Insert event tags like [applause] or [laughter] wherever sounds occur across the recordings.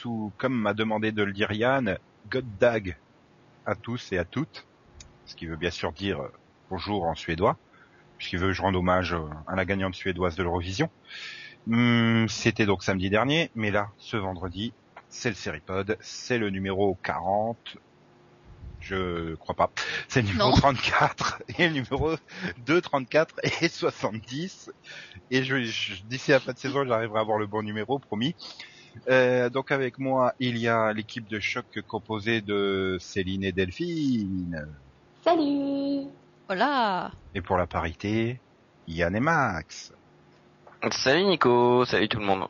tous, ou comme m'a demandé de le dire Yann, Goddag à tous et à toutes, ce qui veut bien sûr dire euh, bonjour en suédois, puisqu'il veut que je rende hommage euh, à la gagnante suédoise de l'Eurovision. Hum, C'était donc samedi dernier, mais là, ce vendredi, c'est le Seripod, c'est le numéro 40, je crois pas. C'est le numéro Non. 34 [laughs] et le numéro 2, 34 et 70. Et je, je- d'ici la fin de saison, j'arriverai à avoir le bon numéro, promis. Euh, donc avec moi, il y a l'équipe de choc composée de Céline et Delphine. Salut Voilà. Et pour la parité, Yann et Max. Salut Nico, salut tout le monde.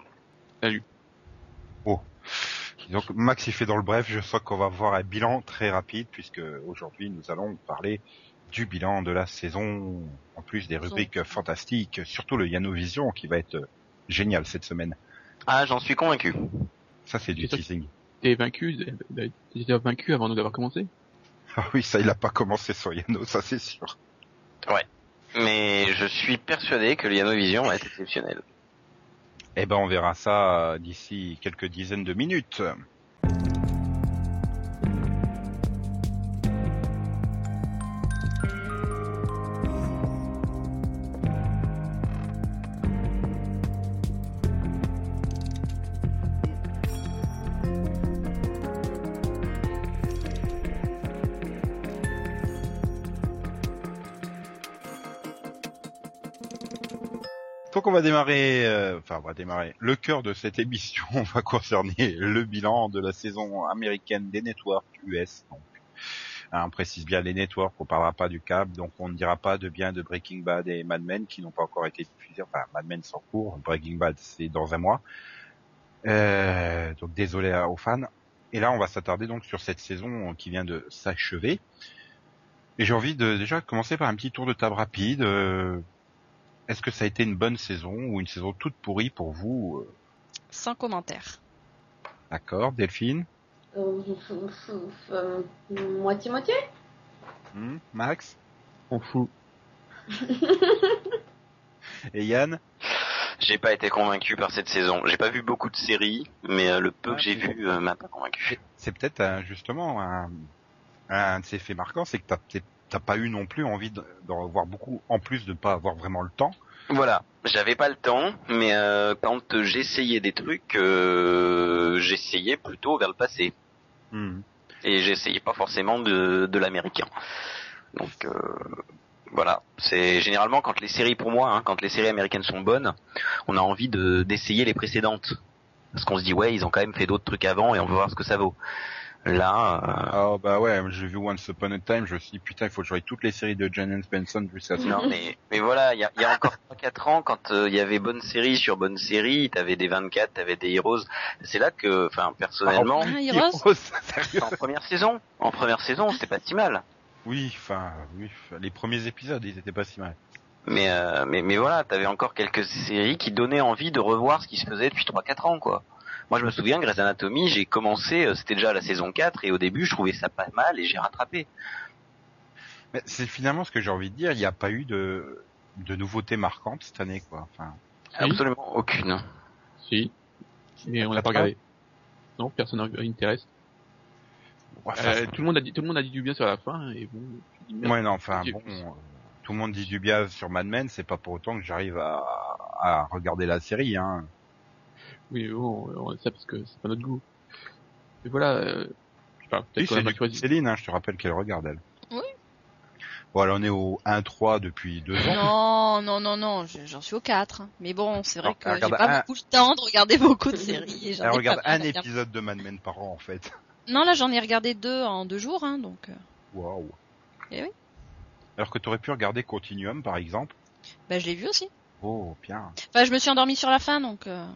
Donc Max il fait dans le bref, je sens qu'on va voir un bilan très rapide puisque aujourd'hui nous allons parler du bilan de la saison, en plus des rubriques fantastiques, surtout le Yanovision qui va être génial cette semaine. Ah, j'en suis convaincu. Ça c'est du teasing. T'es vaincu, t'étais vaincu avant d'avoir commencé? Ah oui, ça il a pas commencé sur Yano, ça c'est sûr. Mais je suis persuadé que le Yanovision va être exceptionnel. Eh ben on verra ça euh, d'ici quelques dizaines de minutes. Donc on va démarrer, euh, on va démarrer. Le cœur de cette émission [laughs] va concerner le bilan de la saison américaine des networks US. Donc, hein, on précise bien les networks, on parlera pas du câble, donc on ne dira pas de bien de Breaking Bad et Mad Men qui n'ont pas encore été diffusés. Enfin, Mad Men en cours, Breaking Bad c'est dans un mois. Euh, donc désolé aux fans. Et là on va s'attarder donc sur cette saison qui vient de s'achever. Et j'ai envie de déjà commencer par un petit tour de table rapide. Euh, est-ce que ça a été une bonne saison ou une saison toute pourrie pour vous euh, Sans commentaire. D'accord, Delphine Euh, euh, Moitié-moitié Hmm, Max On fout. [laughs] Et Yann J'ai pas été convaincu par cette saison. J'ai pas vu beaucoup de séries, mais euh, le peu que j'ai vu m'a pas convaincu. C'est peut-être justement un, un de ces faits marquants, c'est que t'as peut-être t'as pas eu non plus envie de- d'en voir beaucoup, en plus de pas avoir vraiment le temps. Voilà, j'avais pas le temps, mais euh, quand j'essayais des trucs, euh, j'essayais plutôt vers le passé. Hmm. Et j'essayais pas forcément de, de l'américain. Donc euh, voilà, c'est généralement quand les séries pour moi, hein, quand les séries américaines sont bonnes, on a envie de d'essayer les précédentes. Parce qu'on se dit ouais, ils ont quand même fait d'autres trucs avant et on veut voir ce que ça vaut. Là, euh, Ah bah ouais, j'ai vu Once Upon a Time, je me suis dit putain, il faut que je regarde toutes les séries de John Benson jusqu'à ça. non mais mais voilà, il y a, y a encore [laughs] 4 ans quand euh, il y avait bonne série sur bonne série, t'avais des 24, t'avais des Heroes. C'est là que, enfin personnellement, Ah, Heroes en première saison, en première saison, c'était pas si mal. Oui, enfin, oui, les premiers épisodes, ils étaient pas si mal. Mais euh, mais mais voilà, t'avais encore quelques séries qui donnaient envie de revoir ce qui se faisait depuis 3-4 ans quoi. Moi je me souviens Grey's Anatomy, j'ai commencé, euh, c'était déjà la saison 4 et au début je trouvais ça pas mal et j'ai rattrapé. Mais c'est finalement ce que j'ai envie de dire, il n'y a pas eu de, de nouveautés marquantes cette année, quoi. Enfin, Si. Absolument aucune. Si. Mais on l'a pas regardé. Non, personne n'intéresse. enfin, Euh, tout le monde a dit, tout le monde a dit du bien sur la fin, et bon, dis. Ouais, non, enfin, bon, euh, tout le monde dit du bien sur Mad Men, c'est pas pour autant que j'arrive à, à regarder la série, hein. Oui, bon, on sait parce que c'est pas notre goût. Mais voilà, euh, je sais pas, Oui, c'est du choisi. Céline, hein, je te rappelle qu'elle regarde, elle. Oui. Bon, alors on est au 1-3 depuis deux ans. Non, non, non, non, je- j'en suis au 4. Mais bon, c'est vrai que j'ai pas un- beaucoup le temps de regarder beaucoup de séries. Et j'en Elle regarde pas un épisode de Mad Men par an, en fait. Non, là, j'en ai regardé deux en deux jours, hein, donc. euh, Waouh. Eh oui. Alors que t'aurais pu regarder Continuum, par exemple. Bah, je l'ai vu aussi. Oh, bien. Enfin, je me suis endormie sur la fin, donc. Euh...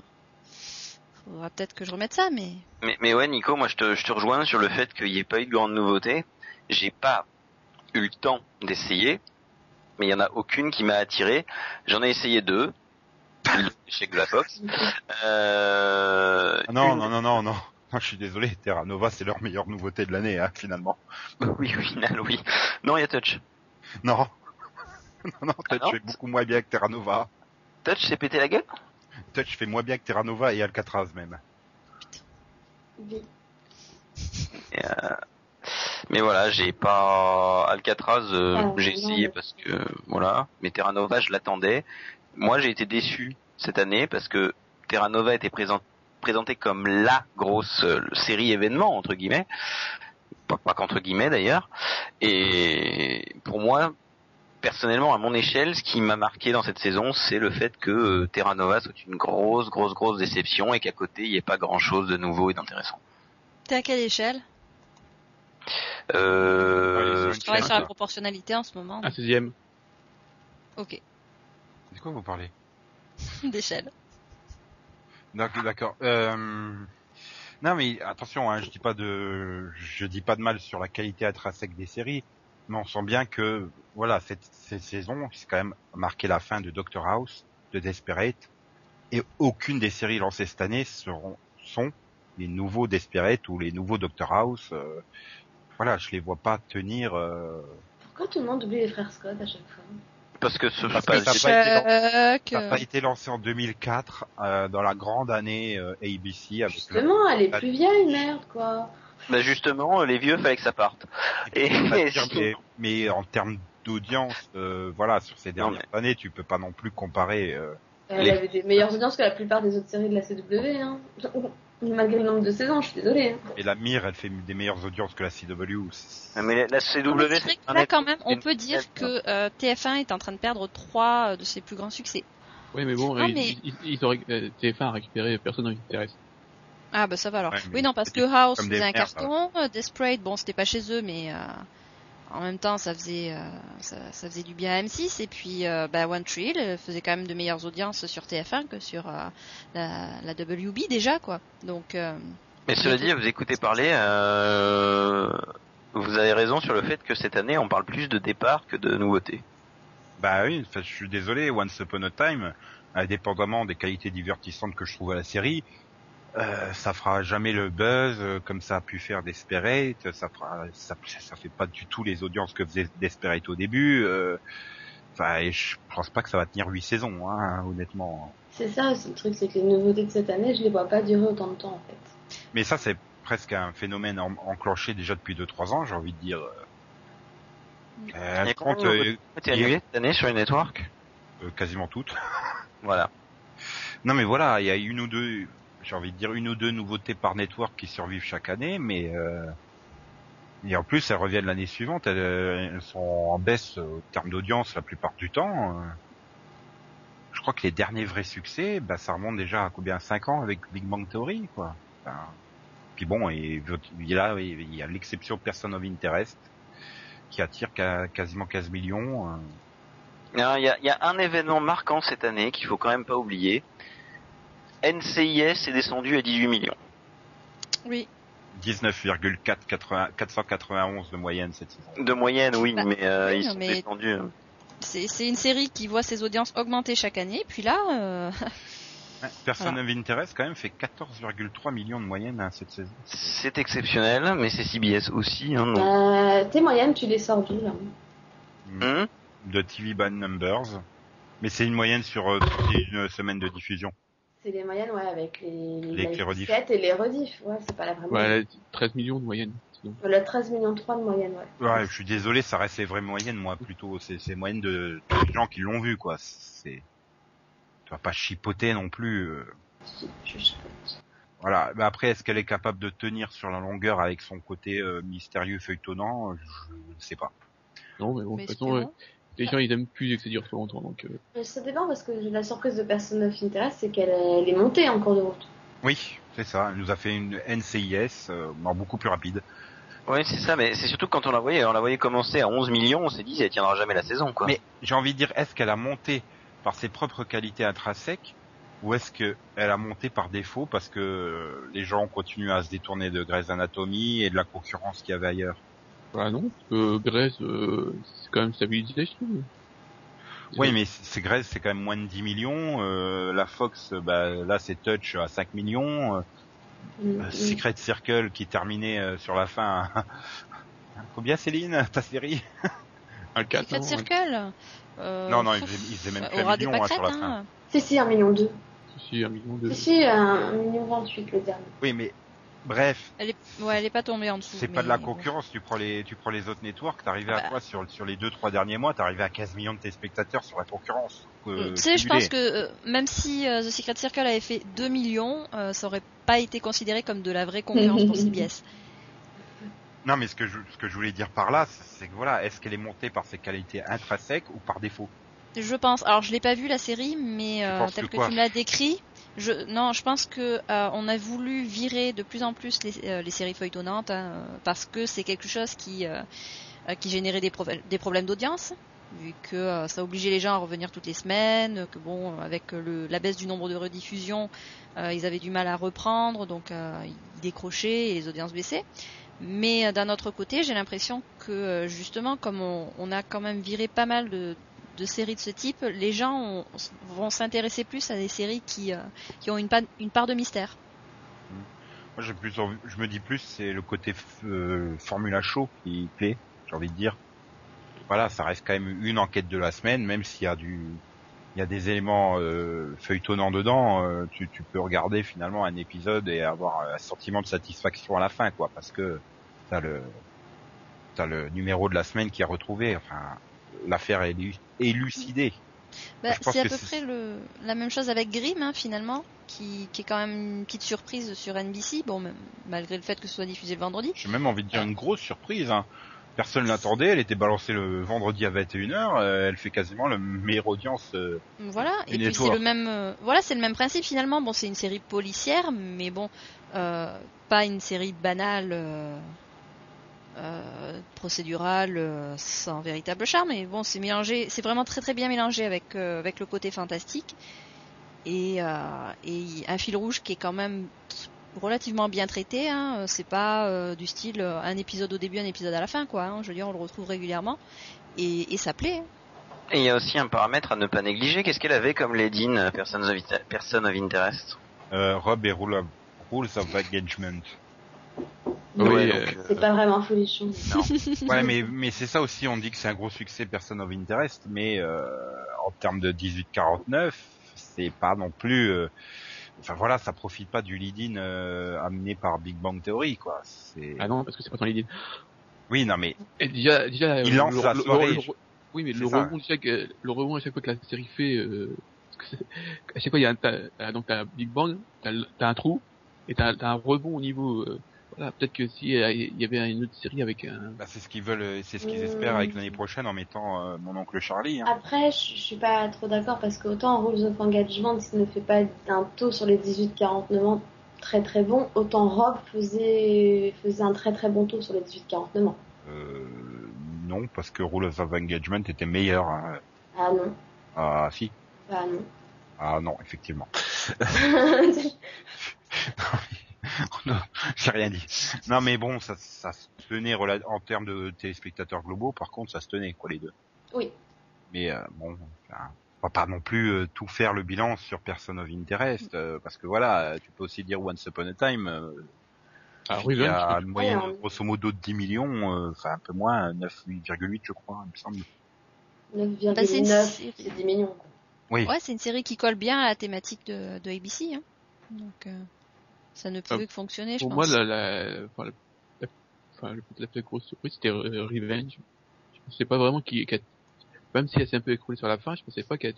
Faudra peut-être que je remette ça, mais. Mais, mais ouais, Nico, moi je te, je te rejoins sur le fait qu'il n'y ait pas eu de grande nouveauté. J'ai pas eu le temps d'essayer, mais il y en a aucune qui m'a attiré. J'en ai essayé deux [laughs] chez Glafox. Euh, Ah non, une- non, non, non, non. Non, je suis désolé, Terra Nova, c'est leur meilleure nouveauté de l'année, hein, finalement. [laughs] Oui, au final, oui. Non, il y a Touch. Non. [laughs] non, non, Ah non je fais beaucoup moins bien que Terra Nova. Touch s'est pété la gueule? Touch fait moins bien que Terra Nova et Alcatraz même. Oui. Et, euh, Mais voilà, j'ai pas Alcatraz, euh, Ah, j'ai essayé parce que voilà, mais Terra Nova, je l'attendais. Moi, j'ai été déçu cette année parce que Terra Nova était présent, présenté comme la grosse euh, série événement entre guillemets, pas, pas qu'entre guillemets d'ailleurs. Et pour moi, personnellement, à mon échelle, ce qui m'a marqué dans cette saison, c'est le fait que euh, Terra Nova soit une grosse, grosse, grosse déception et qu'à côté, il n'y ait pas grand-chose de nouveau et d'intéressant. T'es à quelle échelle? Euh, Ouais, Je travaille sur la quoi. proportionnalité en ce moment. Un 16ème. Ok, De quoi vous parlez? [laughs] D'échelle. D'ac- D'accord. Euh... Non mais attention, hein, je dis pas de, je dis pas de mal sur la qualité intrinsèque des séries, mais on sent bien que voilà cette, cette saison, c'est quand même marqué la fin de Doctor House, de Desperate, et aucune des séries lancées cette année seront sont les nouveaux Desperate ou les nouveaux Doctor House. euh, voilà, je les vois pas tenir. euh, Pourquoi tout le monde oublie les frères Scott à chaque fois? Parce que ce Parce que ça pas n'a pas été lancé en 2004 euh, dans la grande année euh, ABC avec le- Justement, elle est plus vieille, merde, quoi. Bah justement, les vieux, fallait que ça parte. Et- Pas dire, mais, mais en termes d'audience, euh, voilà, sur ces Non, dernières années, tu peux pas non plus comparer. euh, Elle Les- avait des meilleures audiences que la plupart des autres séries de la CW, hein. Malgré le nombre de saisons, je suis désolée. Hein. et la Mire, elle fait des meilleures audiences que la CW. c'est- Mais la- CW, là, quand même, on peut dire que euh, TF1 est en train de perdre trois euh, de ses plus grands succès. Oui, mais bon, Ah, ils, mais- ils, ils ont, ré- euh, TF1 a récupéré personne qui intéresse. Ah bah ça va alors. Ouais, oui non parce que House faisait un carton, euh, Desperate bon c'était pas chez eux mais euh, en même temps ça faisait euh, ça, ça faisait du bien à M6 et puis euh, bah, One Tree Hill euh, faisait quand même de meilleures audiences sur TF1 que sur euh, la, la WB déjà quoi. Donc euh, Mais cela dit, vous écoutez parler, euh, vous avez raison sur le fait que cette année, on parle plus de départ que de nouveautés. Bah oui, je suis désolé, Once Upon a Time, indépendamment des qualités divertissantes que je trouve à la série, euh, ça fera jamais le buzz euh, comme ça a pu faire Desperate, ça fera, ça, ça fait pas du tout les audiences que faisait Desperate au début. euh, Enfin, et je pense pas que ça va tenir huit saisons, hein, honnêtement. C'est ça aussi le truc, c'est que les nouveautés de cette année, je les vois pas durer autant de temps en fait. Mais ça, c'est presque un phénomène en- enclenché déjà depuis 2-3 ans, j'ai envie de dire. Euh, Il y a par combien contre, de euh, ont été annulées cette année sur les networks? Euh, quasiment toutes. Voilà. Non, mais voilà, il y a une ou deux, j'ai envie de dire une ou deux nouveautés par network qui survivent chaque année, mais euh, et en plus elles reviennent l'année suivante. Elles, sont en baisse au terme d'audience la plupart du temps. euh. Je crois que les derniers vrais succès, bah ça remonte déjà à combien 5 ans avec Big Bang Theory, quoi. Puis bon, et a, il y a l'exception Person of Interest qui attire quasiment 15 millions. euh. Il y a, y a un événement marquant cette année qu'il faut quand même pas oublier. NCIS est descendu à 18 millions. oui 19,491 de moyenne cette saison. De moyenne, oui, Bah, mais euh, oui, ils sont mais- descendus. c'est c'est une série qui voit ses audiences augmenter chaque année puis là euh, [laughs] Ouais, Person of Interest quand même fait 14,3 millions de moyenne hein, cette saison. C'est exceptionnel, mais c'est CBS aussi. Hein. Euh, tes moyennes, tu les sors d'où là? Hum De TV Band Numbers. Mais c'est une moyenne sur euh, une semaine de diffusion. C'est les moyennes, ouais, avec les, Les- les rediffs. et les rediffs. Ouais, c'est pas la vraie Ouais, moyenne. elle a 13 millions de moyenne. Le 13 millions 3 de moyenne, ouais. Ouais, je suis désolé, ça reste les vraies moyennes, moi, plutôt. C'est c'est moyennes de tous les gens qui l'ont vu, quoi. C'est, tu vas pas chipoter non plus. euh. Je. Voilà. Mais après, est-ce qu'elle est capable de tenir sur la longueur avec son côté euh, mystérieux, feuilletonnant? Je ne sais pas. Non, mais bon, de mais toute façon, espérons. Les gens ils aiment plus que ça dure trop longtemps, donc euh, Mais Ça dépend parce que la surprise de Person of Interest, c'est qu'elle elle est montée en cours de route. Oui, c'est ça. Elle nous a fait une NCIS, euh, beaucoup plus rapide. Oui, c'est ça, mais c'est surtout que quand on la voyait, on la voyait commencer à 11 millions, on s'est dit, elle tiendra jamais la saison, quoi. Mais j'ai envie de dire, est-ce qu'elle a monté par ses propres qualités intrinsèques ou est-ce qu'elle a monté par défaut parce que euh, les gens continuent à se détourner de Grey's Anatomy et de la concurrence qu'il y avait ailleurs? Voilà, non, parce que Grèce, euh, c'est quand même stabilisé, je trouve. Oui, mais c'est c'est Grey's, c'est quand même moins de 10 millions. euh, la Fox, bah, là, c'est Touch à 5 millions. euh, Mm, euh, mm. Secret Circle qui terminait euh, sur la fin. [laughs] Combien, Céline, ta série? Un 4, Secret Circle euh, Non, non, ils pff, faisaient, ils faisaient même plus un million hein, sur la fin. Si, si, un million deux. Si, un million de... Si, si, un, un million 28 le dernier. Oui, mais bref, Elle est, ouais, elle est pas tombée en dessous. c'est pas de la concurrence. Tu prends les, tu prends les autres networks. T'arrivais à Bah. quoi sur sur les deux trois derniers mois T'arrivais à 15 millions de téléspectateurs sur la concurrence. euh, tu sais, je pense que euh, même si euh, The Secret Circle avait fait 2 millions, ça aurait pas été considéré comme de la vraie concurrence pour CBS. [laughs] Non, mais ce que je, ce que je voulais dire par là, c'est que voilà, est-ce qu'elle est montée par ses qualités intrinsèques ou par défaut? Je pense. Alors, je l'ai pas vu la série, mais euh, tel que tu me l'as décrit, je non, je pense que euh, on a voulu virer de plus en plus les, euh, séries feuilletonnantes hein, parce que c'est quelque chose qui euh, qui générait des, prove- des problèmes d'audience vu que ça obligeait les gens à revenir toutes les semaines, que bon, avec le, la baisse du nombre de rediffusions, ils avaient du mal à reprendre, donc ils décrochaient et les audiences baissaient. Mais d'un autre côté, j'ai l'impression que justement, comme on a quand même viré pas mal de, de séries de ce type, les gens ont- vont s'intéresser plus à des séries qui, euh, qui ont une, pa- une part de mystère. Moi, plus envie- je me dis plus, c'est le côté euh, Formula Show qui plaît. J'ai envie de dire. Voilà, ça reste quand même une enquête de la semaine, même s'il y a du, il y a des éléments euh, feuilletonnants dedans. euh, tu, peux regarder finalement un épisode et avoir un sentiment de satisfaction à la fin, quoi, parce que t'as le, t'as le numéro de la semaine qui est retrouvé. L'affaire est élu- élucidée. Bah, c'est à peu près le, la même chose avec Grimm, hein, finalement, qui, qui est quand même une petite surprise sur NBC, bon, même, malgré le fait que ce soit diffusé le vendredi. J'ai même envie de dire une grosse surprise. Hein. Personne l'attendait, elle était balancée le vendredi à 21h, euh, elle fait quasiment la meilleure audience. euh, Voilà, et puis c'est le même, euh, voilà, c'est le même principe finalement. Bon, c'est une série policière, mais bon, euh, pas une série banale, euh, procédurale, euh, sans véritable charme. Et bon, c'est mélangé, c'est vraiment très très bien mélangé avec euh, avec le côté fantastique et euh, et un fil rouge qui est quand même relativement bien traité. Hein. C'est pas euh, du style euh, un épisode au début, un épisode à la fin, quoi. Hein. Je veux dire, on le retrouve régulièrement et, et ça plaît. hein. Et il y a aussi un paramètre à ne pas négliger. Qu'est-ce qu'elle avait comme Ledin, Person of, Inter- Person of Interest? Euh, Rob et Rule of, Rules of Engagement. Oui, Ouais, euh, euh, C'est pas vraiment folichon. [laughs] Ouais, mais, mais c'est ça aussi, on dit que c'est un gros succès Person of Interest, mais euh, en termes de 18-49, c'est pas non plus... euh, Enfin voilà, ça profite pas du lead-in euh, amené par Big Bang Theory, quoi. Ah non, parce que c'est pas ton idée. Oui, non mais Et déjà, déjà, Il euh, lance le- la le- soirée, le- je- oui, mais c'est le rebond, chaque, euh, le rebond à chaque fois que la série fait, euh, à chaque fois il y a un, t'as, t'as- donc t'as Big Bang, t'as, t'as un trou, et t'as, t'as un rebond au niveau, euh, voilà, peut-être que si euh, il y avait une autre série avec un, bah, c'est ce qu'ils veulent, euh, c'est ce qu'ils Mmh. espèrent avec l'année prochaine en mettant euh, mon oncle Charlie. Hein. Après, je suis pas trop d'accord parce qu'autant Rules of Engagement ne fait pas un taux sur les 18-49 ans très très bon, autant Rob faisait, faisait un très très bon taux sur les 18-49 ans. Euh, non, parce que Rules of Engagement était meilleur. hein. Ah non, Ah si. ah non. Ah non, effectivement. [laughs] [laughs] [laughs] [laughs] Non, J'ai rien dit. Non mais bon, ça, ça se tenait en termes de téléspectateurs globaux. Par contre, ça se tenait quoi les deux. oui. Mais euh, bon, enfin, on va pas non plus euh, tout faire le bilan sur Person of Interest, euh, parce que voilà, tu peux aussi dire Once Upon a Time. euh, ah, il y a une moyenne Ouais, on- grosso modo de 10 millions, euh, enfin un peu moins, 9,8 je crois, il me semble. 9,9, Bah, c'est une série. c'est 10 millions. Oui. Ouais, c'est une série qui colle bien à la thématique de, de ABC. Hein. Donc, euh, ça ne pouvait Ah, que fonctionner, je pour moi, pense. la, la, enfin, la, la, enfin, le- la plus grosse surprise, c'était Revenge. Je pensais pas vraiment qu'il, qu'elle- même si elle s'est un peu écroulée sur la fin, je pensais pas qu'elle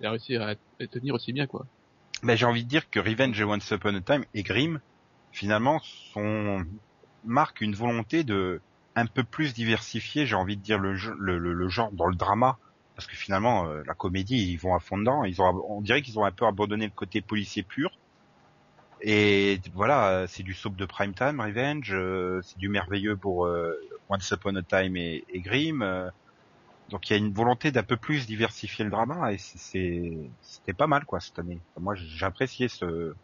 elle a réussi à, à tenir aussi bien, quoi. Mais j'ai envie de dire que Revenge et Once Upon a Time et Grimm, finalement, sont marquent une volonté de un peu plus diversifier, j'ai envie de dire le, le, le genre dans le drama, parce que finalement euh, la comédie ils vont à fond dedans, ils ont, on dirait qu'ils ont un peu abandonné le côté policier pur. Et voilà, c'est du soap de prime time, Revenge, euh, c'est du merveilleux pour euh, Once Upon a Time et, et Grimm. euh, donc il y a une volonté d'un peu plus diversifier le drama et c'est- c'était pas mal quoi cette année. Moi j'ai apprécié ce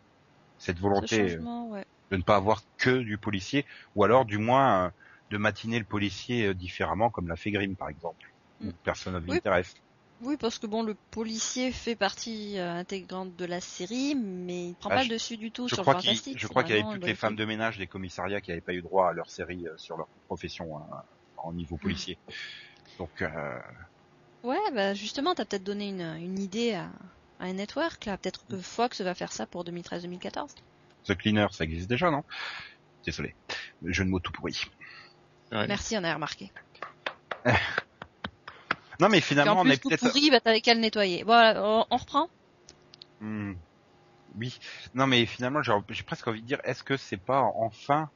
cette Ce volonté euh, ouais. de ne pas avoir que du policier ou alors du moins euh, de matiner le policier différemment comme l'a fait Grimm par exemple. Mm. Personne of Oui. Interest. Oui, parce que bon, le policier fait partie euh, intégrante de la série, mais il prend Bah, pas je- le dessus du tout Je sur crois le fantastique. je crois qu'il y avait toutes les femmes de ménage des commissariats qui n'avaient pas eu droit à leur série euh, sur leur profession hein, en niveau policier. Donc euh, Ouais, bah justement, t'as peut-être donné une, une idée à, à un network là. Peut-être que Fox va faire ça pour 2013-2014. The Cleaner, ça existe déjà, non? Désolé. Jeu de mots tout pourri. Ouais. Merci, on a remarqué. [laughs] Non, mais finalement, en on plus, est tout peut-être... pourri, bah t'avais qu'à le nettoyer. Voilà, on, on reprend Hmm. Oui. Non, mais finalement, j'ai presque envie de dire, est-ce que c'est pas enfin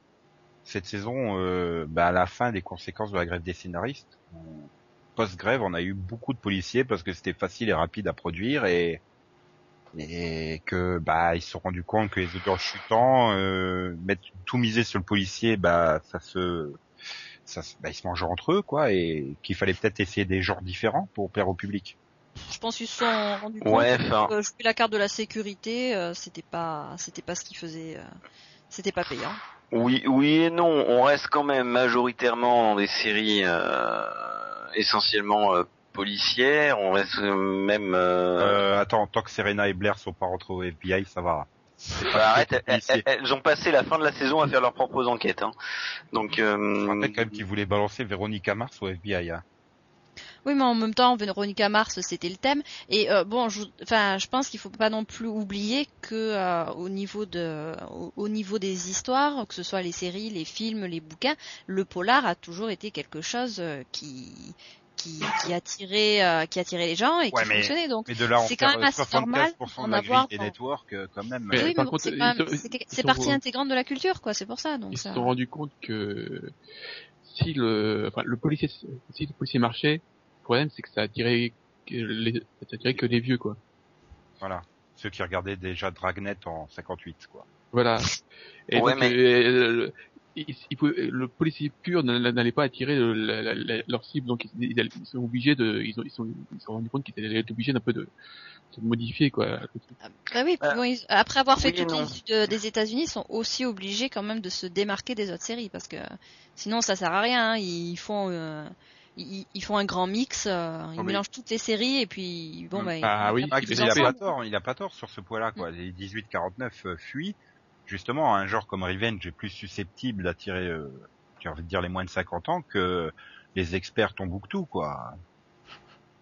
cette saison, euh, bah, à la fin des conséquences de la grève des scénaristes Post-grève, on a eu beaucoup de policiers parce que c'était facile et rapide à produire et et que bah ils se sont rendus compte que les auteurs chutants euh, mettre tout miser sur le policier, bah ça se ça, se- bah, ils se mangent entre eux quoi et qu'il fallait peut-être essayer des genres différents pour plaire au public. Je pense qu'ils se sont rendus compte Ouais, que enfin, euh, jouer la carte de la sécurité, euh, c'était pas, c'était pas ce qu'ils faisaient, euh, c'était pas payant. oui, oui et non. On reste quand même majoritairement dans des séries euh, essentiellement euh, policières. On reste même. euh, Euh, attends, tant que Serena et Blair sont pas rentrés au FBI, ça va. Bah, arrête, elles, policiers. elles- elles ont passé la fin de la saison à faire leurs propres enquêtes. Hein. Donc. Je Euh, rappelle quand même qu'ils voulaient balancer Véronica Mars au FBI. Hein. Oui, mais en même temps, Véronica Mars, c'était le thème. Et euh, bon, je, enfin, je pense qu'il faut pas non plus oublier que euh, au niveau de, au, au niveau des histoires, que ce soit les séries, les films, les bouquins, le polar a toujours été quelque chose euh, qui qui, qui attirait euh, qui attirait les gens et Ouais, qui mais- fonctionnait. Donc Mais de là, on C'est quand même assez 75% normal de d'en avoir euh, quand même. Mais oui, mais par bon, contre, c'est sont- partie intégrante de la culture, quoi. C'est pour ça. Donc Ils se sont rendus compte que si le, enfin, le policier, si le policier marchait, le problème c'est que ça attirait que les, ça attirait que les vieux quoi. Voilà. Ceux qui regardaient déjà Dragnet en 58, quoi. Voilà. Et Ouais, donc, mais- euh, il- il pouvait- le policier pur n'allait pas attirer le- la- la- la- leur cible, donc ils, ils- ils sont obligés de, ils, ont, ils sont, ils se sont rendus compte qu'ils allaient être obligés d'un peu de, de modifier quoi. Bah oui, puis Euh, bon, ils- après avoir fait oui études euh, des États-Unis, ils sont aussi obligés quand même de se démarquer des autres séries parce que sinon ça sert à rien. hein. Ils font euh, ils, ils font un grand mix, euh, ils mais- mélangent toutes les séries et puis bon Mm. bah Ah ils- oui, ils Ah, il a pas tort, il a pas tort sur ce point-là, quoi. Les 18-49 euh, fuient. Justement, un genre comme Revenge est plus susceptible d'attirer, euh, j'ai envie de dire les moins de 50 ans que les experts Tombouctou, quoi.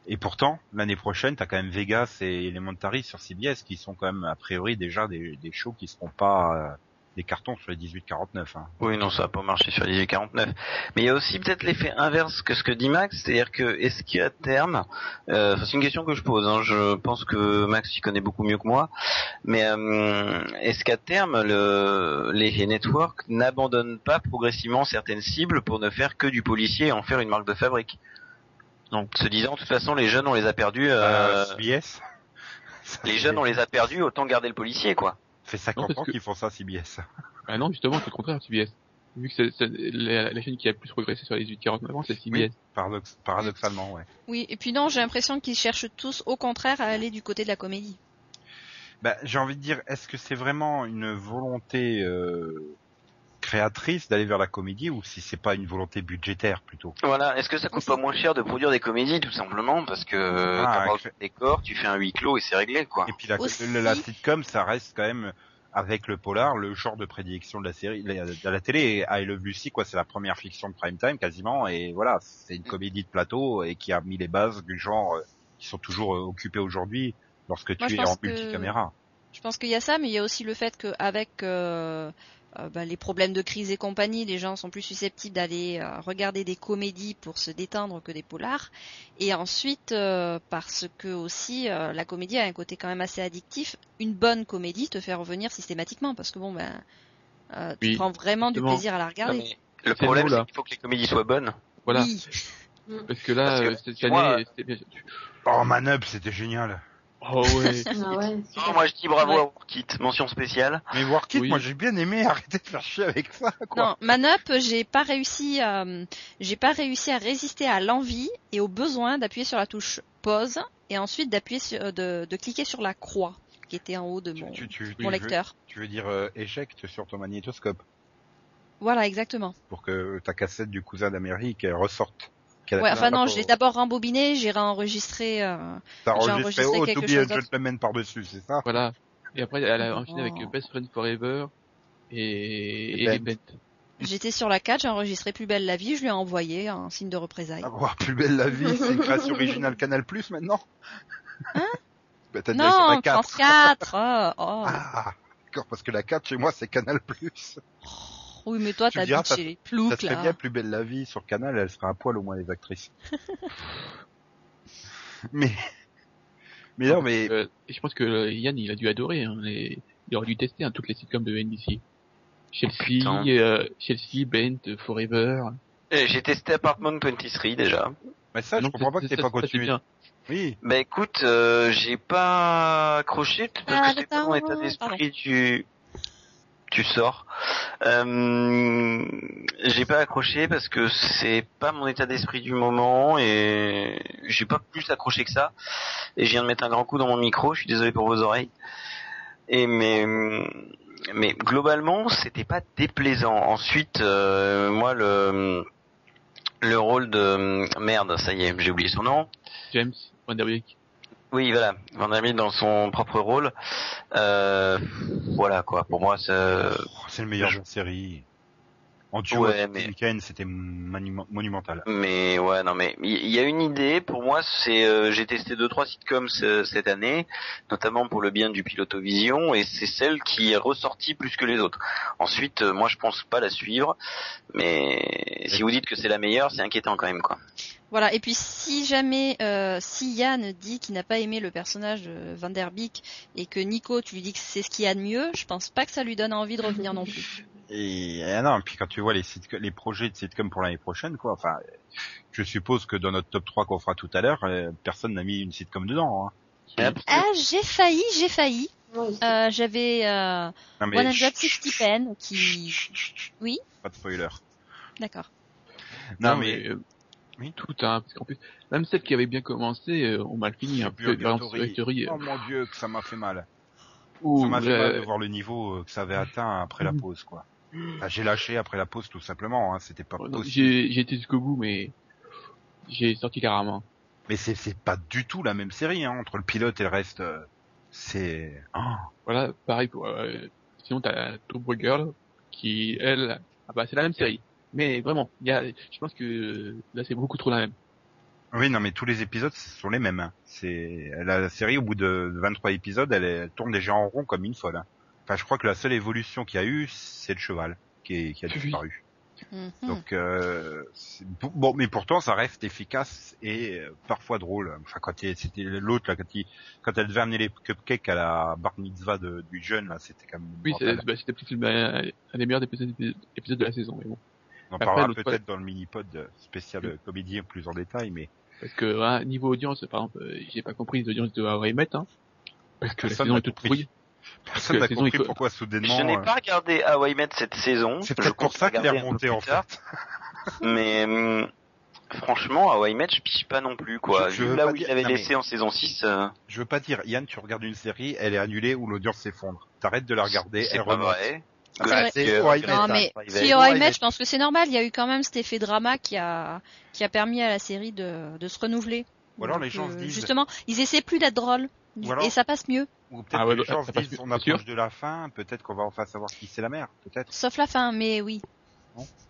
Et pourtant, l'année prochaine, t'as quand même Vegas et Elementary sur CBS qui sont quand même a priori déjà des, des shows qui seront pas euh, des cartons sur les 18-49. Hein. Oui, non, ça va pas marcher sur les 1849. Mais il y a aussi peut-être l'effet inverse que ce que dit Max, c'est-à-dire que est-ce qu'à terme, euh, enfin, c'est une question que je pose, hein, je pense que Max y connaît beaucoup mieux que moi, mais euh, est-ce qu'à terme, le, les networks n'abandonnent pas progressivement certaines cibles pour ne faire que du policier et en faire une marque de fabrique? Donc, se disant, de toute façon, les jeunes, on les a perdus, euh, Euh, CBS [laughs] les jeunes, on les a perdus, autant garder le policier, quoi. Ça fait 50 parce ans qu'ils font ça CBS. Ah non, justement, c'est le contraire, CBS. Vu que c'est, c'est la, la chaîne qui a le plus progressé sur les 18-49 ans, c'est CBS. Paradox- paradoxalement, ouais. Oui, et puis non, j'ai l'impression qu'ils cherchent tous au contraire à aller du côté de la comédie. Bah, j'ai envie de dire, est-ce que c'est vraiment une volonté euh, créatrice d'aller vers la comédie ou si c'est pas une volonté budgétaire plutôt? Voilà, est-ce que ça coûte pas moins cher de produire des comédies tout simplement? Parce que Ah, t'as de décor, tu fais un huis clos et c'est réglé quoi. Et puis la, Aussi- la sitcom, ça reste quand même avec le polar le genre de prédilection de la série, de la, de la télé. I Love Lucy, quoi, c'est la première fiction de prime time quasiment, et voilà, c'est une comédie de plateau et qui a mis les bases du genre euh, qui sont toujours euh, occupées aujourd'hui lorsque Moi, tu es en que- multicaméra. Je pense qu'il y a ça, mais il y a aussi le fait qu'avec euh, euh, bah, les problèmes de crise et compagnie, les gens sont plus susceptibles d'aller euh, regarder des comédies pour se détendre que des polars. Et ensuite, euh, parce que aussi euh, la comédie a un côté quand même assez addictif. Une bonne comédie te fait revenir systématiquement, parce que bon ben, euh, tu Oui, prends vraiment du plaisir à la regarder. le problème c'est qu'il faut que les comédies soient bonnes. Voilà. Oui. Parce que là, Parce que, cette année, c'était bien. Oh, Manub, c'était génial. Oh ouais. [laughs] Ah ouais, Non, moi je dis bravo Ouais. à Workit, mention spéciale. Mais Work It, Oui. moi j'ai bien aimé, arrêtez de faire chier avec ça, quoi. Non, Manup, j'ai pas réussi, à, j'ai pas réussi à résister à l'envie et au besoin d'appuyer sur la touche pause et ensuite d'appuyer sur, de, de cliquer sur la croix qui était en haut de mon, tu, tu, mon tu veux, lecteur. tu veux dire euh, éjecte sur ton magnétoscope Voilà, exactement. pour que ta cassette du cousin d'Amérique ressorte. Ouais, enfin non, pas je l'ai pour- d'abord rembobiné, j'ai réenregistré. Euh... T'as j'ai enregistré enregistré Oh, quelque to be chose a d'autre. gentleman par-dessus, c'est ça? Voilà. Et après, elle a enchaîné avec Oh. Best Friend Forever et, Et et, Ben. J'étais sur la 4, j'ai enregistré Plus belle la vie, je lui ai envoyé en signe de représailles. Avoir plus belle la vie, c'est une création originale [laughs] Canal Plus maintenant? Bah, t'as dit sur la Non, 4. France 4. oh, oh. Ah, d'accord, parce que la 4 chez moi c'est Canal+. Oui, mais toi, t'as dit ça- chez les Ça ploucs, serait là. bien plus belle la vie sur Canal, elle serait un poil au moins les actrices. [laughs] mais, mais non, mais Euh, je pense que euh, Yann, il a dû adorer. Hein, les... Il aurait dû tester hein, toutes les sitcoms de NBC. Chelsea, euh, Chelsea, Bent, Forever. Euh, J'ai testé Apartment 23 déjà. mais ça, je Non, comprends pas que c'est- t'aies ça- pas ça, continué. Oui, Bah écoute, euh, j'ai pas accroché parce Ah, que c'est pas état d'esprit tu tu sors. Euh, j'ai pas accroché parce que c'est pas mon état d'esprit du moment et j'ai pas plus accroché que ça. Et je viens de mettre un grand coup dans mon micro. Je suis désolé pour vos oreilles. Et mais mais globalement c'était pas déplaisant. Ensuite, euh, moi le le rôle de merde, ça y est, j'ai oublié son nom. James, Vanderbeek. Oui, voilà, Vanderbilt dans son propre rôle. Euh, voilà quoi. Pour moi, ça, Oh, c'est le meilleur Je- de série. En duo Ouais, mais- c'était monu- monumental. mais ouais, non mais il y, y a une idée. Pour moi, c'est euh, j'ai testé deux trois sitcoms ce- cette année, notamment pour le bien du Pilotovision, et c'est celle qui est ressortie plus que les autres. Ensuite, euh, moi, je pense pas la suivre, mais si vous dites que c'est la meilleure, c'est inquiétant quand même quoi. Voilà, et puis si jamais, euh, si Yann dit qu'il n'a pas aimé le personnage de Van Der Beek et que Nico, tu lui dis que c'est ce qu'il y a de mieux, je pense pas que ça lui donne envie de revenir non plus. [laughs] Et ah non, puis quand tu vois les les projets de sitcom pour l'année prochaine, quoi, enfin, je suppose que dans notre top 3 qu'on fera tout à l'heure, euh, personne n'a mis une sitcom dedans. Hein. Ah, j'ai failli, j'ai failli. Euh, J'avais euh, 160 Pen qui... Oui Pas de spoiler. D'accord. Non, mais, euh, Oui. tout hein, parce qu'en plus, même celles qui avaient bien commencé, euh, ont mal fini. Un peu. Story, euh, Oh mon dieu, que ça m'a fait mal. où, Ça m'a fait mal de voir le niveau euh, que ça avait atteint après la pause, quoi. Enfin, j'ai lâché après la pause tout simplement, hein, c'était pas oh, possible. j'ai j'ai été jusqu'au bout, mais j'ai sorti carrément. Mais c'est c'est pas du tout la même série, hein, entre le pilote et le reste. euh, c'est ah. Voilà, pareil pour. Euh, sinon, t'as Turbo Girl qui, elle, ah bah c'est la même série. Mais vraiment, il y a, je pense que là c'est beaucoup trop la même. Oui, non, mais tous les épisodes sont les mêmes. hein. C'est la, série au bout de 23 épisodes, elle, tourne déjà en rond comme une folle. hein. Enfin, je crois que la seule évolution qu'il y a eu, c'est le cheval qui, est- qui a Oui. disparu. Mhm. Donc euh, bon, mais pourtant ça reste efficace et euh, parfois drôle. Enfin, quand il- c'était l'autre là, quand, il, quand elle devait amener les cupcakes à la bar mitzvah de- du jeune là, c'était quand même. Oui, bah, c'était peut-être un, un des meilleurs épisodes, épisodes de la saison, mais bon. On en parlera peut-être dans le mini-pod spécial euh, comédie plus en détail, mais Parce que voilà, niveau audience, par exemple, euh, j'ai pas compris les audiences de How I Met, hein. Parce que la Personne saison n'a est toute compris. pourrie. personne la n'a saison, compris pourquoi Je soudainement. n'ai euh, pas regardé How I Met cette saison. C'est Je peut-être pour ça qu'il est remonté en fait. [laughs] Mais hum, franchement, How I Met, je pige pas non plus quoi. Je- je là pas où il dire- avait non, mais- laissé en saison 6, euh, Je veux pas dire, Yann, tu regardes une série, elle est annulée ou l'audience s'effondre. T'arrêtes de la regarder, c'est elle pas remonte. vrai. C'est vrai. C'est Non mais si je pense que c'est normal. Il y a eu quand même cet effet drama qui a qui a permis à la série de, de se renouveler. Ou alors Donc, les gens se euh, disent- justement, ils essaient plus d'être drôles Ou alors- et ça passe mieux. Ou peut-être Ah ouais, que les gens se disent, on approche de la fin, peut-être qu'on va enfin savoir qui c'est la mère, peut-être. Sauf la fin, mais oui.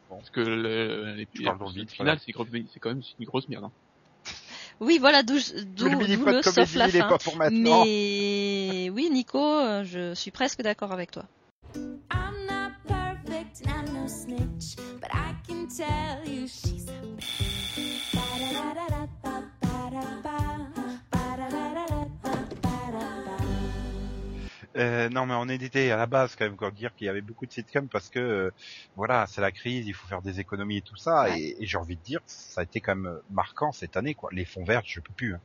Parce que le, les, le final, c'est quand même une grosse merde. Hein. [laughs] Oui, voilà, d'où d'où le le sauf la fin. pas pour maintenant. Mais oui, Nico, euh, je suis presque d'accord avec toi. Tell you she's a. Euh, non, mais on était à la base quand même pour dire qu'il y avait beaucoup de sitcoms parce que euh, voilà, c'est la crise, il faut faire des économies et tout ça. Ouais. Et, et j'ai envie de dire, ça a été quand même marquant cette année, quoi. Les fonds verts, je peux plus. hein.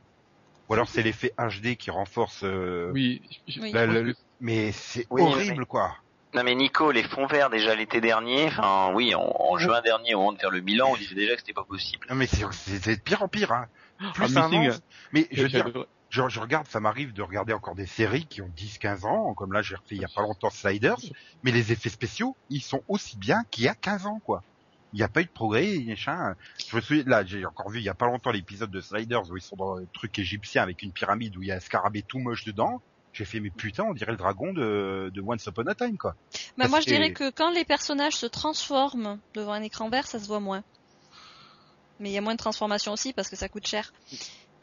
Ou alors c'est l'effet HD qui renforce. euh, Oui, la- la- mais c'est Oui, horrible, quoi. Non mais Nico, les fonds verts déjà l'été dernier, enfin oui, en, en juin dernier au moment de faire le bilan, on disait déjà que c'était pas possible. Non, mais c'est c'est- c'est de pire en pire. Hein. Plus Ah, ça Missing, avance. Mais je veux dire, je, je regarde, ça m'arrive de regarder encore des séries qui ont 10-15 ans, comme là j'ai refait il y a pas longtemps Sliders, mais les effets spéciaux, ils sont aussi bien qu'il y a 15 ans, quoi. Il n'y a pas eu de progrès, machin. Je me souviens, là, j'ai encore vu il y a pas longtemps l'épisode de Sliders où ils sont dans le truc égyptien avec une pyramide où il y a un scarabée tout moche dedans. J'ai fait, mais putain, on dirait le dragon de, de Once Upon a Time, quoi. Bah, Parce moi, je que- dirais que quand les personnages se transforment devant un écran vert, ça se voit moins. Mais il y a moins de transformation aussi parce que ça coûte cher.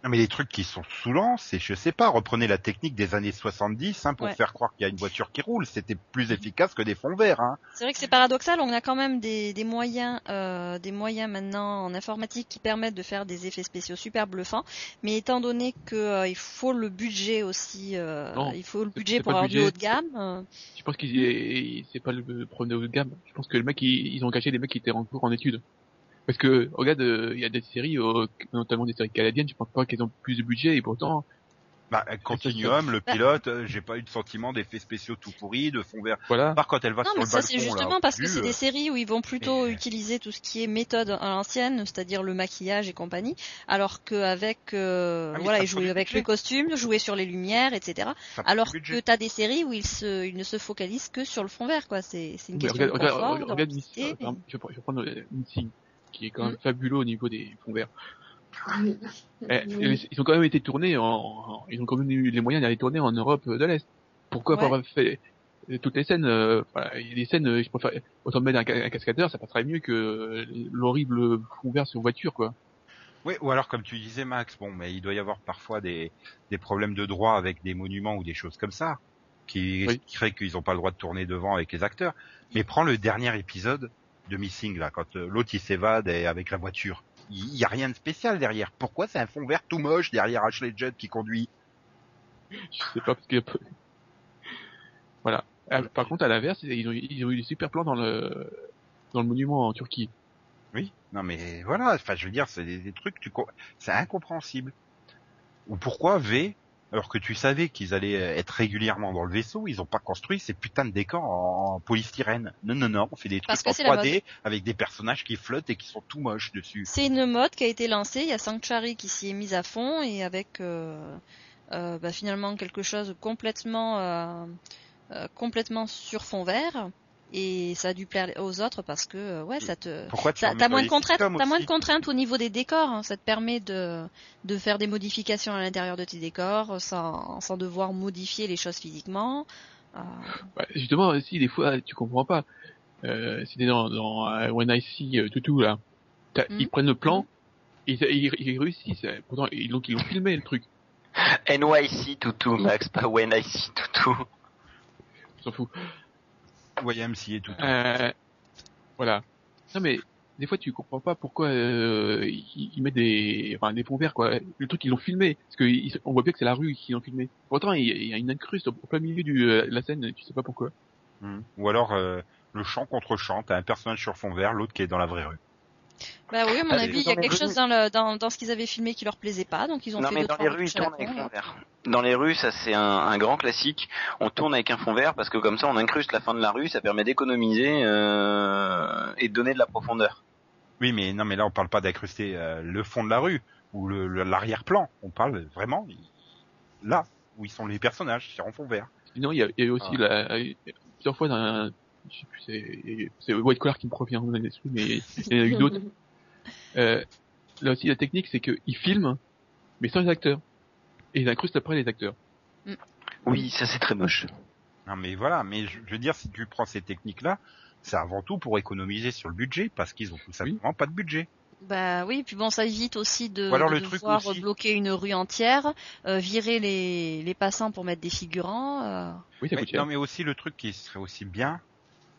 Non, mais les trucs qui sont saoulants, c'est, je sais pas, reprenez la technique des années 70 hein, pour Ouais. faire croire qu'il y a une voiture qui roule. C'était plus efficace que des fonds verts. Hein. C'est vrai que c'est paradoxal, on a quand même des, des moyens, euh, des moyens maintenant en informatique qui permettent de faire des effets spéciaux super bluffants, mais étant donné que euh, il faut le budget aussi, euh, Non, il faut le budget pour avoir du haut de gamme. euh, Je pense qu'ils ils- c'est pas le premier haut de gamme. Je pense que le mec ils, ils ont engagé des mecs qui étaient en cours en études. Parce que regarde, euh, il y a des séries, euh, notamment des séries canadiennes, je pense pas qu'elles ont plus de budget et pourtant Bah, Continuum, le Bah- pilote, euh, j'ai pas eu de sentiment d'effets spéciaux tout pourris, de fonds verts. voilà. Par quand elle va Non, sur mais le ça balcon, c'est là, justement parce que c'est des séries où ils vont plutôt et- utiliser tout ce qui est méthode à l'ancienne, c'est-à-dire le maquillage et compagnie, alors qu'avec euh, Ah voilà, ils du avec budget. les costumes, jouer sur les lumières, etc. Alors que t'as des séries où ils se, ils ne se focalisent que sur le fond vert, quoi. C'est, c'est une question regarde, de regarde, confort, je vais prendre- euh, Missing, qui est quand même Mm. fabuleux au niveau des fonds verts. Oui. Eh, Oui. Ils ont quand même été tournés en, en- ils ont quand même eu les moyens d'aller tourner en Europe de l'Est. Pourquoi pas Ouais. avoir fait toutes les scènes, euh, voilà, il y a des scènes, euh, je préfère, autant mettre un, ca- un cascadeur, ça passerait mieux que l'horrible fond vert sur voiture, quoi. Oui, ou alors comme tu disais Max, bon, mais il doit y avoir parfois des, des problèmes de droit avec des monuments ou des choses comme ça, qui, Oui. qui créent qu'ils n'ont pas le droit de tourner devant avec les acteurs. Mais prends le dernier épisode de Missing là, quand euh, l'autre il s'évade et avec la voiture. Il y a rien de spécial derrière. Pourquoi c'est un fond vert tout moche derrière Ashley Judd qui conduit Je sais pas parce qu'il y a peu- Voilà. Par contre, à l'inverse, ils ont, ils ont eu des super plans dans le, dans le monument en Turquie. Oui. Non mais voilà, enfin je veux dire, c'est des, des trucs, tu c'est incompréhensible. Ou pourquoi V, alors que tu savais qu'ils allaient euh, être régulièrement dans le vaisseau, ils ont pas construit ces putains de décors en, polystyrène. Non non non, on fait des trucs Parce en c'est la 3D avec des personnages qui flottent et qui sont tout moches dessus. C'est une mode qui a été lancée. Il y a Sanctuary qui s'y est mise à fond et avec euh, euh, bah, finalement quelque chose complètement euh, euh, complètement sur fond vert. Et ça a dû plaire aux autres parce que euh, ouais, ça te Pourquoi tu Ça- moins de contraintes, t'as moins de contraintes au niveau des décors. hein. Ça te permet de de faire des modifications à l'intérieur de tes décors sans sans devoir modifier les choses physiquement. Euh, Bah, justement, si des fois tu comprends pas, euh, c'était dans, dans euh, When I See euh, Tutu là, Mhm. ils prennent le plan, et ils, ils, ils réussissent. Pourtant, ils, donc ils ont filmé le truc. NYC Toutou, Max, pas When I See Toutou. On s'en fout. YMCA et tout. Euh, voilà. Non mais des fois tu comprends pas pourquoi euh, ils, ils mettent des enfin des fonds verts quoi. Le truc ils l'ont filmé parce que ils- on voit bien que c'est la rue qu'ils ont filmé. Pourtant il y a- il y a une incruste au plein milieu du, euh, de la scène, tu sais pas pourquoi. Hmm. Ou alors euh, le chant contre chant, t'as un personnage sur fond vert, l'autre qui est dans la vraie rue. Bah oui, à mon Ah, avis, il y a quelque rues- chose dans, le, dans, dans ce qu'ils avaient filmé qui leur plaisait pas, donc ils ont Non fait mais dans les rues ils tournent avec fond vert. Dans les rues ça c'est un, un grand classique. On tourne avec un fond vert parce que comme ça on incruste la fin de la rue, ça permet d'économiser euh, et de donner de la profondeur. Oui, mais non, mais là on parle pas d'incruster euh, le fond de la rue ou l'arrière-plan. On parle vraiment là où ils sont les personnages, c'est en fond vert. Sinon il y a, il y a aussi Ah. la, plusieurs fois dans un, je sais plus c'est c'est White Collar qui me revient dans l'esprit mais il y en a eu d'autres. [laughs] Euh, là aussi la technique c'est qu'ils filment mais sans les acteurs et ils incrustent après les acteurs. Oui ça c'est très moche. Non, mais voilà. Mais je, je veux dire, si tu prends ces techniques-là, c'est avant tout pour économiser sur le budget parce qu'ils ont tout simplement pas de budget. Bah oui, puis bon, ça évite aussi de, Ou alors de le truc devoir aussi. bloquer une rue entière, euh, virer les, les passants pour mettre des figurants. euh. Oui ça Mais- coûte cher. non, mais aussi le truc qui serait aussi bien,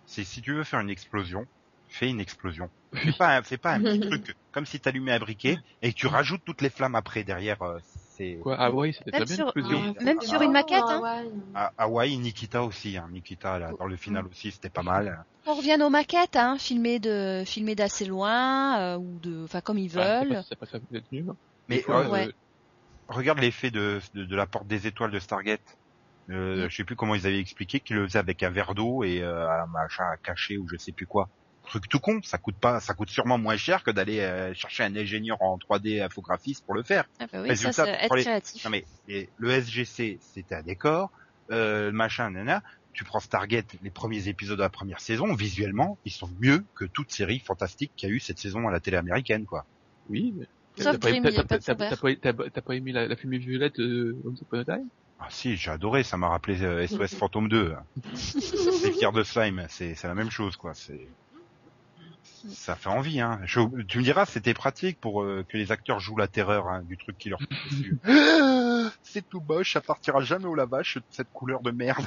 c'est si tu veux faire une explosion, fais une explosion. [laughs] Fais pas, un- fais pas un petit [laughs] truc comme si t'allumais un briquet et que tu rajoutes toutes les flammes après derrière. euh, c'est Quoi Ah ouais c'était Même très bien sur- l'explosion. Même sur une maquette, hein. À Hawaï, Nikita aussi. Hein. Nikita là, dans le final aussi, c'était pas mal. On revient aux maquettes, hein, filmées de, filmées d'assez loin, euh, ou de, enfin comme ils Ah, veulent. ça passe peut-être nul. Mais Des fois, euh, Ouais. euh, regarde l'effet de, de, de la porte des étoiles de Stargate. Euh. Je sais plus comment ils avaient expliqué qu'ils le faisaient avec un verre d'eau et euh, un machin à cacher ou je sais plus quoi. Truc tout con, ça coûte pas, ça coûte sûrement moins cher que d'aller euh, chercher un ingénieur en 3D infographiste pour le faire. Ah bah oui, Résultat, ça être les- créatif. Non mais et le SGC c'était un décor, euh, le machin nana. Tu prends Stargate, les premiers épisodes de la première saison, visuellement, ils sont mieux que toute série fantastique qu'il y a eu cette saison à la télé américaine, quoi. Oui, mais... Sauf T'as pas, pas pas, aimé la, la fumée violette euh, Once Upon a Time? Ah si, j'ai adoré, ça m'a rappelé euh, SOS [laughs] Fantôme 2. C'est Pierre de Slime, c'est la même chose quoi. C'est Ça fait envie, hein. Je- tu me diras, c'était pratique pour euh, que les acteurs jouent la terreur hein, du truc qui leur [laughs] [gasps] C'est tout moche, ça partira jamais au lavage, cette couleur de merde.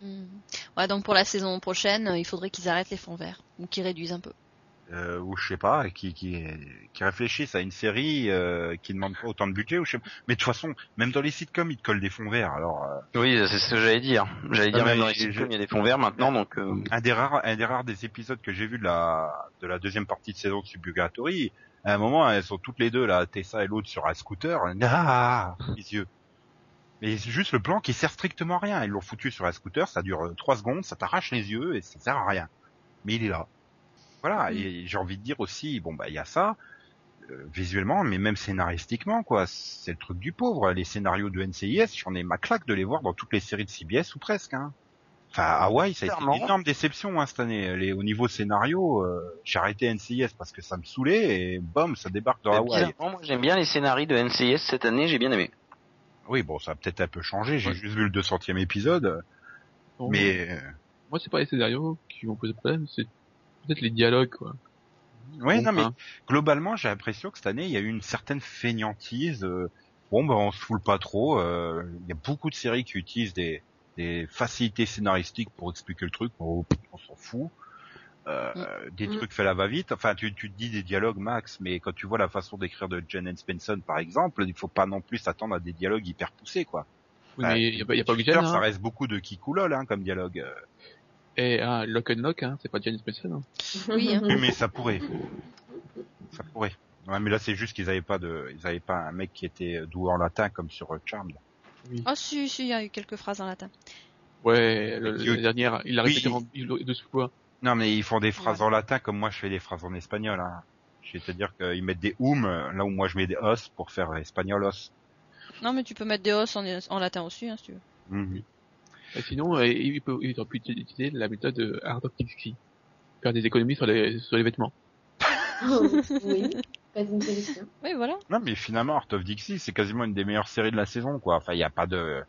Hmm. [laughs] Ouais, donc pour la saison prochaine, euh, il faudrait qu'ils arrêtent les fonds verts ou qu'ils réduisent un peu. Euh, ou je sais pas, qui, qui, qui réfléchissent à une série euh, qui demande pas autant de budget. Ou je sais pas. Mais de toute façon, même dans les sitcoms, ils te collent des fonds verts. Alors, euh, Oui, c'est ce que j'allais dire. J'allais dire Ah, même dans les sitcoms, il y a des fonds verts maintenant, donc euh, un des rares, un des rares des épisodes que j'ai vu de la, de la deuxième partie de saison de Suburgatory, à un moment, elles sont toutes les deux là, Tessa et l'autre sur un scooter. Ah, les yeux. Mais c'est juste le plan qui sert strictement à rien. Ils l'ont foutu sur un scooter, ça dure euh, trois secondes, ça t'arrache les yeux et ça sert à rien. Mais il est là. Voilà. Mm. Et j'ai envie de dire aussi, bon bah il y a ça. euh, visuellement, mais même scénaristiquement, quoi. C'est le truc du pauvre. Les scénarios de NCIS, j'en ai ma claque de les voir dans toutes les séries de CBS ou presque. Hein. Enfin, Hawaii, ça a été une énorme déception hein, cette année. Les, au niveau scénario, euh, j'ai arrêté NCIS parce que ça me saoulait et bom, ça débarque dans Hawaï. bizarrement, moi j'aime bien les scénarios de NCIS cette année, j'ai bien aimé. Oui, bon, ça a peut-être un peu changé. J'ai Ouais. juste vu le 200e épisode, Bon, mais euh, Moi, c'est pas les scénarios qui vont poser problème, c'est peut-être les dialogues, quoi. ouais, Bon, non, mais hein. globalement, j'ai l'impression que cette année, il y a eu une certaine feignantise. euh, bon, ben, on se foule pas trop. euh, Il y a beaucoup de séries qui utilisent des, des facilités scénaristiques pour expliquer le truc. Bon, on s'en fout. Euh, Des Mm. trucs faits à la va-vite. Enfin, tu, tu te dis des dialogues, Max, mais quand tu vois la façon d'écrire de Jen Spencer, par exemple, il faut pas non plus s'attendre à des dialogues hyper poussés, quoi. Oui, mais y a, pas- y a pas Guyane, ça hein. reste beaucoup de kikoulol, hein, comme dialogue. Et ah, Lock and Lock, hein, c'est pas Janice Mason. Hein. Oui, hein. Oui, mais ça pourrait. Ça pourrait. Ouais, mais là, c'est juste qu'ils avaient pas de, ils avaient pas un mec qui était doué en latin comme sur euh, Charmed. Oui. Ah si, si, il y a eu quelques phrases en latin. Ouais, le, la dernière, il a Oui. répété il- de ce fois. Non, mais ils font des phrases en latin comme moi je fais des phrases en espagnol. Hein. C'est-à-dire qu'ils mettent des oum là où moi je mets des os pour faire espagnol os. Non, mais tu peux mettre des os en, en latin aussi, hein, si tu veux. Mhm. Et sinon, euh, il, peut, il aurait pu utiliser la méthode de Art of Dixie. Faire des économies sur les, sur les vêtements. [laughs] oui, pas une solution. Oui, voilà. Non, mais finalement, Art of Dixie, c'est quasiment une des meilleures séries de la saison, quoi. Enfin, il y a pas de,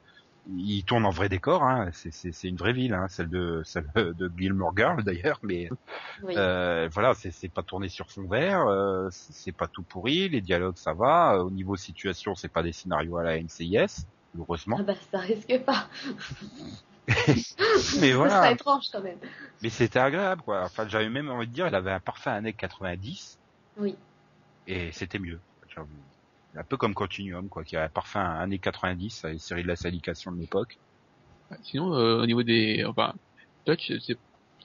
il tourne en vrai décor, hein. C'est, c'est, c'est une vraie ville, hein. Celle de, celle de Gilmore Girl d'ailleurs, mais Oui. Euh, voilà, c'est c'est pas tourné sur fond vert, euh, c'est pas tout pourri, les dialogues ça va, euh, au niveau situation c'est pas des scénarios à la NCIS, heureusement. Ah bah ça risque pas. [laughs] Mais Ça serait voilà, étrange quand même. mais c'était agréable quoi. Enfin, j'avais même envie de dire, il avait un parfait années 90 Oui. et c'était mieux. Un peu comme Continuum quoi, qui avait un parfait années 90, les séries de la syndication de l'époque. Sinon, euh, au niveau des, enfin, Touch, c'est,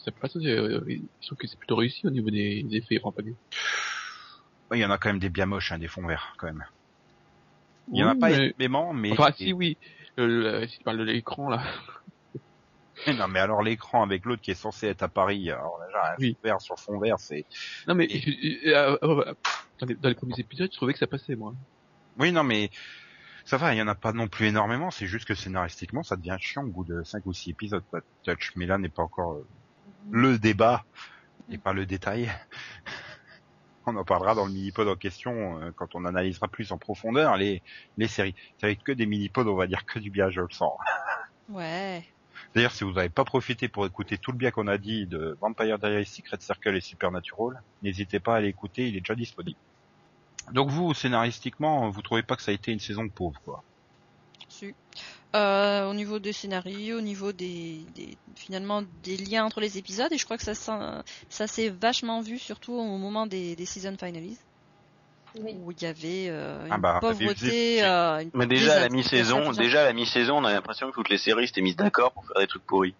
c'est pas ça, c'est, euh, je trouve que c'est plutôt réussi au niveau des, des effets rampagés. Ouais, Il y en a quand même des bien moches, hein, des fonds verts quand même. Il y en a pas mais- énormément, mais Enfin, si, oui. Le, le- si tu parles de l'écran, là. [laughs] non mais alors l'écran avec l'autre qui est censé être à Paris, alors déjà un Oui. fond vert sur fond vert, c'est Non, mais, euh, euh, euh, dans, les, dans les premiers épisodes, je trouvais que ça passait, moi. Oui, non, mais ça va, il y en a pas non plus énormément, c'est juste que scénaristiquement, ça devient chiant au bout de 5 ou 6 épisodes, Touch. Mais là n'est pas encore le débat, et pas le détail. On en parlera dans le mini-pod en question, euh, quand on analysera plus en profondeur les, les séries. Ça va être que des mini-pods, on va dire que du bien, je le sens. [laughs] Ouais. D'ailleurs, si vous n'avez pas profité pour écouter tout le bien qu'on a dit de Vampire Diaries, Secret Circle et Supernatural, n'hésitez pas à l'écouter, il est déjà disponible. Donc vous, scénaristiquement, vous trouvez pas que ça a été une saison pauvre, quoi. Euh, au niveau des scénarios, au niveau des, des finalement des liens entre les épisodes, et je crois que ça, ça s'est vachement vu surtout au moment des, des season finales, Oui. où il y avait euh, une Ah bah, pauvreté. euh, une Mais déjà à la mi-saison, déjà à la mi-saison, on a l'impression que toutes les séries s'étaient mises d'accord pour faire des trucs pourris.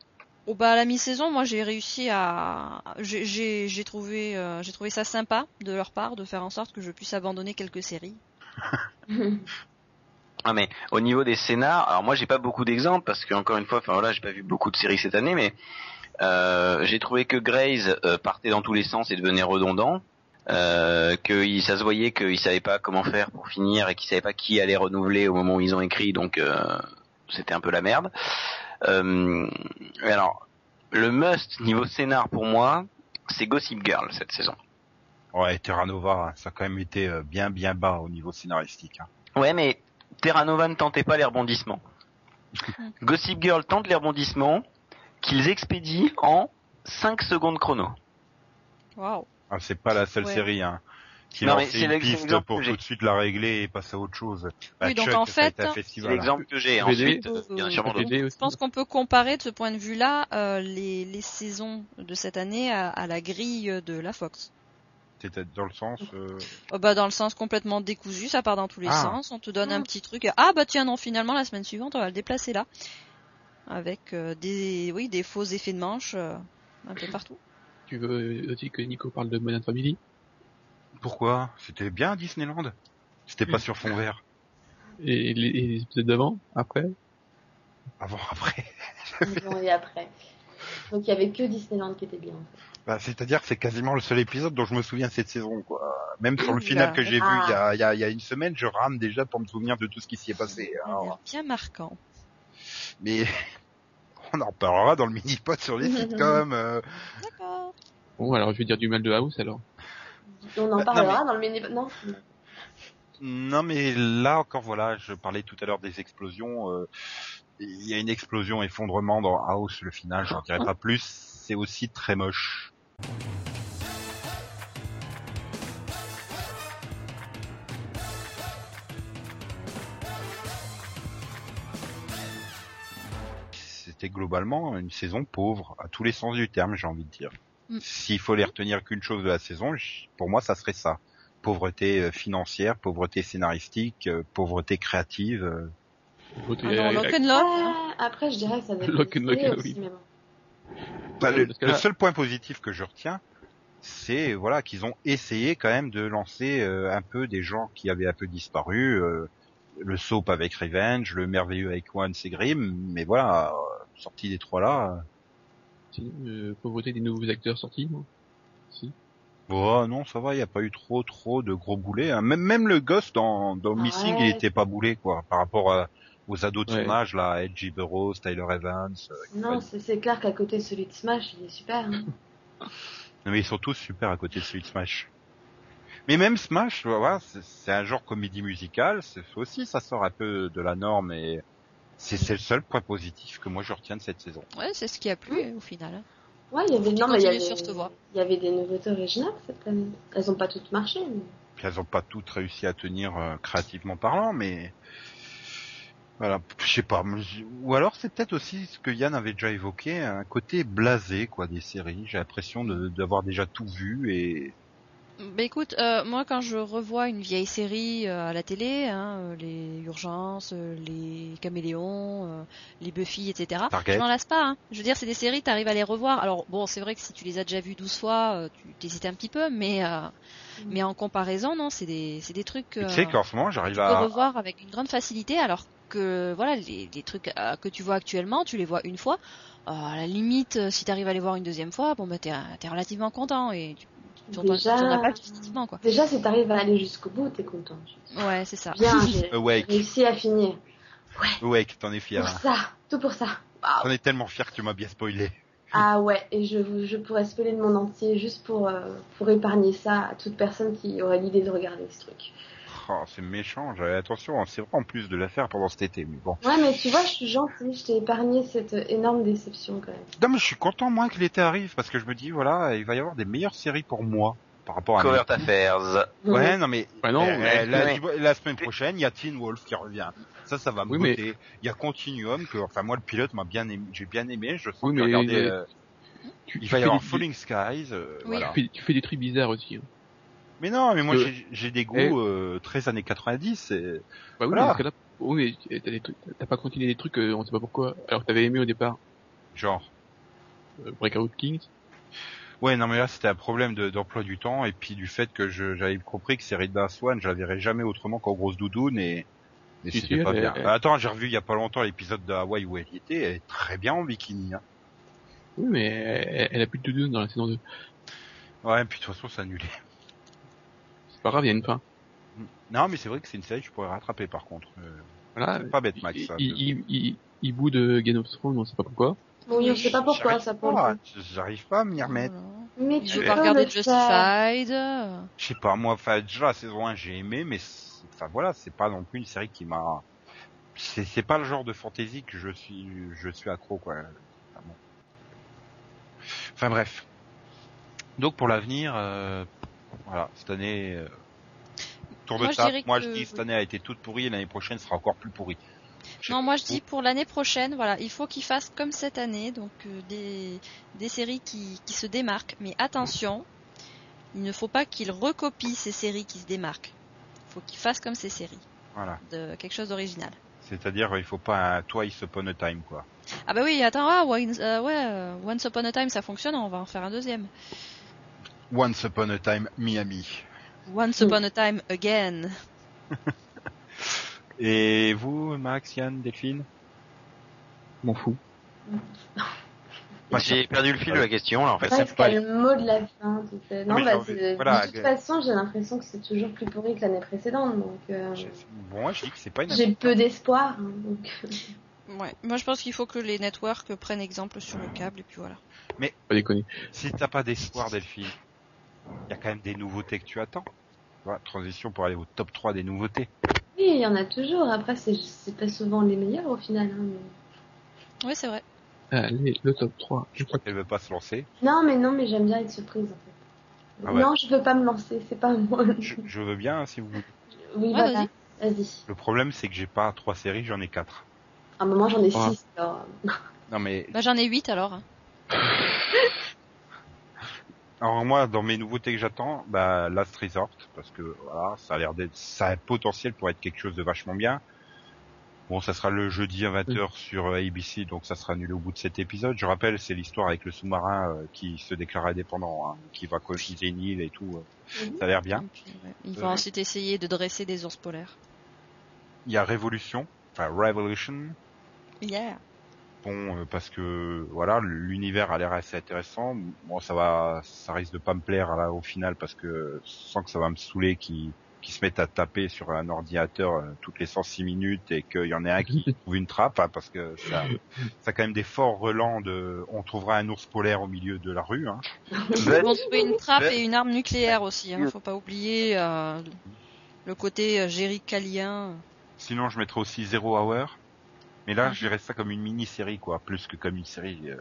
Oh, bah à la mi-saison, moi j'ai réussi à, j'ai- j'ai j'ai trouvé, euh, j'ai trouvé ça sympa de leur part de faire en sorte que je puisse abandonner quelques séries. [laughs] Ah mais au niveau des scénars, alors moi j'ai pas beaucoup d'exemples parce que encore une fois, enfin voilà, j'ai pas vu beaucoup de séries cette année, mais euh, j'ai trouvé que Grey's euh, partait dans tous les sens et devenait redondant, euh, que il- ça se voyait qu'ils savaient pas comment faire pour finir et qu'ils savaient pas qui allait renouveler au moment où ils ont écrit, donc euh, c'était un peu la merde. Euh, alors le must niveau scénar pour moi, c'est Gossip Girl cette saison. Ouais, Terra Nova, ça a quand même été euh, bien bien bas au niveau scénaristique. hein. Ouais, mais Terra Nova ne tentait pas les rebondissements. [laughs] Gossip Girl tente les rebondissements qu'ils expédient en 5 secondes chrono. Ah, c'est pas la seule Ouais. série, hein. Qui Non, mais lance c'est une piste l'exemple pour tout de suite la régler et passer à autre chose. Bah, Oui, donc Chuck, en ça a été fait, un C'est hein. l'exemple que j'ai. Ensuite, Euh, il y en a sûrement d'autres. BD Je pense qu'on peut comparer de ce point de vue-là euh, les, les saisons de cette année à, à la grille de la Fox. C'était dans le sens. euh, Oh, bah dans le sens complètement décousu, ça part dans tous les Ah. sens. On te donne Ah. un petit truc. Ah bah tiens non, finalement la semaine suivante on va le déplacer là, avec euh, des oui des faux effets de manche euh, un peu partout. Tu veux aussi que Nico parle de Modern Family? Pourquoi? C'était bien Disneyland. C'était pas sur fond vert. et les, et les épisodes d'avant, après? Avant, [laughs] après. Avant et après. Donc il y avait que Disneyland qui était bien. en fait. Bah, c'est-à-dire que c'est quasiment le seul épisode dont je me souviens cette saison, quoi. Même sur le final Oula. que j'ai Ah. vu il y a, il y, a, il y a une semaine, je rame déjà pour me souvenir de tout ce qui s'y est passé. Alors, bien marquant. mais [laughs] on en reparlera dans le mini-pod sur les sitcoms. euh. D'accord. Bon, alors je vais dire du mal de House alors. On en Bah, non, parlera dans le mini. Non? Non, mais là encore, voilà, je parlais tout à l'heure des explosions. euh, Il y a une explosion, effondrement dans House, le final, j'en dirai pas plus. C'est aussi très moche. C'était globalement une saison pauvre, à tous les sens du terme, j'ai envie de dire. Mm. S'il faut les retenir qu'une chose de la saison, pour moi, ça serait ça. Pauvreté euh, financière, pauvreté scénaristique, euh, pauvreté créative. Euh, Ah non, à- Lock and Lock. hein. Ah, après, je dirais que ça dépend. Lock and oui. Bah, le, seul point positif que je retiens, c'est voilà qu'ils ont essayé quand même de lancer euh, un peu des gens qui avaient un peu disparu, euh, le soap avec Revenge, le merveilleux avec et Grimm, mais voilà, euh, sorti des trois là, euh, Si, euh, pauvreté des nouveaux acteurs sortis, non? Si. bon non ça va, il y a pas eu trop trop de gros boulets. hein. Même même le gosse dans dans Missing, il Arrête. était pas boulé quoi, par rapport à- aux ados de son Ouais. âge là, Edgy Burroughs, Tyler Evans. euh, Non, c'est clair qu'à côté de celui de Smash, il est super. hein. [laughs] Non, mais ils sont tous super à côté de celui de Smash. Mais même Smash, voilà, c'est c'est un genre comédie musicale, c'est aussi ça sort un peu de la norme et c'est le seul point positif que moi je retiens de cette saison. Ouais, c'est ce qui a plu au final. Ouais, il y avait, non, mais il y avait, il y avait des nouveautés originales cette année. Elles ont pas toutes marché. mais- Puis elles ont pas toutes réussi à tenir euh, créativement parlant, mais voilà, je sais pas. Ou alors c'est peut-être aussi ce que Yann avait déjà évoqué, un côté blasé quoi des séries. J'ai l'impression de- d'avoir déjà tout vu et Bah écoute, euh, moi quand je revois une vieille série euh, à la télé, hein, euh, les Urgences, euh, les Caméléons, euh, les Buffy, etc. Target. Je m'en lasse pas. Hein. Je veux dire, c'est des séries, t'arrives à les revoir. Alors bon, c'est vrai que si tu les as déjà vues 12 fois, euh, tu t'hésites un petit peu, mais euh, mais en comparaison, non, c'est des c'est des trucs. euh, tu sais qu'en ce moment j'arrive tu peux à revoir avec une grande facilité, alors que voilà, les, les trucs euh, que tu vois actuellement, tu les vois une fois. Euh, à la limite, euh, si t'arrives à les voir une deuxième fois, bon bah t'es t'es relativement content et tu tu t'en Déjà- tu t'en as pas définitivement quoi. Déjà, si t'arrives à aller jusqu'au bout, t'es content. Ouais, c'est ça. Bien, [laughs] j'ai Awake. réussi à finir. Ouais, que t'en es fier. Pour hein. ça, tout pour ça. Waouh. J'en ai tellement fier que tu m'as bien spoilé. Ah ouais, et je, je pourrais spoiler le monde entier juste pour, euh, pour épargner ça à toute personne qui aurait l'idée de regarder ce truc. Oh, c'est méchant, j'avais attention, hein, c'est vrai en plus de la faire pendant cet été, mais bon. Ouais, mais tu vois, je suis gentille, je t'ai épargné cette énorme déception quand même. Non mais je suis content moi que l'été arrive, parce que je me dis, voilà, il va y avoir des meilleures séries pour moi, par rapport à... Covert Affairs. Ouais, non mais Bah non, euh, mais- la, ouais. la semaine prochaine, il y a Teen Wolf qui revient. Ça, ça va me Oui, botter. Il y a Continuum, que, enfin moi le pilote m'a bien aimé, j'ai bien aimé, je sens Oui, que mais- regarder, mais- euh, Tu, il tu va y fais avoir des- Falling Skies, euh, Oui. voilà. tu, fais, tu fais des trucs bizarres aussi. hein. Mais non, mais moi Que- j'ai- j'ai des goûts Eh. euh, très années 90, et... Bah oui, Voilà. mais parce que là, oui, mais t'as des trucs, t'as pas continué des trucs, euh, on sait pas pourquoi, alors que t'avais aimé au départ, genre... euh, Breakout Kings. Ouais, non mais là c'était un problème de- d'emploi du temps et puis du fait que j'avais compris que Rida Swan, je la verrais jamais autrement qu'en grosse doudoune et, et Si, c'était pas elle- bien. elle- Attends, j'ai revu il y a pas longtemps l'épisode de Hawaii où elle y était, elle est très bien en bikini. Hein. Oui, mais elle, elle a plus de doudoune dans la saison 2. Ouais, et puis de toute façon c'est annulé. Pas grave, il y a une fin. Non mais c'est vrai que c'est une série que je pourrais rattraper par contre. Euh, Voilà. C'est pas bête, Max, Il, ça. il, il, il, il bout de Game of Thrones, on sait pas pourquoi. Oui, on sait pas pourquoi ça pour. J'arrive pas à m'y remettre. Mais Je tu veux peux pas regarder. Justified. Je sais pas, moi, enfin déjà la saison 1 j'ai aimé, mais enfin voilà, c'est pas non plus une série qui m'a... C'est c'est pas le genre de fantasy que je suis je suis accro quoi. Enfin, bon. Enfin bref. Donc pour l'avenir, euh, voilà, cette année, euh, tour de Moi, je table. Moi que- je dis cette année a été toute pourrie, l'année prochaine sera encore plus pourrie. Non, moi je dis pour l'année prochaine, voilà, il faut qu'ils fassent comme cette année, donc euh, des, des séries qui, qui se démarquent. Mais attention, il ne faut pas qu'ils recopient ces séries qui se démarquent. Il faut qu'ils fassent comme ces séries, Voilà. de quelque chose d'original. C'est-à-dire il faut pas un Twice Upon a Time quoi. Ah bah oui, attends, ah, Once- euh, ouais, Once Upon a Time ça fonctionne, on va en faire un deuxième. Once Upon a Time Miami. Once. Upon a Time Again. [laughs] Et vous, Max, Yann, Delphine? M'en fous. [laughs] J'ai perdu le fil de la question là en fait. C'est pas- le mot de la fin. tout ça. Non, mais bah, voilà, de toute que- façon, j'ai l'impression que c'est toujours plus pourri que l'année précédente. Donc, euh, Je- Bon, moi je dis que c'est pas une. j'ai peu d'espoir. hein, donc, Ouais. Moi je pense qu'il faut que les networks prennent exemple sur le câble et puis voilà. Pas déconner. Si t'as pas d'espoir, Delphine, il y a quand même des nouveautés que tu attends. Voilà, transition pour aller au top 3 des nouveautés. oui, il y en a toujours. Après, c'est pas souvent les meilleurs au final. hein, mais- Ouais, c'est vrai. Allez, le top 3. Je crois qu'elle veut pas se lancer. Non, mais non, mais j'aime bien être surprise en fait. Ah ouais. Non, je veux pas me lancer, c'est pas moi. Je, je veux bien hein, si vous voulez. Oui, Ouais, voilà. Vas-y. Le problème c'est que j'ai pas trois séries, j'en ai quatre. À un moment, j'en ai Ah. six. Alors... Non mais Bah j'en ai 8 alors. [laughs] alors moi dans mes nouveautés que j'attends, bah Last Resort parce que voilà, ça a l'air d'être ça a un potentiel pour être quelque chose de vachement bien. Bon, ça sera le jeudi à 20h sur euh, ABC, donc ça sera annulé au bout de cet épisode. Je rappelle, c'est l'histoire avec le sous-marin euh, qui se déclare indépendant, hein, qui va coloniser une île et tout. euh. Ça a l'air bien. Puis, ouais, Ils vont Euh. ensuite essayer de dresser des ours polaires. Il y a Révolution, enfin Revolution, Yeah. Bon euh, parce que voilà l'univers a l'air assez intéressant moi ça va ça risque de pas me plaire là au final parce que sans que ça va me saouler qui qui se mettent à taper sur un ordinateur euh, toutes les 106 minutes et qu'il y en ait un qui [laughs] trouve une trappe hein, parce que ça ça a quand même des forts relents de on trouvera un ours polaire au milieu de la rue hein. [laughs] Ils vont trouver une trappe et une arme nucléaire aussi. Hein. Faut pas oublier euh, le côté euh, géricalien. sinon je mettrai aussi Zero Hour mais là je dirais ça comme une mini-série quoi plus que comme une série euh.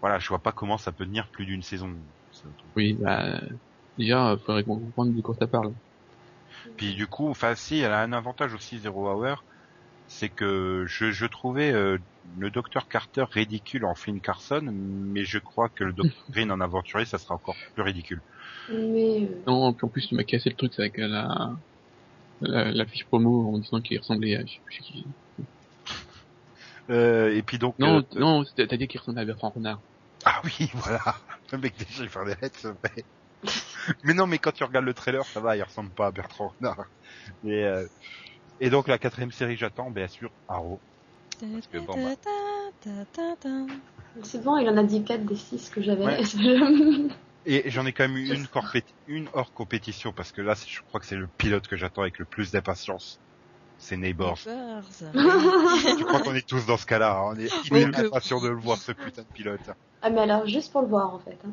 voilà je vois pas comment ça peut tenir plus d'une saison Oui, bah, déjà, il faudrait qu'on comprenne de quoi ça parle. Puis du coup, enfin si, elle a un avantage aussi Zero Hour, c'est que je, je trouvais euh, le docteur Carter ridicule en Flynn Carson, mais je crois que le docteur [laughs] Green en aventurier, ça sera encore plus ridicule. Mais euh, Non, puis en plus, tu m'as cassé le truc, c'est avec la, la, la fiche promo en disant qu'il ressemblait à, je sais plus chez qui. Euh, et puis donc, Non, euh, non, t'as dit qu'il ressemblait à Bertrand Renard. ah oui, [laughs] voilà, le mec déjà il fait des lettres, mais... mais non, mais quand tu regardes le trailer, ça va, il ressemble pas à Bertrand Renard. Et, euh, et donc la quatrième série j'attends, bien sûr, Arrow. que bon, bah. c'est bon, il en a dit 4 des 6 que j'avais. Ouais. [laughs] Et j'en ai quand même eu une, corpé- une hors compétition parce que là, je crois que c'est le pilote que j'attends avec le plus d'impatience. C'est Neighbors. Je [laughs] crois qu'on est tous dans ce cas-là. hein? On est Oui, que- impatients de le voir ce putain de pilote. ah, mais alors, juste pour le voir en fait. hein.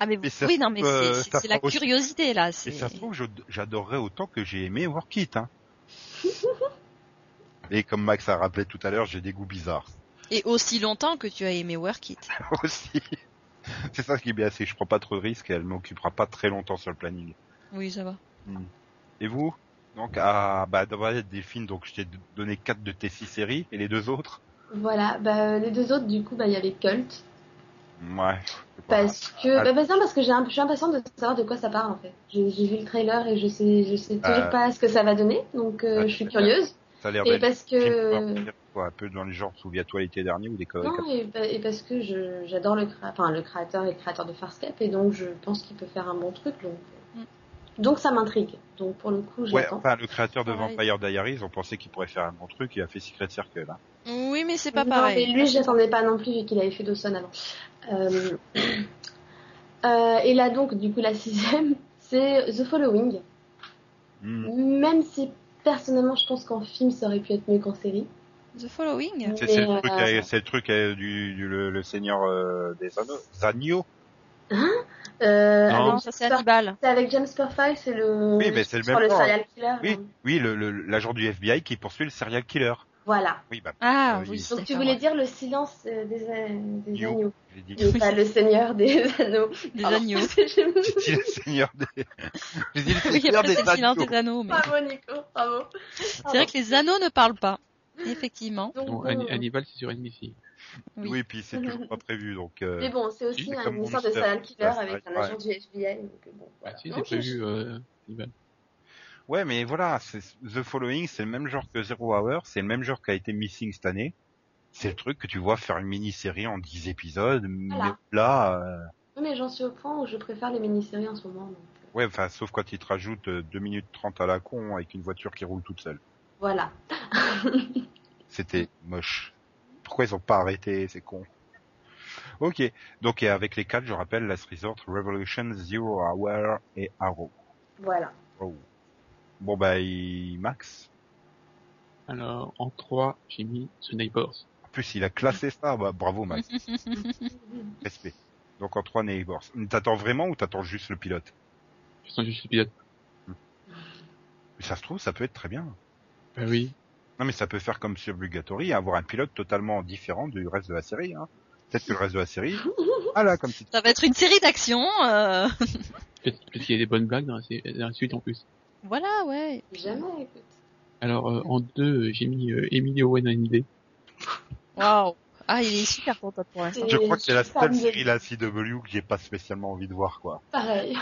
Ah mais oui non mais euh, c'est- la aussi- curiosité là. Et ça se trouve, j'adorerais autant que j'ai aimé Work It. Hein. [laughs] Et comme Max a rappelé tout à l'heure, j'ai des goûts bizarres Et aussi longtemps que tu as aimé Work It. [laughs] aussi. C'est ça qui est bien, c'est que je prends pas trop de risques et elle m'occupera pas très longtemps sur le planning. Oui ça va. Et vous? Donc, ah, bah, des films, donc je t'ai donné quatre de tes six séries, et les deux autres? Voilà, bah, les deux autres, du coup, bah, il y avait Cult. Ouais. Parce que, Ah. bah, bah, non, parce que j'ai un- je suis impatiente de savoir de quoi ça parle en fait. J'ai vu le trailer et je sais, je sais toujours Euh. pas ce que ça va donner, donc euh, Ouais, je suis curieuse. Ça a l'air Et parce film que, quoi, un peu dans le genre Souviens-toi l'été dernier ou des conneries non, comme et, pa- et parce que je- j'adore le, enfin, le créateur et le créateur de Farscape, et donc je pense qu'il peut faire un bon truc, donc, euh. Donc ça m'intrigue. Donc pour le coup, ça. Ouais, j'attends. enfin, le créateur de Pareil. Vampire Diaries, on pensait qu'il pourrait faire un bon truc, il a fait Secret Circle. Hein. Oui mais c'est pas non, pareil. mais lui, j'attendais pas non plus vu qu'il avait fait Dawson avant. Euh, [clears throat] euh, et là donc, du coup, la sixième, [laughs] c'est The Following. Hmm. Même si personnellement, je pense qu'en film, ça aurait pu être mieux qu'en série. The Following. C'est le truc, euh, c'est le truc du, du- le, le Seigneur euh, des Anneaux. Zanio Euh, Non. Non ça c'est Hannibal. C'est avec James Purfoy, c'est le. Oui, mais c'est le même le serial killer. Oui, hein. oui, le- le- l'agent du FBI qui poursuit le serial killer. Voilà. Oui, bah, Ah Euh, oui. Donc tu voulais ouais. dire le silence euh, des, a- des You. agneaux. Et pas le seigneur des [laughs] anneaux. Des Pardon. agneaux. [laughs] j'ai dit le seigneur des, [laughs] j'ai dit le Oui, seigneur après c'est des le silence des anneaux, mais Bravo Nico, bravo. c'est vrai que les anneaux ne parlent pas. Effectivement. Donc, Bon, bon, Anni- Hannibal, c'est sur NBC. Oui. Oui, puis c'est toujours pas prévu, donc, euh, Mais bon, c'est aussi un- une histoire de serial killer avec un ouais. agent du FBI. Donc, bon, Ah, voilà. si, Non, c'est je- prévu, euh. Ouais, mais voilà, c'est The Following, c'est le même genre que Zero Hour, c'est le même genre qui a été Missing cette année. C'est le truc que tu vois faire une mini-série en 10 épisodes, mais Voilà. là, euh, Oui, mais j'en suis au point où je préfère les mini-séries en ce moment. donc, euh, ouais, enfin, sauf quand ils te rajoutent euh, 2 minutes 30 à la con avec une voiture qui roule toute seule. Voilà. [laughs] C'était moche. Pourquoi ils ont pas arrêté, c'est con. Ok, donc et avec les quatre, je rappelle, Last Resort, Revolution, Zero Hour et Arrow. Voilà. Oh. Bon bah, il- Max. Alors, en 3, j'ai mis The Neighbors. En plus, il a classé ça, bah, bravo Max. [laughs] Respect. Donc en 3 Neighbors. T'attends vraiment ou t'attends juste le pilote? Je sens juste le pilote. Mais ça se trouve, ça peut être très bien. Bah oui. Non mais ça peut faire comme sur Bugatory, avoir un pilote totalement différent du reste de la série. Hein. Peut-être que le reste de la série, [laughs] ah là, comme si Ça va être une série d'actions. euh, [laughs] Peut-être qu'il y a des bonnes blagues dans la, sé- dans la suite en plus. Voilà, ouais. Jamais, écoute. Alors, euh, en 2, j'ai mis euh, Emily Owen and Idée. Waouh. Ah, il est super content pour l'instant. Je crois que c'est la seule série la CW que j'ai pas spécialement envie de voir quoi. Pareil.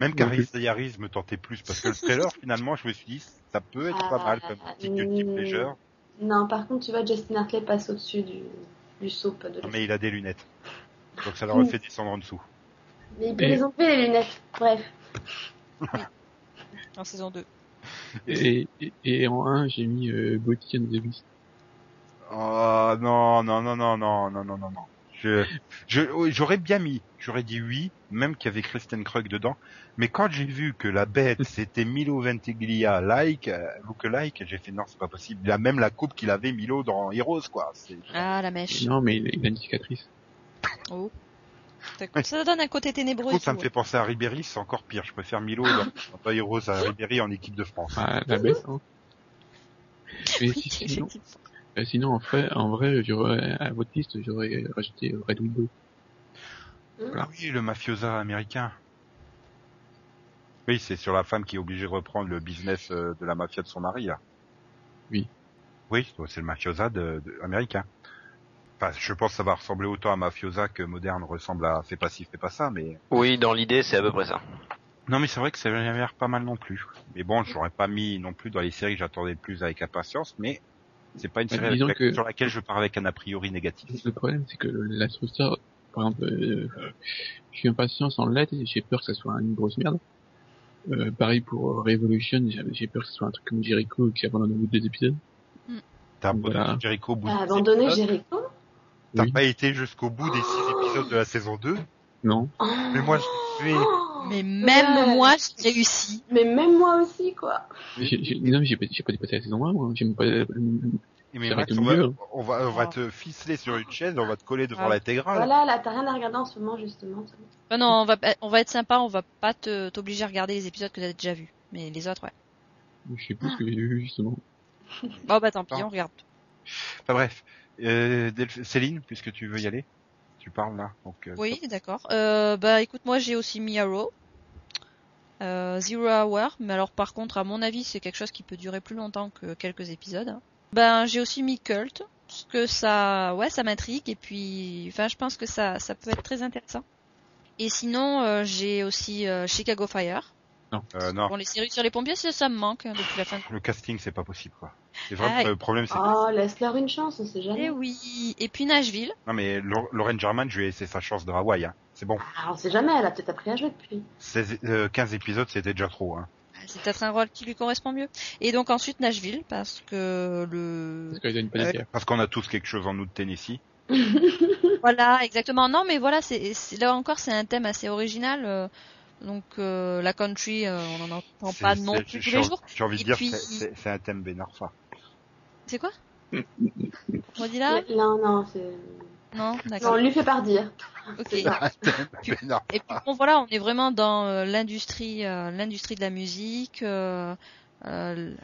Même Non Caris plus. Yaris me tentait plus parce que le trailer [laughs] finalement je me suis dit ça peut être pas mal comme Ah, petit guilty pleasure Non, par contre, tu vois, Justin Hartley passe au-dessus du, du soap de mais il a des lunettes. Donc ça leur fait descendre en dessous. Mais il peut Et- les lunettes. Bref. En saison 2. Et, et, et en 1, j'ai mis euh, Gauthier and the Beast. Oh non non non non non non non non non. Je je oui, j'aurais bien mis, j'aurais dit oui, même qu'il y avait Kristen Krug dedans. Mais quand j'ai vu que la bête [laughs] c'était Milo Ventiglia like euh, look like, j'ai fait non c'est pas possible. Il a même la coupe qu'il avait Milo dans Heroes quoi. Ah, la mèche. Non, mais il, a une cicatrice. [laughs] Oh. Ça- donne un côté Du ténébreux. coup, ça me fait penser à Ribéry, c'est encore pire. Je préfère Milo dans, dans Heroes à Ribéry en équipe de France. Ah, la baisse, hein. [laughs] Mais Oui, sinon, euh, sinon, en vrai, en vrai, j'aurais, à votre liste, j'aurais rajouté Red Widow. Ah oui, le mafiosa américain. Oui, c'est sur la femme qui est obligée de reprendre le business euh, de la mafia de son mari, là. Oui. Oui, c'est le mafiosa de, de- américain. Enfin, je pense que ça va ressembler autant à mafiosa que moderne ressemble à fais pas ci, fais pas ça, mais... Oui, dans l'idée, c'est à peu près ça. Non, mais c'est vrai que ça avait l'air pas mal non plus. Mais bon, je l'aurais pas mis non plus dans les séries que j'attendais le plus avec impatience, mais c'est pas une série avec- que- sur laquelle je pars avec un a priori négatif. Le problème, c'est que la par exemple, euh, je suis impatient sans l'être et j'ai peur que ça soit une grosse merde. Euh, pareil pour Revolution, j'ai peur que ce soit un truc comme Jericho qui abandonne au bout de deux épisodes. T'as abandonné. Jericho au bout T'as abandonné Jericho? T'as Oui. pas été jusqu'au bout des six épisodes de la saison 2 Non. Mais moi, je suis... Oh Mais même Ouais. moi, j'ai réussi. Mais même moi aussi, quoi. Non, mais j'ai pas, pas dépassé la saison 1, moi. J'ai même pas, Mais Ça Max, va on va, on va, on va Oh. te ficeler sur une chaise, on va te coller devant Ah. l'intégrale. Voilà, là, t'as rien à regarder en ce moment, justement. Bah non, on va, on va être sympa, on va pas te- t'obliger à regarder les épisodes que t'as déjà vus. Mais les autres, ouais. je sais plus ce que j'ai vu, justement. [laughs] Bon bah tant pis, on regarde. Enfin bref, euh, Delph- Céline, puisque tu veux y aller, tu parles là. Donc, euh, Oui, d'accord. Euh, bah écoute, moi j'ai aussi mis Arrow. Euh, Zero Hour, mais alors par contre, à mon avis, c'est quelque chose qui peut durer plus longtemps que quelques épisodes. Ben j'ai aussi mis Cult, parce que ça, ouais, ça m'intrigue et puis, enfin, je pense que ça, ça peut être très intéressant. Et sinon, euh, j'ai aussi euh, Chicago Fire. euh, non, Bon, les séries sur les pompiers, ça, ça me manque hein, depuis la fin. le casting c'est pas possible quoi. C'est vraiment Ah, le problème, c'est Oh, laisse-leur une chance, on sait jamais. Et oui. Et puis Nashville. non mais Lau- Lauren German, je lui ai laissé sa chance de Hawaï. Hein. C'est bon, Ah, on sait jamais, elle a peut-être appris à jouer depuis. 16, euh, 15 épisodes c'était déjà trop. Hein. C'est peut-être un rôle qui lui correspond mieux. Et donc ensuite Nashville, parce que le Parce qu'on a tous quelque chose en nous de Tennessee. [laughs] Voilà, exactement. Non, mais voilà, c'est c'est- là encore, c'est un thème assez original. euh, donc euh, la country, euh, on n'en entend pas non plus tous les jours. J'ai envie de dire, puis- c'est- un thème Ben Arfa. C'est quoi? On dit là Non, non, c'est... Non, d'accord. on lui fait pas dire. Ok. c'est ça. Un thème Arfa. Et puis bon, voilà, on est vraiment dans euh, l'industrie, euh, l'industrie de la musique. euh, euh,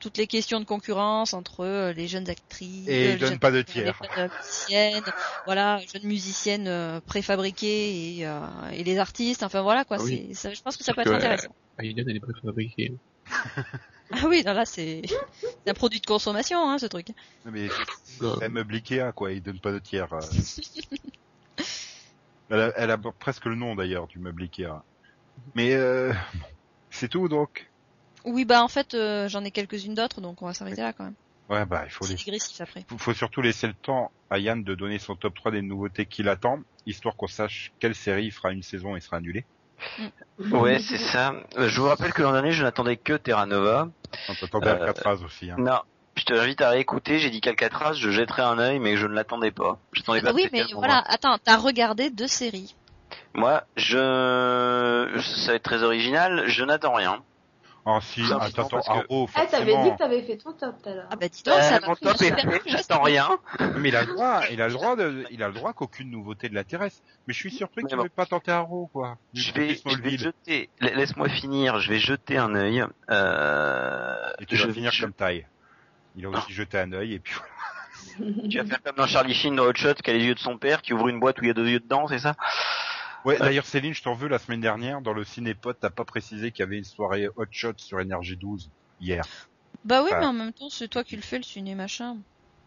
toutes les questions de concurrence entre euh, les jeunes actrices, Et ils les donnent jeunes- pas de les tiers. jeunes musiciennes, voilà, jeunes musiciennes euh, préfabriquées et, euh, et les artistes. Enfin voilà quoi. Ah oui. c'est, ça, je pense que ça peut être intéressant. Alien, elle est préfabriquée. [laughs] Ah oui, non, là [laughs] c'est, un produit de consommation, hein, ce truc. Non, Mais c'est meuble Ikea, quoi, ils donnent pas de tiers. euh. [laughs] elle, a, elle a presque le nom d'ailleurs du meuble Ikea. Mais euh, c'est tout donc. Oui, bah en fait, euh, j'en ai quelques-unes d'autres, donc on va s'arrêter là quand même. Ouais, bah il faut digressif après. Faut- faut surtout laisser le temps à Yann de donner son top 3 des nouveautés qu'il attend, histoire qu'on sache quelle série fera une saison et sera annulée. Ouais, c'est ça. Euh, Je vous rappelle que l'an dernier, je n'attendais que Terra Nova. On t'attendait Euh, Alcatraz aussi. Hein. Non, je te invite à réécouter. J'ai dit qu'Alcatraz, je jetterai un œil, mais je ne l'attendais pas. J'attendais Ah pas oui, mais voilà, attends, t'as regardé deux séries. Moi, je, ça va être très original. Je n'attends rien. Ah si, Simplement attends, parce que- Arrow, Ah, t'avais dit que t'avais fait ton top tout à l'heure. Ah bah dis donc, Euh, ça mon top est fait, j'attends rien. [laughs] Mais il a le droit, il a le droit de, il a le droit qu'aucune nouveauté de l'intéresse. Mais je suis surpris que Mais tu bon. ne pas tenter Arrow, quoi. Je vais, je vais jeter. la- Laisse-moi finir. Je vais jeter un œil. Euh, Et tu je vas vais- finir je- comme taille. Il a aussi jeté un œil et puis voilà. Tu vas faire comme dans Charlie Sheen dans Hot Shot, qui a les yeux de son père, qui ouvre une boîte où il y a deux yeux dedans, c'est ça? Ouais, d'ailleurs Céline, je t'en veux la semaine dernière dans le cinépote, t'as pas précisé qu'il y avait une soirée hot shot sur énergie 12 hier. Bah oui, mais en même temps, c'est toi qui le fais, le ciné machin.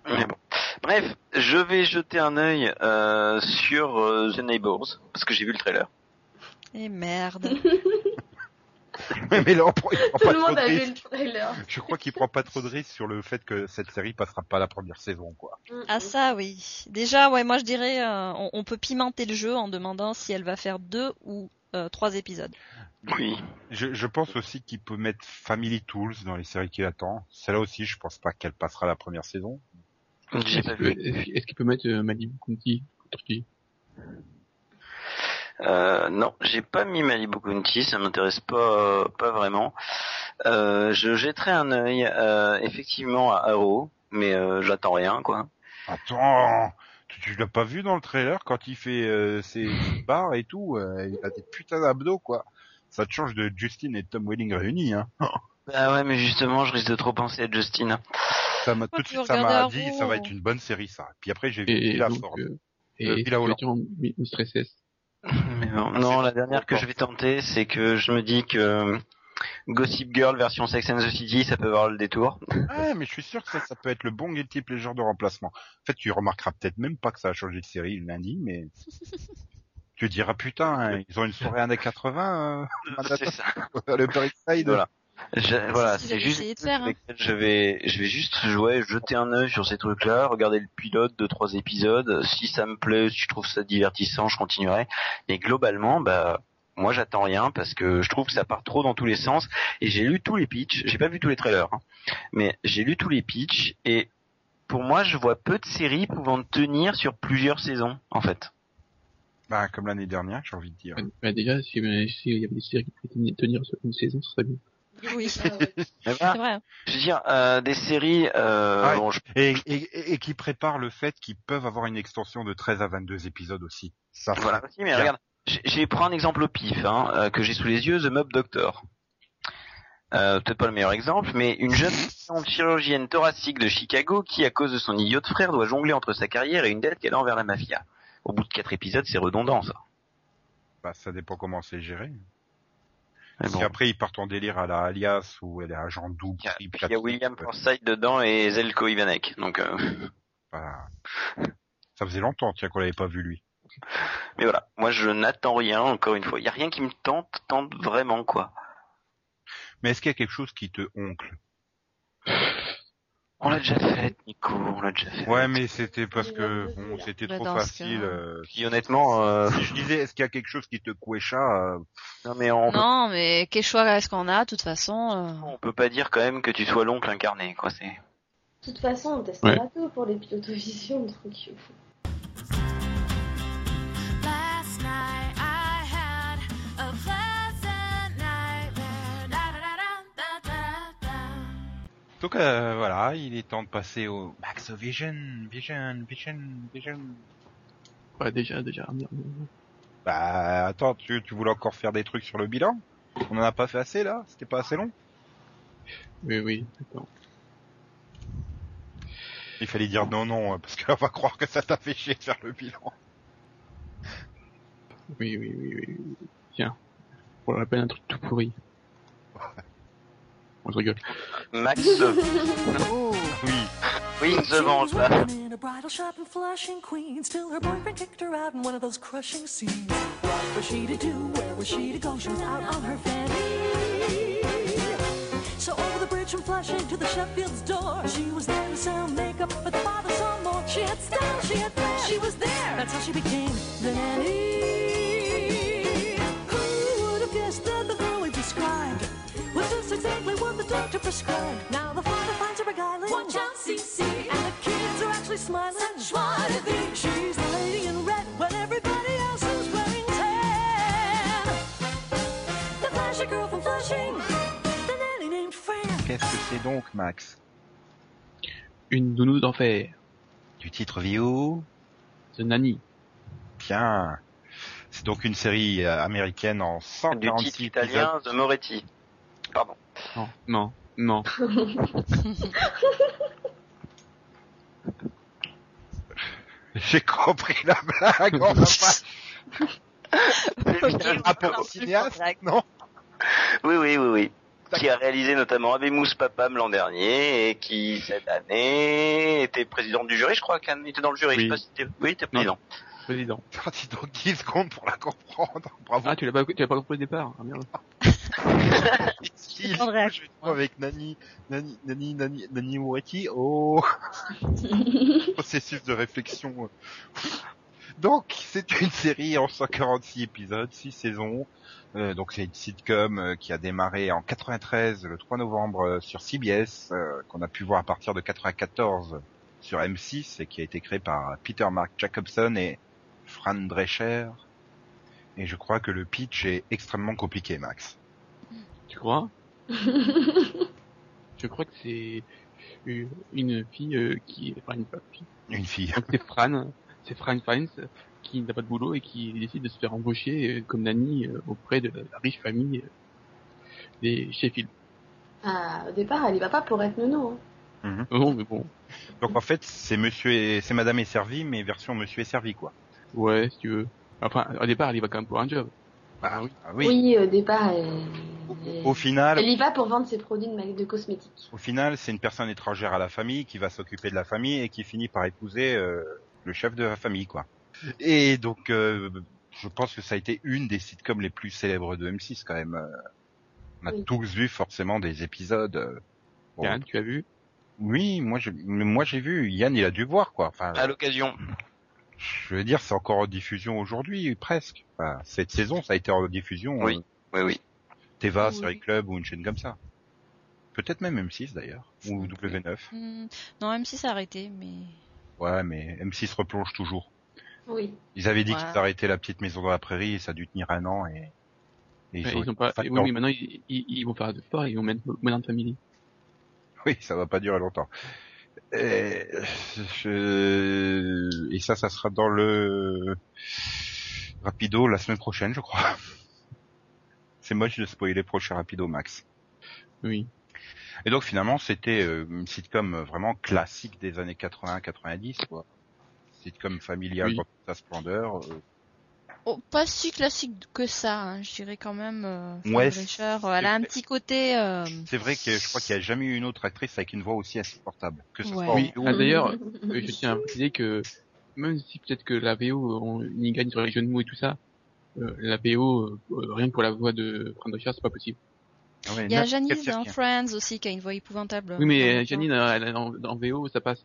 Mais bon. Bref, je vais jeter un œil euh, sur euh, The Neighbors parce que j'ai vu le trailer. Et merde. [laughs] [laughs] Ouais, mais là, on prend, il prend Tout pas le monde de a vu le trailer. Je crois qu'il prend pas trop de risques sur le fait que cette série passera pas la première saison, quoi. Ah ça oui. Déjà ouais moi je dirais euh, on, on peut pimenter le jeu en demandant si elle va faire deux ou euh, trois épisodes. Oui. Je, je pense aussi qu'il peut mettre Family Tools dans les séries qu'il attend. Celle-là aussi, je pense pas qu'elle passera la première saison. Est-ce qu'il peut, mettre euh, Malibu Euh, non, j'ai pas mis Malibu County, ça m'intéresse pas, pas vraiment. Euh, je jetterai un œil euh, effectivement à Arrow, mais euh, j'attends rien quoi. Attends, tu, tu l'as pas vu dans le trailer quand il fait euh, ses barres et tout euh, Il a des putains d'abdos, quoi. Ça te change de Justin et Tom Welling réunis, hein. [laughs] Bah ouais, mais justement, je risque de trop penser à Justin. Ça m'a tout de suite, ça m'a dit, ça va être une bonne série, ça. Puis après, j'ai vu Et, Villa donc, Ford. euh, et Euh, Villa Holland. Mais non, non, la dernière que je vais tenter, c'est que je me dis que Gossip Girl version Sex and the City, ça peut avoir le détour. Ouais, mais je suis sûr que ça, ça peut être le bon guilty pleasure de remplacement. En fait, tu remarqueras peut-être même pas que ça a changé de série le lundi, mais tu diras putain, hein, ils ont une soirée années 80 euh, [laughs] C'est ça. [laughs] le East Side. Voilà. Je- voilà, C'est ce juste faire, hein. je vais, je vais juste jouer, jeter un œil sur ces trucs-là, regarder le pilote de trois épisodes. Si ça me plaît, si je trouve ça divertissant, je continuerai. Mais globalement, bah, moi j'attends rien parce que je trouve que ça part trop dans tous les sens. Et j'ai lu tous les pitchs, j'ai pas vu tous les trailers, hein. mais j'ai lu tous les pitchs et pour moi, je vois peu de séries pouvant tenir sur plusieurs saisons, en fait. Bah, comme l'année dernière, j'ai envie de dire. Bah, bah, déjà, si, si il y avait des séries qui pouvaient tenir- tenir sur une saison, ce serait bien. Oui, [laughs] Ah. Mais c'est vrai. hein. je veux dire, euh, des séries, euh, Ouais. bon, je- Et, et, et qui prépare le fait qu'ils peuvent avoir une extension de 13 à 22 épisodes aussi. Ça, Voilà aussi, mais Bien. regarde, j'ai- pris un exemple au pif, hein, euh, que j'ai sous les yeux, The Mob Doctor. Euh, peut-être pas le meilleur exemple, mais une jeune chirurgienne thoracique de Chicago qui, à cause de son idiot de frère, doit jongler entre sa carrière et une dette qu'elle a envers la mafia. Au bout de quatre épisodes, c'est redondant, ça. bah, ça dépend comment c'est géré. Mais Si bon. après ils partent en délire à la Alias où elle est agent double. Il y a, il y a William Forsythe dedans et Zelko Ivanek. Donc, euh, bah, ça faisait longtemps, tiens, qu'on l'avait pas vu lui. mais voilà. Moi, je n'attends rien, encore une fois. Il y a rien qui me tente, tente vraiment, quoi. Mais est-ce qu'il y a quelque chose qui te oncle? On l'a déjà fait, Nico, on l'a déjà fait. Ouais, mais c'était parce que bon, c'était trop facile. cas- euh, Puis honnêtement, euh, Si je disais, est-ce qu'il y a quelque chose qui te couécha euh, non mais on Non, mais quel choix est-ce qu'on a De toute façon, euh, on peut pas dire quand même que tu sois l'oncle incarné, quoi. C'est. De toute façon, on teste Ouais. pas tout pour les pilotovisions, tranquille. Last Donc euh, voilà, il est temps de passer au Max Vision, Vision, Vision, Vision. Ouais, déjà, déjà. Bah attends, tu, tu voulais encore faire des trucs sur le bilan? On en a pas fait assez là? C'était pas assez long? Oui, oui, d'accord. Il fallait dire non, non, euh, parce qu'on va croire que ça t'a fait chier de faire le bilan. Oui, oui, oui, oui. Tiens. Pour le rappel, un truc tout pourri. Bon, je rigole. Max, [laughs] se- Oh. Oui, oui, se venge là. in a bridal shop in Flushing, Queens, till her boyfriend kicked her out in one of those crushing scenes. What was she to do? Where was she to go? She was out on her fanny. So over the bridge from Flushing to the Sheffield's door, she was there to sell makeup, but the father saw more. She had style, she had flair, she was there. That's how she became the nanny. Who would have guessed that the girl we described was just Now the father finds her beguiling. Watch out, CC. And the kids are actually smiling. Such what a thing. She's the lady in red when everybody else is wearing tan. The flashy girl from Flushing. The nanny named Fran. qu'est-ce que c'est donc, Max? Une nounou d'enfer. Du titre vidéo The Nanny. Bien. C'est donc une série euh, américaine en Du 146 titre italien, The Moretti. Pardon. Non, non, non. [laughs] J'ai compris la blague, on va pas... Un rapport au cinéaste, non? Oui, oui, oui, oui. Qui a réalisé notamment Abemous Papam l'an dernier et qui cette année était président du jury, je crois qu'il était dans le jury. Oui. Je sais pas si oui, était président. Président. Ah, dis donc 10 secondes pour la comprendre. Bravo. Ah, tu l'as pas, tu l'as pas compris au départ. Ah, merde. [laughs] Réaction. je vais avec Nani, Nani, Nani, Nani, Nani Moretti. Oh, [laughs] processus de réflexion. Donc, c'est une série en 146 épisodes, 6 saisons. Euh, donc, c'est une sitcom euh, qui a démarré en 93, le 3 novembre, euh, sur CBS, euh, qu'on a pu voir à partir de 94 sur M6 et qui a été créé par Peter Mark Jacobson et Fran Drescher. Et je crois que le pitch est extrêmement compliqué, Max. Tu crois? [laughs] Je crois que c'est une une fille euh, qui, enfin une fille. Une fille. Donc c'est Fran, c'est Fran Fiennes qui n'a pas de boulot et qui décide de se faire embaucher euh, comme nanny euh, auprès de la riche famille euh, des Sheffield. Ah, au départ, elle y va pas pour être nounou. Hein. Non, mais bon, Donc en fait, c'est monsieur et c'est madame est servi, mais version monsieur est servi quoi. Ouais, si tu veux. Enfin, au départ, elle y va quand même pour un job. Ah oui. Ah oui. Oui, au départ, elle... Au final, elle y va pour vendre ses produits de, de cosmétiques. au final, c'est une personne étrangère à la famille qui va s'occuper de la famille et qui finit par épouser euh, le chef de la famille quoi. Et donc, euh, je pense que ça a été une des sitcoms les plus célèbres de M6 quand même. On a Oui. tous vu forcément des épisodes. euh, bon, Yann, tu as vu? Oui, moi j'ai, moi j'ai vu. Yann, il a dû voir quoi. Enfin, À l'occasion. Je veux dire, c'est encore en diffusion aujourd'hui presque. Enfin, cette saison, ça a été en diffusion. Oui. Oui, oui. Teva, Oui. Série Club ou une chaîne comme ça. Peut-être même M6 d'ailleurs, ou W9. Hmm, Non, M6 a arrêté, mais... Ouais, mais M6 replonge toujours. Oui. Ils avaient dit Ouais. qu'ils arrêtaient la petite maison dans la prairie et ça a dû tenir un an et, et Ouais, ont Ils ont pas. Oui, oui, maintenant ils, ils, ils vont faire de sport et ils vont mettre Modern Family. Oui, ça va pas durer longtemps. Et, je- et ça, ça sera dans le Rapido la semaine prochaine, je crois. C'est moche de spoiler prochain Rapido Max. Oui. Et donc finalement, c'était euh, une sitcom vraiment classique des années 80-90, quoi. Sitcom familiale Oui. dans toute sa splendeur. Oh, pas si classique que ça, hein. je dirais quand même. Euh, Fran Ouais, euh, elle a un petit côté. euh, C'est vrai que je crois qu'il n'y a jamais eu une autre actrice avec une voix aussi insupportable. Que ce Ouais. soit Oui. Ah, d'ailleurs, euh, je tiens à préciser que même si peut-être que la VO on y gagne sur les jeux de mots et tout ça, euh, la VO euh, euh, rien que pour la voix de Fran Drescher, c'est pas possible. Ah ouais, Il y a Janice dans. Friends aussi qui a une voix épouvantable. Oui, mais Janine, elle a- en, en VO, ça passe.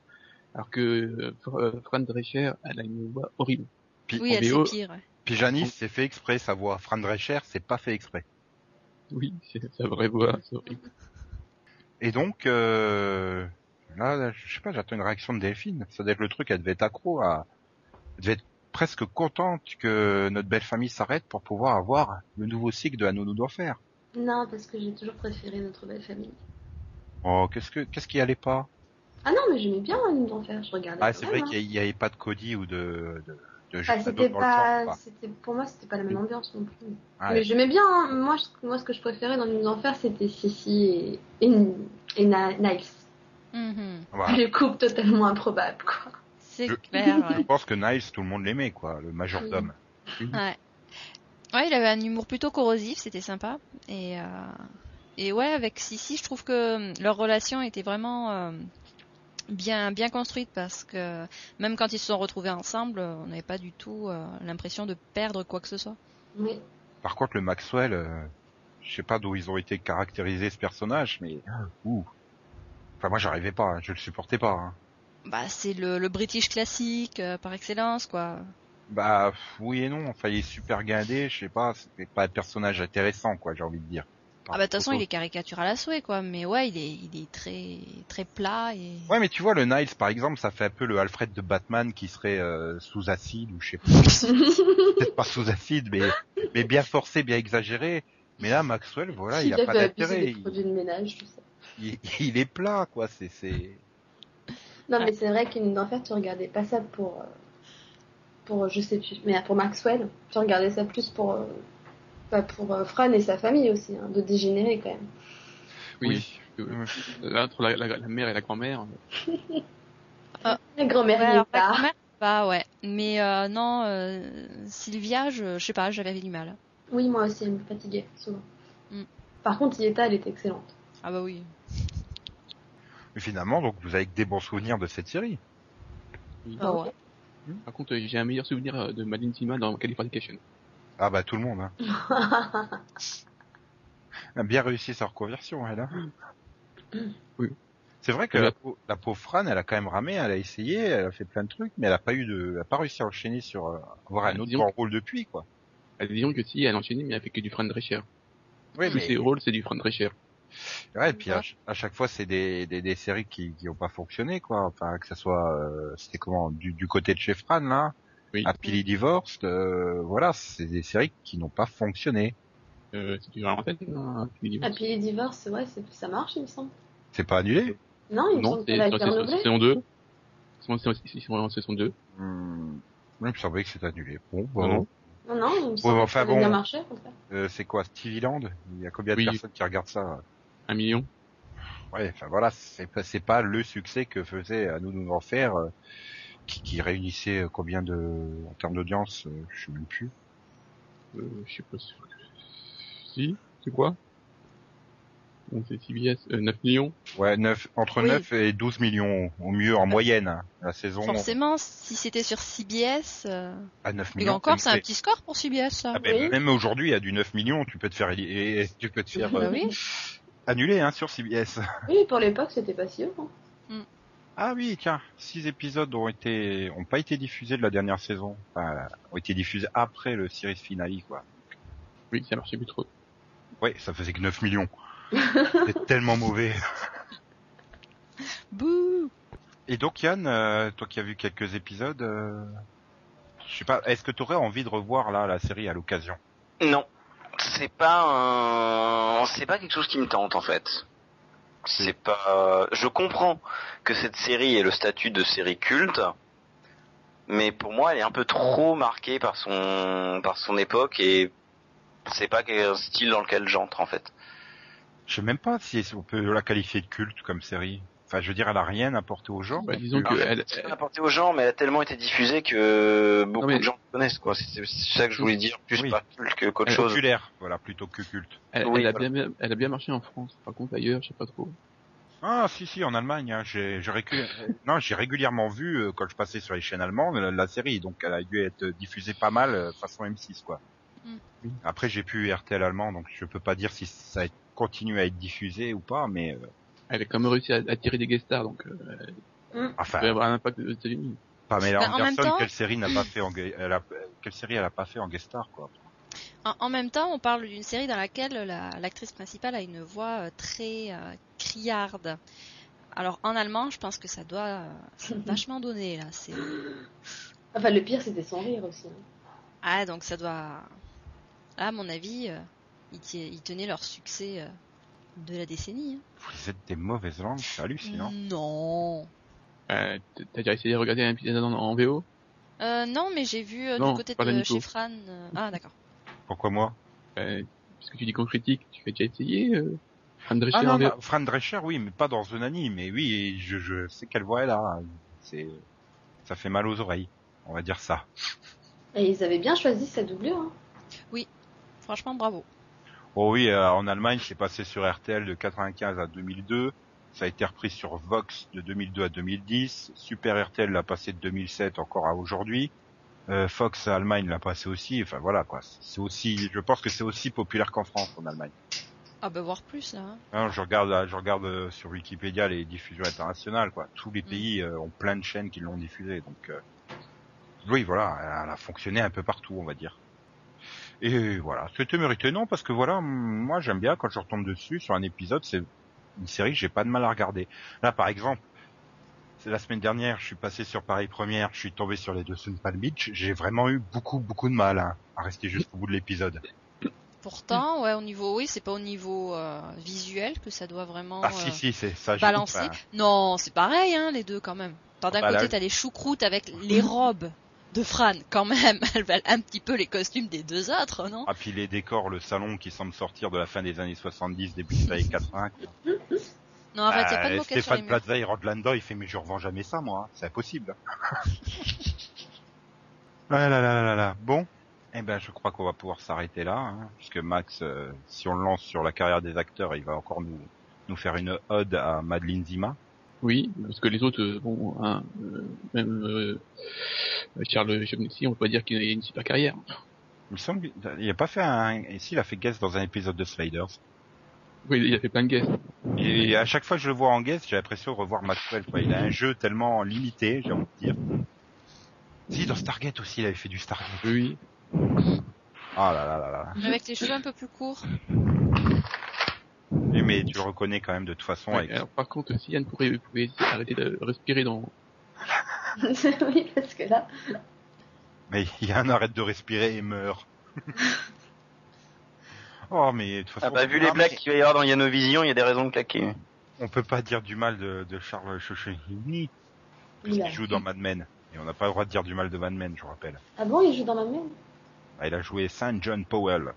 Alors que euh, Fr- Fran Drescher, elle a une voix horrible. Puis, Oui, en elle c'est VO. pire. Janice, c'est fait exprès, sa voix. Fran Drescher, c'est pas fait exprès. Oui, c'est sa vraie voix, c'est horrible. Et donc, euh, là, là, je sais pas, j'attends une réaction de Delphine. Ça doit être le truc, elle devait être accro à... Elle devait être presque contente que notre belle famille s'arrête pour pouvoir avoir le nouveau cycle de la nounou d'enfer. Non, parce que j'ai toujours préféré notre belle famille. Oh, qu'est-ce que, qu'est-ce qui allait pas? Ah non, mais j'aimais bien la nuit d'enfer, je regardais. Ah, c'est vrai hein. qu'il y avait pas de Cody ou de, de, de c'était pas, c'était, pour moi, c'était pas la même ambiance non plus. quoi. Mais Ouais. j'aimais bien, hein. moi, je- moi, ce que je préférais dans Nuit d'enfer, c'était Sissi et, et, et Na- Niles. Mhm. Voilà. Le couple totalement improbable, quoi. C'est Je- clair. Je Ouais. pense que Niles, tout le monde l'aimait, quoi, le majordome. ouais. Ouais, il avait un humour plutôt corrosif, c'était sympa. Et euh, et ouais, avec Sissi, je trouve que leur relation était vraiment euh, bien bien construite parce que même quand ils se sont retrouvés ensemble, on n'avait pas du tout euh, l'impression de perdre quoi que ce soit. Oui. Par contre, le Maxwell, euh, je sais pas d'où ils ont été caractérisés ce personnage, mais ouh. Enfin, moi, j'arrivais pas, hein, je le supportais pas. hein. Bah, c'est le, le British classique euh, par excellence, quoi. Bah oui et non. Enfin, il est super guindé, je sais pas, c'est pas un personnage intéressant, quoi, j'ai envie de dire. Ah bah de toute façon, il est caricatural à souhait, quoi. Mais ouais, il est, il est très, très plat et. Ouais, mais tu vois, le Niles, par exemple, ça fait un peu le Alfred de Batman qui serait euh, sous acide ou je sais pas. [laughs] Peut-être pas sous acide, mais mais bien forcé, bien exagéré. Mais là, Maxwell, voilà, il a S'il pas d'intérêt. Il, il- il est plat, quoi. C'est c'est. Non, Ouais. mais c'est vrai qu'une d'enfer, tu regardais pas ça pour. euh, pour, je sais plus, mais pour Maxwell, tu regardais ça plus pour. Bah, pour euh, Fran et sa famille aussi, hein, de dégénérer quand même. Oui. Là, entre la, la- la mère et la grand-mère, [laughs] La grand-mère Ouais, n'y alors, est pas. la grand-mère, bah ouais. Mais euh, non, euh, Sylvia, je, je sais pas, j'avais du mal. Oui, moi aussi, elle me fatiguait souvent. Mm. Par contre, Yeta, elle est excellente. Ah bah oui. Mais finalement, donc vous avez que des bons souvenirs de cette série. oui. Ah ouais. par contre, j'ai un meilleur souvenir de Madeline Sima dans Californication. Ah bah tout le monde. Hein. [laughs] Elle a bien réussi sa reconversion, elle. Hein. Oui. C'est vrai que Oui. la, pau- la pauvre Fran, elle a quand même ramé, elle a essayé, elle a fait plein de trucs, mais elle a pas eu de, elle a pas réussi à enchaîner sur euh, avoir un Ah, autre grand rôle depuis, quoi. Elle disons que si, elle a enchaîné, mais elle fait que du Fran Drescher. Oui, Tous ses rôles, c'est du Fran Drescher. Ouais, et puis à, ch- à chaque fois, c'est des, des, des séries qui qui ont pas fonctionné, quoi. Enfin, que ça soit, euh, c'était comment, du, du côté de chez Fran, là, Oui. Happily Divorced, euh, voilà, c'est des séries qui n'ont pas fonctionné. Euh, c'est du antenne, hein, Happily Divorce. puis les divorces, ouais, c'est- ça marche, il me semble. C'est pas annulé? Non, il me semble c'est été c'est- c'est- saison 2. Ils sont- Ils sont en saison 2. hmm. Il me semblait que c'était annulé. Bon, Non, bon. non. Non, non, il me semble mais que enfin, ça avait bien bon. marché, au contraire. Euh, c'est quoi, Stevie Land Il y a combien de Oui. personnes qui regardent ça? Un million. Ouais, enfin voilà, c'est pas, c'est pas le succès que faisait à nous nous en faire, euh, qui, qui réunissait euh, combien de, en termes d'audience, euh, je sais même plus. Euh, je sais pas. Si, c'est quoi? Bon, c'est CBS, euh, 9 millions. Ouais, 9, entre Oui. 9 et 12 millions au mieux en moyenne, hein, la saison. Forcément, si c'était sur CBS, euh... À 9 et millions. encore, c'est un petit score pour CBS, ça. Ah ben, Oui. Même aujourd'hui, à du 9 millions, tu peux te faire, et- et tu peux te faire Bah euh, oui. annuler hein, sur CBS. Oui, pour l'époque, c'était pas si haut. hein. Ah oui, tiens, six épisodes ont été, ont pas été diffusés de la dernière saison. Enfin, ont été diffusés après le series finale, quoi. Oui, ça marchait plus trop. Ouais, ça faisait que 9 millions. [laughs] C'est tellement mauvais. Bouh Et donc Yann, euh, toi qui as vu quelques épisodes, euh, je sais pas, est-ce que tu aurais envie de revoir là la série à l'occasion? Non, c'est pas un... c'est pas quelque chose qui me tente en fait. C'est pas. Je comprends que cette série ait le statut de série culte, mais pour moi, elle est un peu trop marquée par son par son époque et c'est pas un style dans lequel j'entre en fait. Je sais même pas si on peut la qualifier de culte comme série. Enfin, je veux dire, elle a rien apporté aux gens. Bah, disons que elle, C'est pas apporté aux gens, mais elle a tellement été diffusée que beaucoup Non, mais- de gens la connaissent quoi. C'est ça que je voulais dire, plus Oui. pas culte que- qu'autre chose. populaire, voilà, plutôt que culte. elle, Oui, elle a bien, elle a bien marché en France. Par contre, ailleurs, je sais pas trop. Ah, si, si, en Allemagne, hein, j'ai, j'ai récu- [laughs] non, j'ai régulièrement vu euh, quand je passais sur les chaînes allemandes la, la série, donc elle a dû être diffusée pas mal euh, façon M6, quoi. Mm. Après, j'ai plus RTL allemand, donc je peux pas dire si ça a continué à être diffusé ou pas, mais euh, Elle a quand même réussi à attirer des guest stars, donc euh, elle enfin, peut avoir un impact aux États-Unis. Pamela Ben, en temps- quelle série n'a pas fait en, elle a, quelle série elle a pas fait en guest star, quoi. En, en même temps, on parle d'une série dans laquelle la- l'actrice principale a une voix euh, très euh, criarde. Alors en allemand, je pense que ça doit euh, ça doit [laughs] vachement donner là. C'est Enfin, le pire, c'était son rire aussi. ah donc ça doit. Ah, à mon avis, euh, ils, tenaient leur succès euh, de la décennie. hein. Vous êtes des mauvaises langues, c'est hallucinant. Non. Euh, T'as déjà essayé de regarder un épisode en, en VO Euh, non, mais j'ai vu euh, Non, du côté de chez Fran. euh, Ah d'accord. Pourquoi moi? Euh, Puisque tu dis qu'on critique, tu as déjà essayé euh, Fran Drescher Ah non, en VO. non, Fran Drescher, oui, mais pas dans Zonani, mais oui, je, je sais quelle voix elle a. C'est, ça fait mal aux oreilles, on va dire ça. Et ils avaient bien choisi sa doublure. Hein. Franchement, bravo. Oh oui, euh, en Allemagne, c'est passé sur RTL de 95 à 2002. Ça a été repris sur Vox de 2002 à 2010. Super RTL l'a passé de 2007 encore à aujourd'hui. Euh, Fox Allemagne l'a passé aussi. Enfin voilà quoi. C'est aussi, je pense que c'est aussi populaire qu'en France en Allemagne. Ah bah voir plus là. hein. Hein, je regarde, je regarde euh, sur Wikipédia les diffusions internationales quoi. Tous les pays euh, ont plein de chaînes qui l'ont diffusé. Donc euh, oui, voilà, elle a fonctionné un peu partout, on va dire. Et voilà, c'était mérité non parce que voilà, moi j'aime bien quand je retombe dessus sur un épisode, c'est une série que j'ai pas de mal à regarder. Là par exemple, c'est la semaine dernière, je suis passé sur Paris Première, je suis tombé sur les deux Sun Palm Beach, j'ai vraiment eu beaucoup beaucoup de mal hein, à rester jusqu'au bout de l'épisode. Pourtant, ouais, au niveau, oui, c'est pas au niveau euh, visuel que ça doit vraiment Ah euh, si si, c'est ça. balancer. enfin, Non, c'est pareil, hein, les deux quand même. D'un Bah, côté, là- t'as les choucroutes avec les robes de Fran, quand même. [laughs] Elles valent un petit peu les costumes des deux autres, non? Ah puis les décors, le salon qui semble sortir de la fin des années 70, début des années 80. Non, arrête, y a pas de Euh, Stéphane. Plaza, il rentre là-dedans, il fait mais je revends jamais ça moi, hein. c'est impossible. [laughs] là, là, là, là, là. Bon, eh ben je crois qu'on va pouvoir s'arrêter là, hein, puisque Max, euh, si on le lance sur la carrière des acteurs, il va encore nous nous faire une ode à Madeleine Zima. Oui, parce que les autres, euh, bon, hein, euh, même euh, Charles Chamonixy, on peut pas dire qu'il a une super carrière. Il me semble qu'il a pas fait un, si, il a fait guest dans un épisode de Sliders. Oui, il a fait plein de guests. Et à chaque fois que je le vois en guest, j'ai l'impression de revoir Maxwell, quoi. Il a un jeu tellement limité, j'ai envie de dire. Si, dans Stargate aussi, il avait fait du Stargate. Oui, Ah là là là là. Mais Avec les cheveux un peu plus courts. Oui, mais tu le reconnais quand même de toute façon Ouais, avec... alors par contre, si Yann pourrait, pouvait arrêter de respirer dans... [laughs] oui, parce que là, Mais Yann arrête de respirer et meurt. [laughs] oh, mais de toute façon... Ah bah, vu les blagues qu'il va y avoir dans Yanovision, il y a des raisons de claquer. On peut pas dire du mal de, de Charles Chouchini, il puisqu'il joue dans Mad Men. Et on n'a pas le droit de dire du mal de Mad Men, je vous rappelle. Ah bon, il joue dans la même Ah, il a joué Saint John Powell.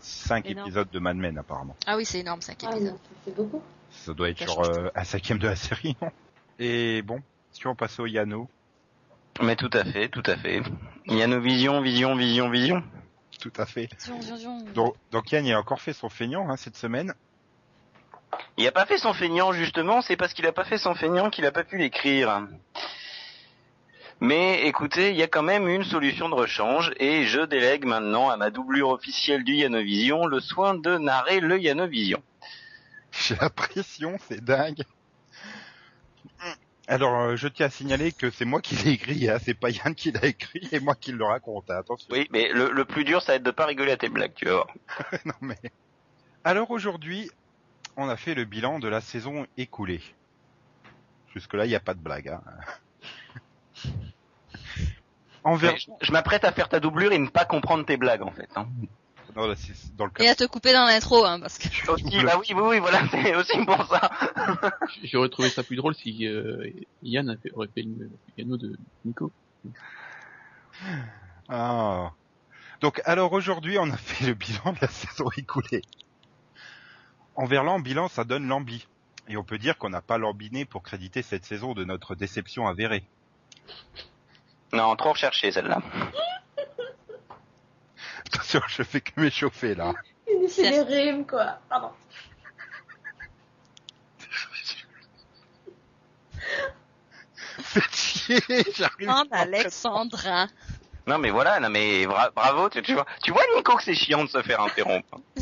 Cinq Énorme. épisodes de Mad Men, apparemment. Ah oui, c'est énorme, 5 Ah épisodes. fait beaucoup. Ça doit être genre change euh, un cinquième de la série, non? Et bon, si on passe au Yano, Mais tout à fait, tout à fait. Yanovision, vision, vision, vision. tout à fait. Donc, donc Yann, il a encore fait son feignant hein, cette semaine. Il a pas fait son feignant justement, c'est parce qu'il a pas fait son feignant qu'il a pas pu l'écrire. Mais écoutez, il y a quand même une solution de rechange et je délègue maintenant à ma doublure officielle du Yanovision le soin de narrer le Yanovision. [laughs] J'ai la pression, c'est dingue. Alors, euh, je tiens à signaler que c'est moi qui l'ai écrit, hein, c'est pas Yann qui l'a écrit et moi qui le raconte, hein, attention. Oui, mais le, le plus dur ça va être de pas rigoler à tes blagues, tu vas voir. [laughs] non mais. Alors aujourd'hui, on a fait le bilan de la saison écoulée. Jusque là, il n'y a pas de blague. Hein. Envers... Je, je m'apprête à faire ta doublure et ne pas comprendre tes blagues en fait. Hein. Non, là, c'est dans le cas. Et à te couper dans l'intro, hein, parce que... Aussi, bah oui, oui, oui, voilà, [laughs] c'est aussi pour ça. [laughs] J'aurais trouvé ça plus drôle si euh, Yann avait- aurait fait le piano de Nico. Ah. Donc, alors aujourd'hui, on a [laughs] fait le bilan de la saison écoulée. En verlan, bilan, ça donne l'ambi. Et on peut dire qu'on n'a pas lambiné pour créditer cette saison de notre déception avérée. Non, trop recherché celle-là. Attention, je fais que m'échauffer là. Il fait des rimes, quoi. Pardon. Faites chier, j'arrive. Alexandrin. Non mais voilà, non mais bra- bravo, tu, tu vois, tu vois Nico que c'est chiant de se faire interrompre. [laughs]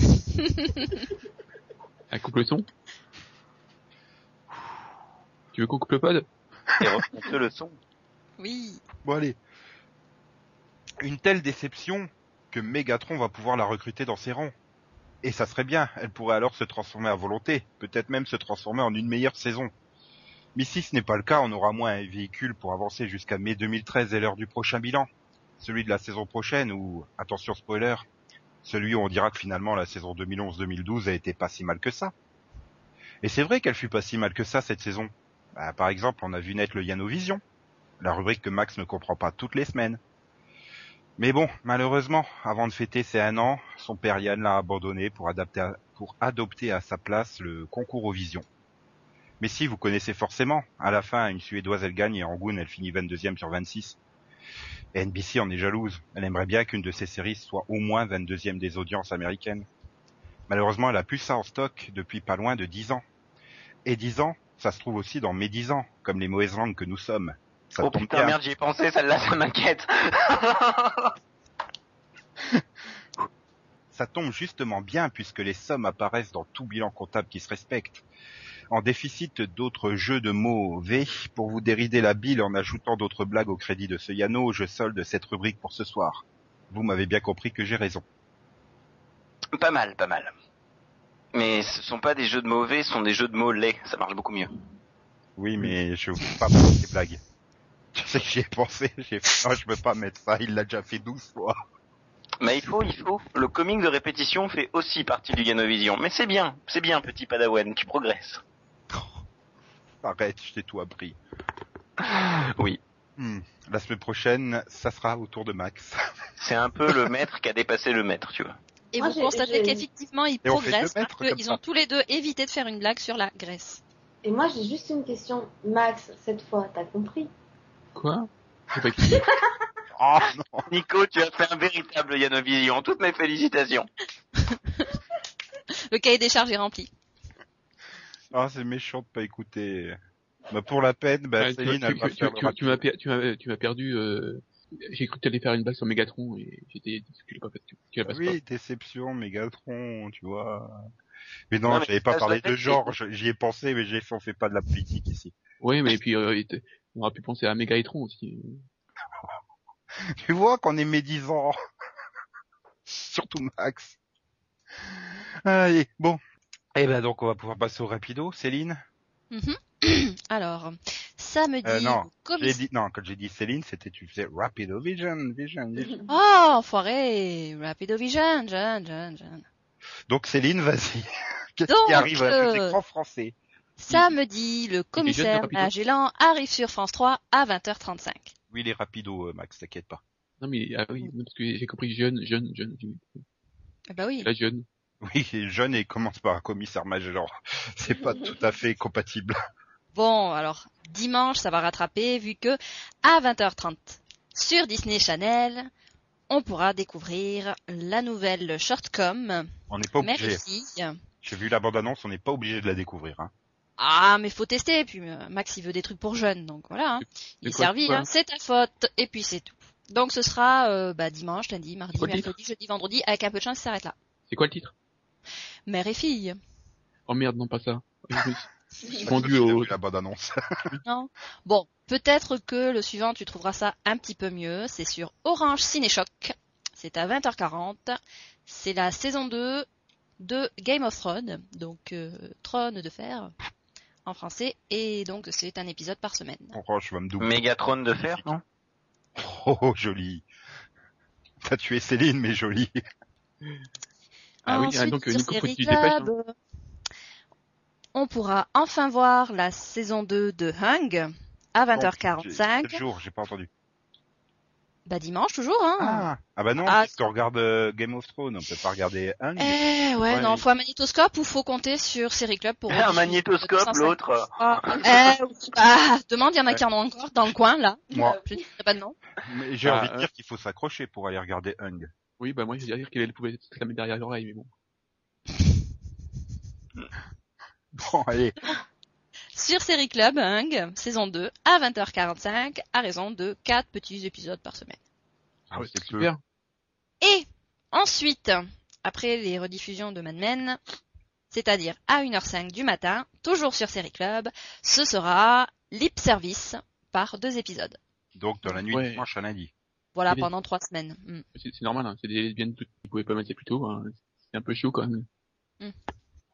Elle coupe le son? Tu veux qu'on coupe le pod? Et le son. Oui. Bon allez. Une telle déception que Megatron va pouvoir la recruter dans ses rangs. Et ça serait bien, elle pourrait alors se transformer à volonté, peut-être même se transformer en une meilleure saison. Mais si ce n'est pas le cas, on aura moins un véhicule pour avancer jusqu'à mai 2013 et l'heure du prochain bilan. Celui de la saison prochaine ou, attention spoiler, celui où on dira que finalement la saison 2011-2012 a été pas si mal que ça. Et c'est vrai qu'elle fut pas si mal que ça cette saison. Bah, par exemple, on a vu naître le Yanovision, la rubrique que Max ne comprend pas toutes les semaines. Mais bon, malheureusement, avant de fêter ses un an, son père Yann l'a abandonné pour, adapter adopter à sa place le concours aux visions. Mais si, vous connaissez forcément. À la fin, une Suédoise, elle gagne et Rangoon, elle finit 22e sur 26. Et NBC en est jalouse. Elle aimerait bien qu'une de ses séries soit au moins 22e des audiences américaines. Malheureusement, elle a plus ça en stock depuis pas loin de 10 ans. Et 10 ans, ça se trouve aussi dans mes 10 ans, comme les mauvaises langues que nous sommes. Ça oh putain, bien. merde, j'y ai pensé, celle-là, ça m'inquiète. Ça tombe justement bien puisque les sommes apparaissent dans tout bilan comptable qui se respecte. En déficit d'autres jeux de mots V, pour vous dérider la bile en ajoutant d'autres blagues au crédit de ce Yano, je solde cette rubrique pour ce soir. Vous m'avez bien compris que j'ai raison. pas mal, pas mal. Mais ce sont pas des jeux de mauvais, ce sont des jeux de mots laids, ça marche beaucoup mieux. Oui, mais je vous pas pour ces blagues. [laughs] Je sais que j'y ai pensé, j'ai fait, non, je peux pas mettre ça, il l'a déjà fait 12 fois. Mais il faut, il faut. Le comique de répétition fait aussi partie du Ganovision. Mais c'est bien, c'est bien, petit padawan, tu progresses. [laughs] Arrête, je t'ai tout appris. Oui. Hmm. La semaine prochaine, ça sera au tour de Max. [laughs] C'est un peu le maître qui a dépassé le maître, tu vois. Et Moi, vous constatez qu'effectivement, ils Et progressent parce qu'ils ont tous les deux évité de faire une blague sur la Grèce. Et moi, j'ai juste une question. Max, cette fois, t'as compris Quoi pas. [laughs] Oh non Nico, tu as fait un véritable Yanovision. Toutes mes félicitations. Le cahier des charges est rempli. Ah, c'est méchant de pas écouter. Bah, pour la peine, bah, Ouais, tu, Céline, tu- tu- tu- tu m'as per- tu m'as tu m'as perdu. Euh... J'ai cru que t'allais faire une blague sur Megatron et j'étais discuté pas parce que tu passes Oui, déception, Mégatron, tu vois. Mais non, Non, j'avais pas parlé de genre, j'y ai pensé, mais j'ai on fait pas de la politique ici. Oui, mais puis euh, on aurait pu penser à Megatron aussi. Tu vois qu'on est médisant. [laughs] Surtout Max. Allez, bon. Eh ben donc on va pouvoir passer au rapido, Céline. Mhm. [clears throat] Alors, samedi, Euh, non, J'ai dit non, quand j'ai dit Céline, c'était tu faisais Rapido Vision, Vision, Vision. Oh, enfoiré Rapido Vision, jeune, jeune, jeune. Donc Céline, vas-y. [laughs] Qu'est-ce qui arrive à euh, cet écran français? Samedi, le commissaire Magellan arrive sur France 3 à 20h35. Oui, il est rapido, euh, Max, t'inquiète pas. Non mais ah oui, parce que j'ai compris jeune, jeune, jeune. Ah bah oui. La jeune. Oui, jeune et commence par un commissaire Magellan. [laughs] C'est pas tout à fait compatible. Bon, alors, dimanche, ça va rattraper vu que à 20h30 sur Disney Channel, on pourra découvrir la nouvelle shortcom On n'est pas obligé. J'ai vu la bande-annonce, on n'est pas obligé de la découvrir. Hein. Ah, mais faut tester. Puis euh, Max, il veut des trucs pour jeunes, donc voilà. hein. Il est servi, hein, c'est ta faute. Et puis c'est tout. Donc ce sera euh, bah, dimanche, lundi, mardi, mercredi, jeudi, vendredi, avec un peu de chance, ça s'arrête là. C'est quoi le titre? Mère et fille. Oh merde, non pas ça. [laughs] J'ai au. la. [laughs] Non. Bon, peut-être que le suivant, tu trouveras ça un petit peu mieux. C'est sur Orange Cinéchoc. C'est à 20h40. C'est la saison 2 de Game of Thrones, donc euh, Trône de fer en français, et donc c'est un épisode par semaine. Oh, je vais me doubler. Mégatron de fer, non? Oh, oh, joli. T'as tué Céline, mais joli. Ah oui, ah, Ensuite, donc, sur Nico, Série hein. On pourra enfin voir la saison 2 de Hung à J'ai- 20h45. Quel jour, j'ai pas entendu. Bah dimanche toujours, hein. Ah, ah bah non, Ah. puisqu'on regarde euh, Game of Thrones, on peut pas regarder un. Eh ouais, Ouais, non, faut un magnétoscope ou faut compter sur Série Club pour Un rediffuser magnétoscope, 250. l'autre. Ah, eh, ah, demande, il y en a Ouais. qui en ont encore dans le coin, là. Moi. Je dirai pas de nom. Mais j'ai Ah, envie de euh. dire qu'il faut s'accrocher pour aller regarder Hung. Oui, bah moi je veux dire qu'elle pouvait se la mettre derrière l'oreille, mais bon. [laughs] Bon, allez. [laughs] Sur Série Club, Hung, saison 2, à 20h45, à raison de 4 petits épisodes par semaine. Ah, c'est peu. super. Et ensuite, après les rediffusions de Mad Men, c'est-à-dire à 1h05 du matin, toujours sur Série Club, ce sera Lip Service par deux épisodes. Donc, dans la nuit Ouais. de dimanche à lundi. Voilà, pendant trois semaines. Hmm. C'est c'est normal, hein. c'est des lesbiennes toutes. Vous pouvez pas mettre ça plus tôt, hein. c'est un peu chaud quand même.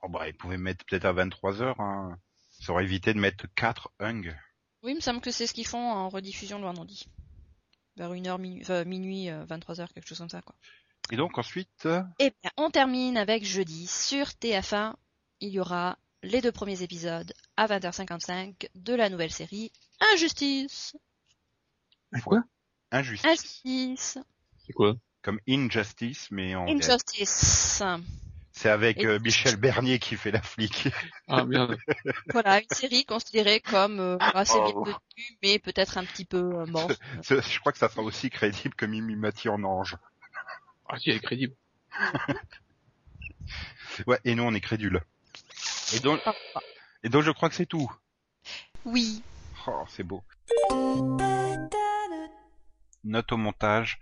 Oh bah, ils pouvaient mettre peut-être à 23h, hein. Ça aurait évité de mettre 4 Hung. Oui, il me semble que c'est ce qu'ils font en rediffusion le vendredi. Vers 1h, minuit, enfin, minuit, euh, 23h, quelque chose comme ça, quoi. Et donc, ensuite, euh, Et bien, on termine avec jeudi sur TF1. Il y aura les deux premiers épisodes à 20h55 de la nouvelle série Injustice. Quoi? Injustice. Injustice. C'est quoi? Comme Injustice, mais en. Injustice. C'est avec Et- euh, Michel Bernier qui fait la flic. [laughs] Ah merde. [laughs] Voilà, une série considérée comme euh, assez Oh. vite tenue, mais peut-être un petit peu euh, morte. [laughs] Je crois que ça sera aussi crédible que Mimi Mati en ange. Ah si, elle est crédible. Ouais, et nous on est crédules. Et donc, et donc je crois que c'est tout. Oui. Oh, c'est beau. Note au montage.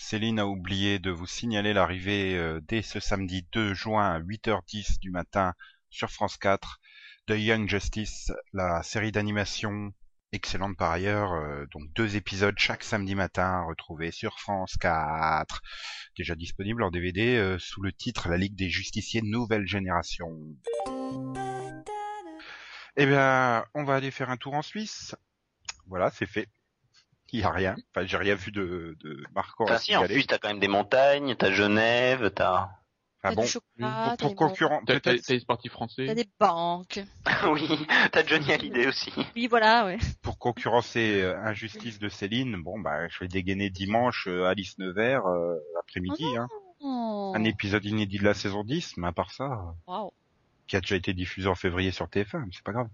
Céline a oublié de vous signaler l'arrivée euh, dès ce samedi 2 juin à 8h10 du matin sur France 4 de Young Justice, la série d'animation excellente par ailleurs, euh, donc deux épisodes chaque samedi matin retrouvés sur France 4, déjà disponible en DVD euh, sous le titre La Ligue des Justiciers Nouvelle Génération. Eh bien, on va aller faire un tour en Suisse. Voilà, c'est fait. Il y a rien. Enfin, j'ai rien vu de, de marquant Enfin, si, en. Suisse, t'as quand même des montagnes, t'as Genève, t'as... Ah T'as bon du chocolat, Pour, concurrent, t'as- peut-être t'as les sportifs français. T'as des banques. [laughs] oui, t'as Johnny Hallyday aussi. Oui, voilà, ouais. pour concurrencer euh, Injustice de Céline, bon bah je vais dégainer dimanche euh, Alice Nevers euh, l'après-midi, hein. Oh. un épisode inédit de la saison 10, mais à part ça, euh, Wow. qui a déjà été diffusé en février sur TF1, mais c'est pas grave.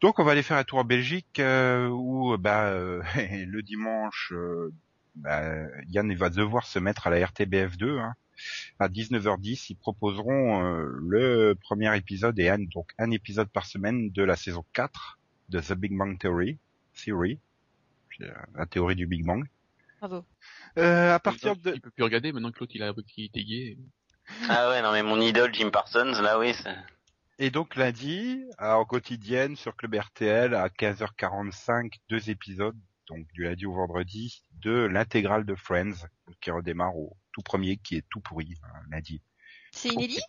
Donc on va aller faire un tour en Belgique euh, où bah euh, [laughs] le dimanche, euh, bah, Yann il va devoir se mettre à la RTBF2. Hein. À 19h10, ils proposeront euh, le premier épisode et un, donc un épisode par semaine de la saison 4 de The Big Bang Theory, Theory, euh, la théorie du Big Bang. Bravo. Euh, à partir de Il peut plus regarder maintenant que l'autre il a qu'il était gay. Ah ouais, non mais mon idole Jim Parsons, là oui, c'est... Et donc lundi, en quotidienne sur Club RTL à 15h45, deux épisodes, donc du lundi au vendredi, de l'intégrale de Friends qui redémarre au tout premier qui est tout pourri hein, lundi. C'est inédit?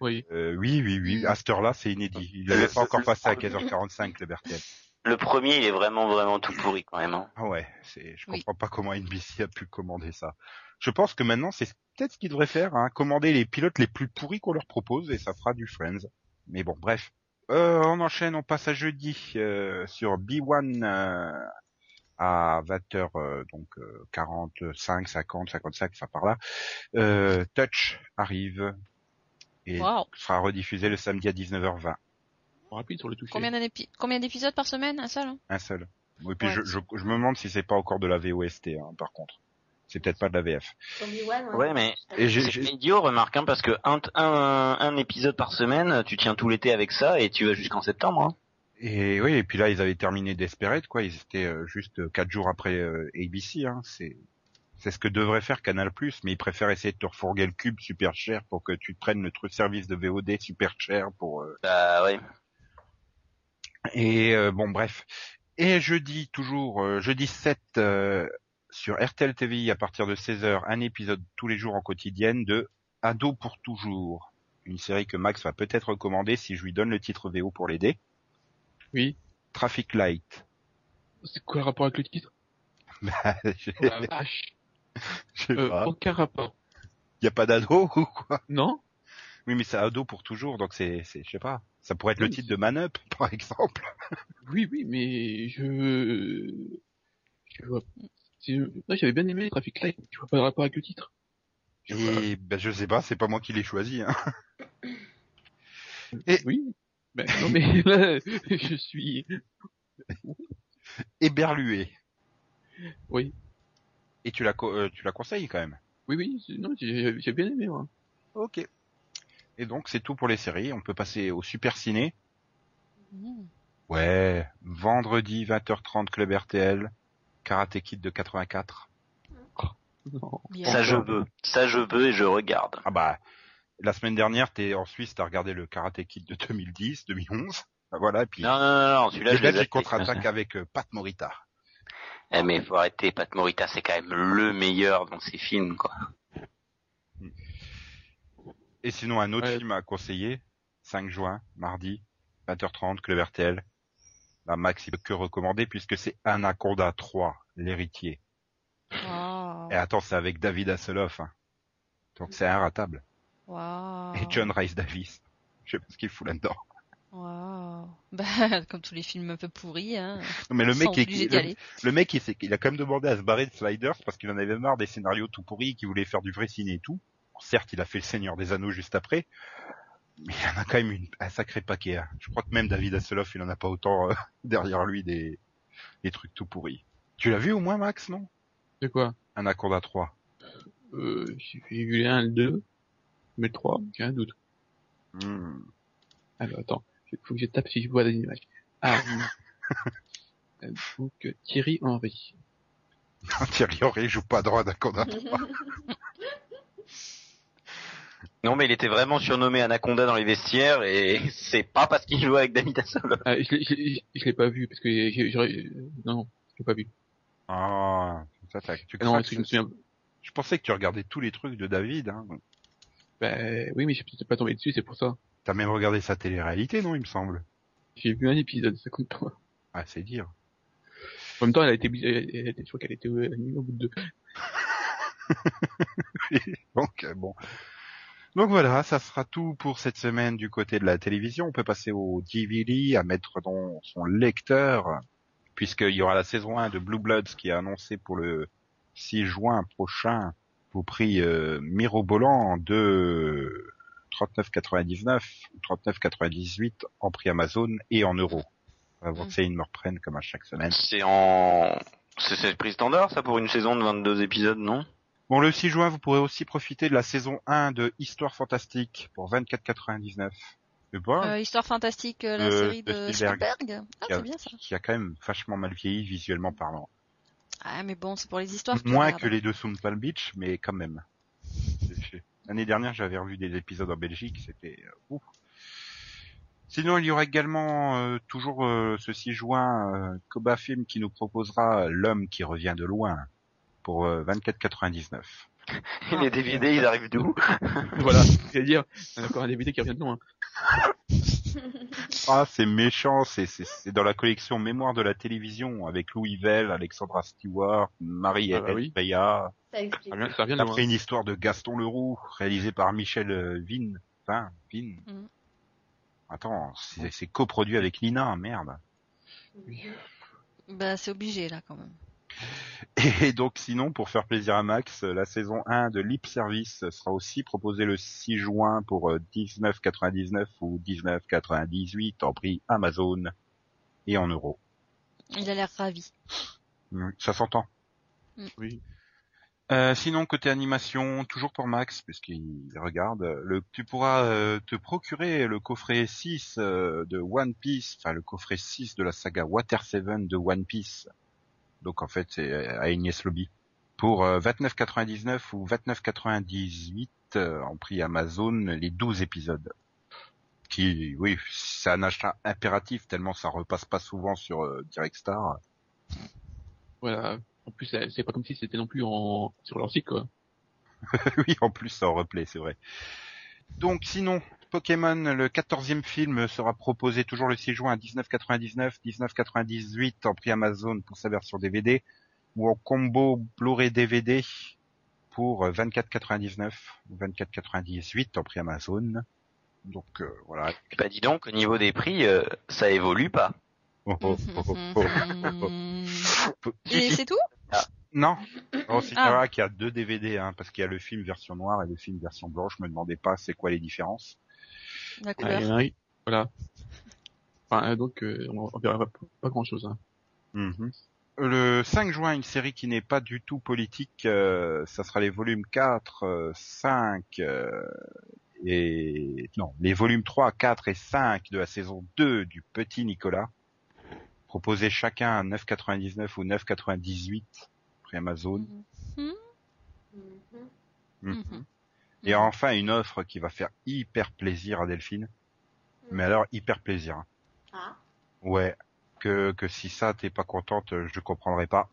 Oui. Euh, oui, oui, oui, à cette heure-là c'est inédit. Il l'avait pas encore passé à 15h45 Club RTL. Le premier, il est vraiment, vraiment tout pourri quand même. Hein. Ah ouais, c'est, je Oui. comprends pas comment NBC a pu commander ça. Je pense que maintenant c'est peut-être ce qu'ils devraient faire, hein, commander les pilotes les plus pourris qu'on leur propose et ça fera du Friends. Mais bon, bref. Euh, on enchaîne, on passe à jeudi euh, sur B1 euh, à 20h euh, donc euh, 45, 50, 55, ça par là. Euh, Touch arrive et Wow. sera rediffusé le samedi à 19h20. Rapide sur le toucher. Combien d'épisodes par semaine? Un seul hein? Un seul. Et puis Ouais. je, je, je me demande si c'est pas encore de la VOST hein, par contre. C'est peut-être pas de la VF. Obi-Wan, Ouais, mais c'est idiot, remarque, hein, parce que un, un, un épisode par semaine, tu tiens tout l'été avec ça et tu vas jusqu'en septembre. Hein. Et oui, et puis là, ils avaient terminé Desperate, quoi. Ils étaient euh, juste euh, quatre jours après euh, ABC. Hein. C'est c'est ce que devrait faire Canal+, mais ils préfèrent essayer de te refourguer le cube super cher pour que tu prennes le truc service de VOD super cher pour. euh, Bah ouais. Et euh, bon, bref. Et jeudi toujours, euh, jeudi 7 euh, sur RTL TVI à partir de 16h, un épisode tous les jours en quotidienne de Ado pour toujours. Une série que Max va peut-être recommander si je lui donne le titre VO pour l'aider. Oui. Traffic Light. C'est quoi le rapport avec le titre? [laughs] Bah, je- Oh la vache. [laughs] je sais Euh, pas. aucun rapport. Y a pas d'ado [laughs] ou quoi? Non Oui, mais c'est ado pour toujours, donc c'est, c'est, je sais pas. Ça pourrait être le titre de Man Up, par exemple. Oui, oui, mais je... Je vois... Moi, j'avais bien aimé Traffic Light. Tu vois pas le rapport avec le titre. Et ben je sais pas, c'est pas moi qui l'ai choisi. Hein. [laughs] Et- Oui. Ben, non, mais [laughs] là, je suis... Éberlué. Oui. Et tu la, co- euh, tu la conseilles quand même. Oui, oui, non, j'ai j'ai bien aimé, moi. Ok. Et donc c'est tout pour les séries. On peut passer au Super Ciné. Mmh. Ouais. Vendredi 20h30 Club RTL. Karate Kid de 84. Non. Bien. Ça je veux. Ça je veux et je regarde. Ah bah. La semaine dernière, t'es en Suisse, t'as regardé le Karate Kid de 2010, 2011. Bah voilà, et puis Non, non, non, non celui-là je contre-attaquent avec euh, Pat Morita. Eh mais faut arrêter, Pat Morita c'est quand même le meilleur dans ses films quoi. Et sinon, un autre Ouais. film à conseiller, 5 juin, mardi, 20h30, Club RTL. Max, il peut que recommander puisque c'est Anaconda 3, l'héritier. Wow. Et attends, c'est avec David Hasselhoff. Hein. Donc c'est inratable. Wow. Et John Rice Davis. Je sais pas ce qu'il fout là-dedans. Wow. [laughs] bah, comme tous les films un peu pourris, hein. Non, mais le mec, est- le, le mec, il a quand même demandé à se barrer de Sliders parce qu'il en avait marre des scénarios tout pourris, qu'il voulait faire du vrai ciné et tout. Certes, il a fait le Seigneur des Anneaux juste après, mais il en a quand même une, un sacré paquet. hein. Je crois que même David Hasselhoff, il en a pas autant euh, [laughs] derrière lui des, des trucs tout pourris. Tu l'as vu au moins, Max, non? De quoi? Anaconda 3. euh, J'ai vu 1, le 2, mais le 3, j'ai un doute. Hmm. Alors attends, il faut que je tape si je vois des images. Ah, non. [laughs] Euh, Donc Thierry Henry. Thierry Henry joue pas droit Anaconda 3. [laughs] Non, mais il était vraiment surnommé Anaconda dans les vestiaires et [laughs] c'est pas parce qu'il jouait avec David Hasselhoff. Ah, je l'ai- je l'ai je l'ai pas vu parce que j'aurais- euh, non, non, je l'ai pas vu. Ah, ça, t'as- tu Ah non, que je me souviens. Je pensais que tu regardais tous les trucs de David. Hein. Bah, oui, mais je suis pas tombé dessus, c'est pour ça. T'as même regardé sa télé-réalité, non, il me semble J'ai vu un épisode, ça compte pas. Ah, c'est dire. En même temps, elle a été, elle, je crois qu'elle était euh, annulée au bout de deux. [laughs] Donc, euh, bon. Donc voilà, ça sera tout pour cette semaine du côté de la télévision. On peut passer au DVD, à mettre dans son lecteur, puisqu'il y aura la saison 1 de Blue Bloods qui est annoncée pour le 6 juin prochain au prix euh, mirobolant de 39,99 ou 39,98 en prix Amazon et en euros. Avant Mm. que ça, ils me reprennent comme à chaque semaine. C'est en... C'est c'est le prix standard, ça, pour une saison de 22 épisodes, non? Bon, le 6 juin, vous pourrez aussi profiter de la saison 1 de Histoire Fantastique pour 24,99. Et bon, Euh, Histoire fantastique, euh, la Euh, série de de Spielberg. Spielberg. Ah, qui, a, c'est bien ça. qui a quand même vachement mal vieilli visuellement parlant. Ah, mais bon, c'est pour les histoires. Moins que les deux Sound Palm Beach, mais quand même. L'année dernière, j'avais revu des épisodes en Belgique, c'était ouf. Sinon, il y aura également euh, toujours euh, ce 6 juin euh, Koba Film qui nous proposera L'homme qui revient de loin pour euh, 24,99. Et les DVD, ils arrivent d'où voilà, c'est-à-dire, il y a encore un DVD qui revient de loin. Ah, c'est méchant, c'est dans la collection Mémoire de la télévision avec Louis Vell, Alexandra Stewart, Marie Ah bah oui. Beya, Ça explique. Ça revient, loin. Après une histoire de Gaston Leroux, réalisée par Michel Vin. Enfin, Vin. Mhm. Attends, c'est c'est coproduit avec Lina, merde. Bah, c'est obligé, là, quand même. Et donc sinon, pour faire plaisir à Max, euh, la saison 1 de Lip Service sera aussi proposée le 6 juin pour euh, 19,99 ou 19,98 en prix Amazon et en euros. Il a l'air ravi. Mm, Ça s'entend. Oui. Euh, sinon, côté animation, toujours pour Max, puisqu'il regarde, euh, le, tu pourras euh, te procurer le coffret 6 euh, de One Piece, enfin le coffret 6 de la saga Water 7 de One Piece. Donc en fait, c'est euh, à Agnès Lobby. Pour euh, 29,99 ou 29,98 euh, en prix Amazon, les 12 épisodes. Qui, oui, c'est un achat impératif, tellement ça repasse pas souvent sur euh, Direct Star. Voilà. En plus, c'est c'est pas comme si c'était non plus en, sur leur site, quoi. [laughs] oui, en plus, ça en replay, c'est vrai. Donc, sinon, Pokémon, le 14e film sera proposé toujours le 6 juin à 19,99, 19,98 en prix Amazon pour sa version DVD, ou en combo Blu-ray DVD pour euh, 24,99 ou 24,98 en prix Amazon. Donc, euh, voilà. Bah dis donc, au niveau des prix, euh, ça évolue pas. Oh, oh, oh, oh, oh, oh. Mhm. [laughs] Et c'est tout? Non, [clears throat] on signalera Ah. qu'il y a deux DVD, hein, parce qu'il y a le film version noire et le film version blanche. Je me demandais pas c'est quoi les différences. La Ah, voilà. Enfin, euh, donc, euh, on, on verra pas, pas grand chose, hein. Mhm. Le 5 juin, une série qui n'est pas du tout politique, euh, ça sera les volumes 4, euh, 5 euh, et non, les volumes 3, 4 et 5 de la saison 2 du Petit Nicolas, proposés chacun à 9,99 ou 9,98 prix Amazon. Mhm. Et enfin une offre qui va faire hyper plaisir à Delphine, mais alors hyper plaisir. Ah. Ouais, que, que si ça t'es pas contente, je comprendrai pas.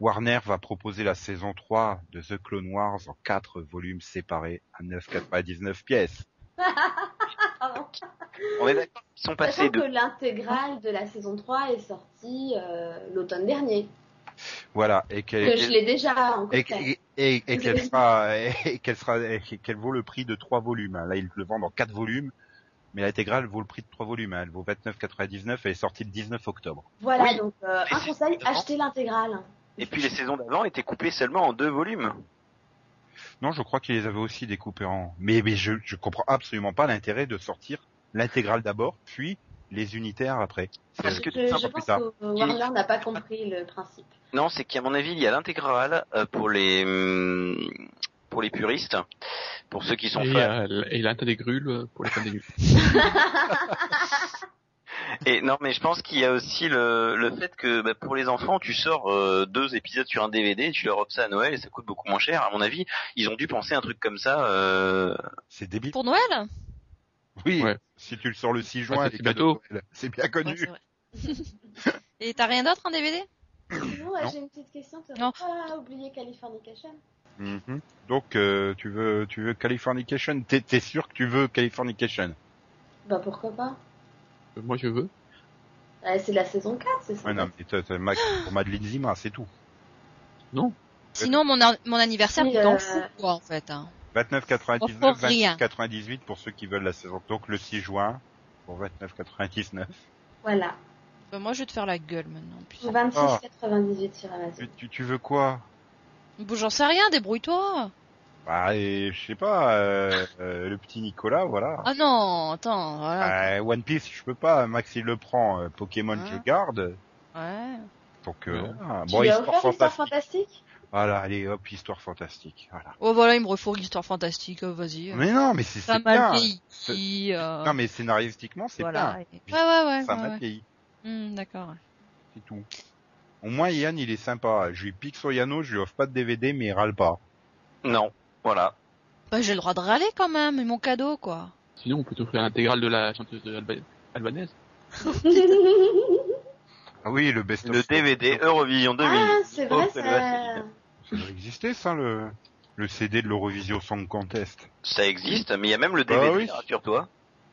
Warner va proposer la saison 3 de The Clone Wars en 4 volumes séparés à 9,99 pièces. [laughs] On est d'accord Ils sont passés de... que l'intégrale de la saison 3 est sortie euh, l'automne dernier. Voilà, et Que qu'elle je l'ai déjà en et, coffret. et, et, et qu'elle sera [laughs] et qu'elle sera et qu'elle vaut le prix de 3 volumes. hein. Là ils le vendent en 4 volumes Mais l'intégrale vaut le prix de trois volumes. hein. Elle vaut 29,99. Elle est sortie le 19 octobre. Voilà, Oui. donc euh, un conseil, achetez l'intégrale. Et puis les saisons d'avant étaient coupées seulement en deux volumes. Non, je crois qu'ils les avaient aussi découpés en. Mais, mais je, je comprends absolument pas l'intérêt de sortir l'intégrale d'abord, puis les unitaires après. Parce que je, je pense que Warner n'a pas compris le principe. Non, c'est qu'à mon avis, il y a l'intégrale euh, pour les hum, pour les puristes, pour ceux qui sont Et, fans. euh, et l'intégrules euh, pour les fans des. [laughs] Et non, mais je pense qu'il y a aussi le, le fait que bah, pour les enfants, tu sors euh, deux épisodes sur un DVD, tu leur offres ça à Noël et ça coûte beaucoup moins cher. À mon avis, ils ont dû penser un truc comme ça. Euh... C'est débile. Pour Noël? Oui, Ouais. si tu le sors le 6 juin, Ah, les c'est bien connu. [laughs] Et t'as rien d'autre en DVD Euh, Non. j'ai une petite question. Tu Non. pas oublié Californication Mhm. Donc, euh, tu veux, tu veux Californication? T'es, t'es sûr que tu veux Californication? Bah pourquoi pas Euh, Moi, je veux. Euh, C'est la saison 4, c'est ça Ouais, non, mais t'as, Max pour Madeleine Zima, c'est tout. Sinon, mon, mon anniversaire, Oui, tu t'en euh, fous, quoi, en fait. hein. 29,99, Offre rien. 28,98 pour ceux qui veulent la saison. Donc, le 6 juin, pour 29,99. Voilà. Bah, moi, je vais te faire la gueule maintenant. putain. 26,98 sur Amazon. Tu, tu, tu veux quoi? Bon, j'en sais rien, débrouille-toi. Bah, et, je sais pas, euh, euh, le petit Nicolas, voilà. Ah non, attends, voilà. Euh, One Piece, je peux pas. Max, il le prend. Euh, Pokémon, Ah. je garde. Ouais. Donc, euh, Ouais. voilà. Tu bon, lui as histoire offert Histoire fantastique. fantastique? Voilà, allez, hop, histoire fantastique. Voilà. Oh, voilà, il me refourgue l'histoire fantastique, euh, vas-y. Mais non, mais c'est, Ça c'est m'a bien. vieilli. euh, Non, mais scénaristiquement, c'est voilà. bien. Ouais, ouais, ouais. Ça ouais, m'a ouais. vieilli. Hmm, D'accord. C'est tout. Au moins, Yann, il est sympa. Je lui pique sur Yano, je lui offre pas de DVD, mais il râle pas. Non, voilà. Bah, j'ai le droit de râler quand même, mais mon cadeau, quoi. Sinon, on peut t'offrir l'intégrale de la chanteuse alba- albanaise. Ah oui, le best Le DVD Eurovision 2000. Ah, c'est vrai, Oh, ça... Ça doit exister, ça, le, le CD de l'Eurovision Song Contest. Ça existe, mais il y a même le DVD, oui. rassure-toi.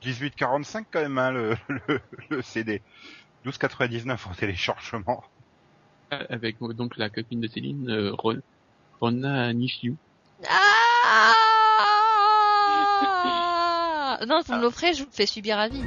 1845 quand même, hein, le, [laughs] le, le CD. 12,99 en téléchargement. Euh, Avec euh, donc la copine de Céline, euh, Ron- Rona Nishiu. Ah [laughs] non, vous me l'offrez, je vous le fais subir à vie.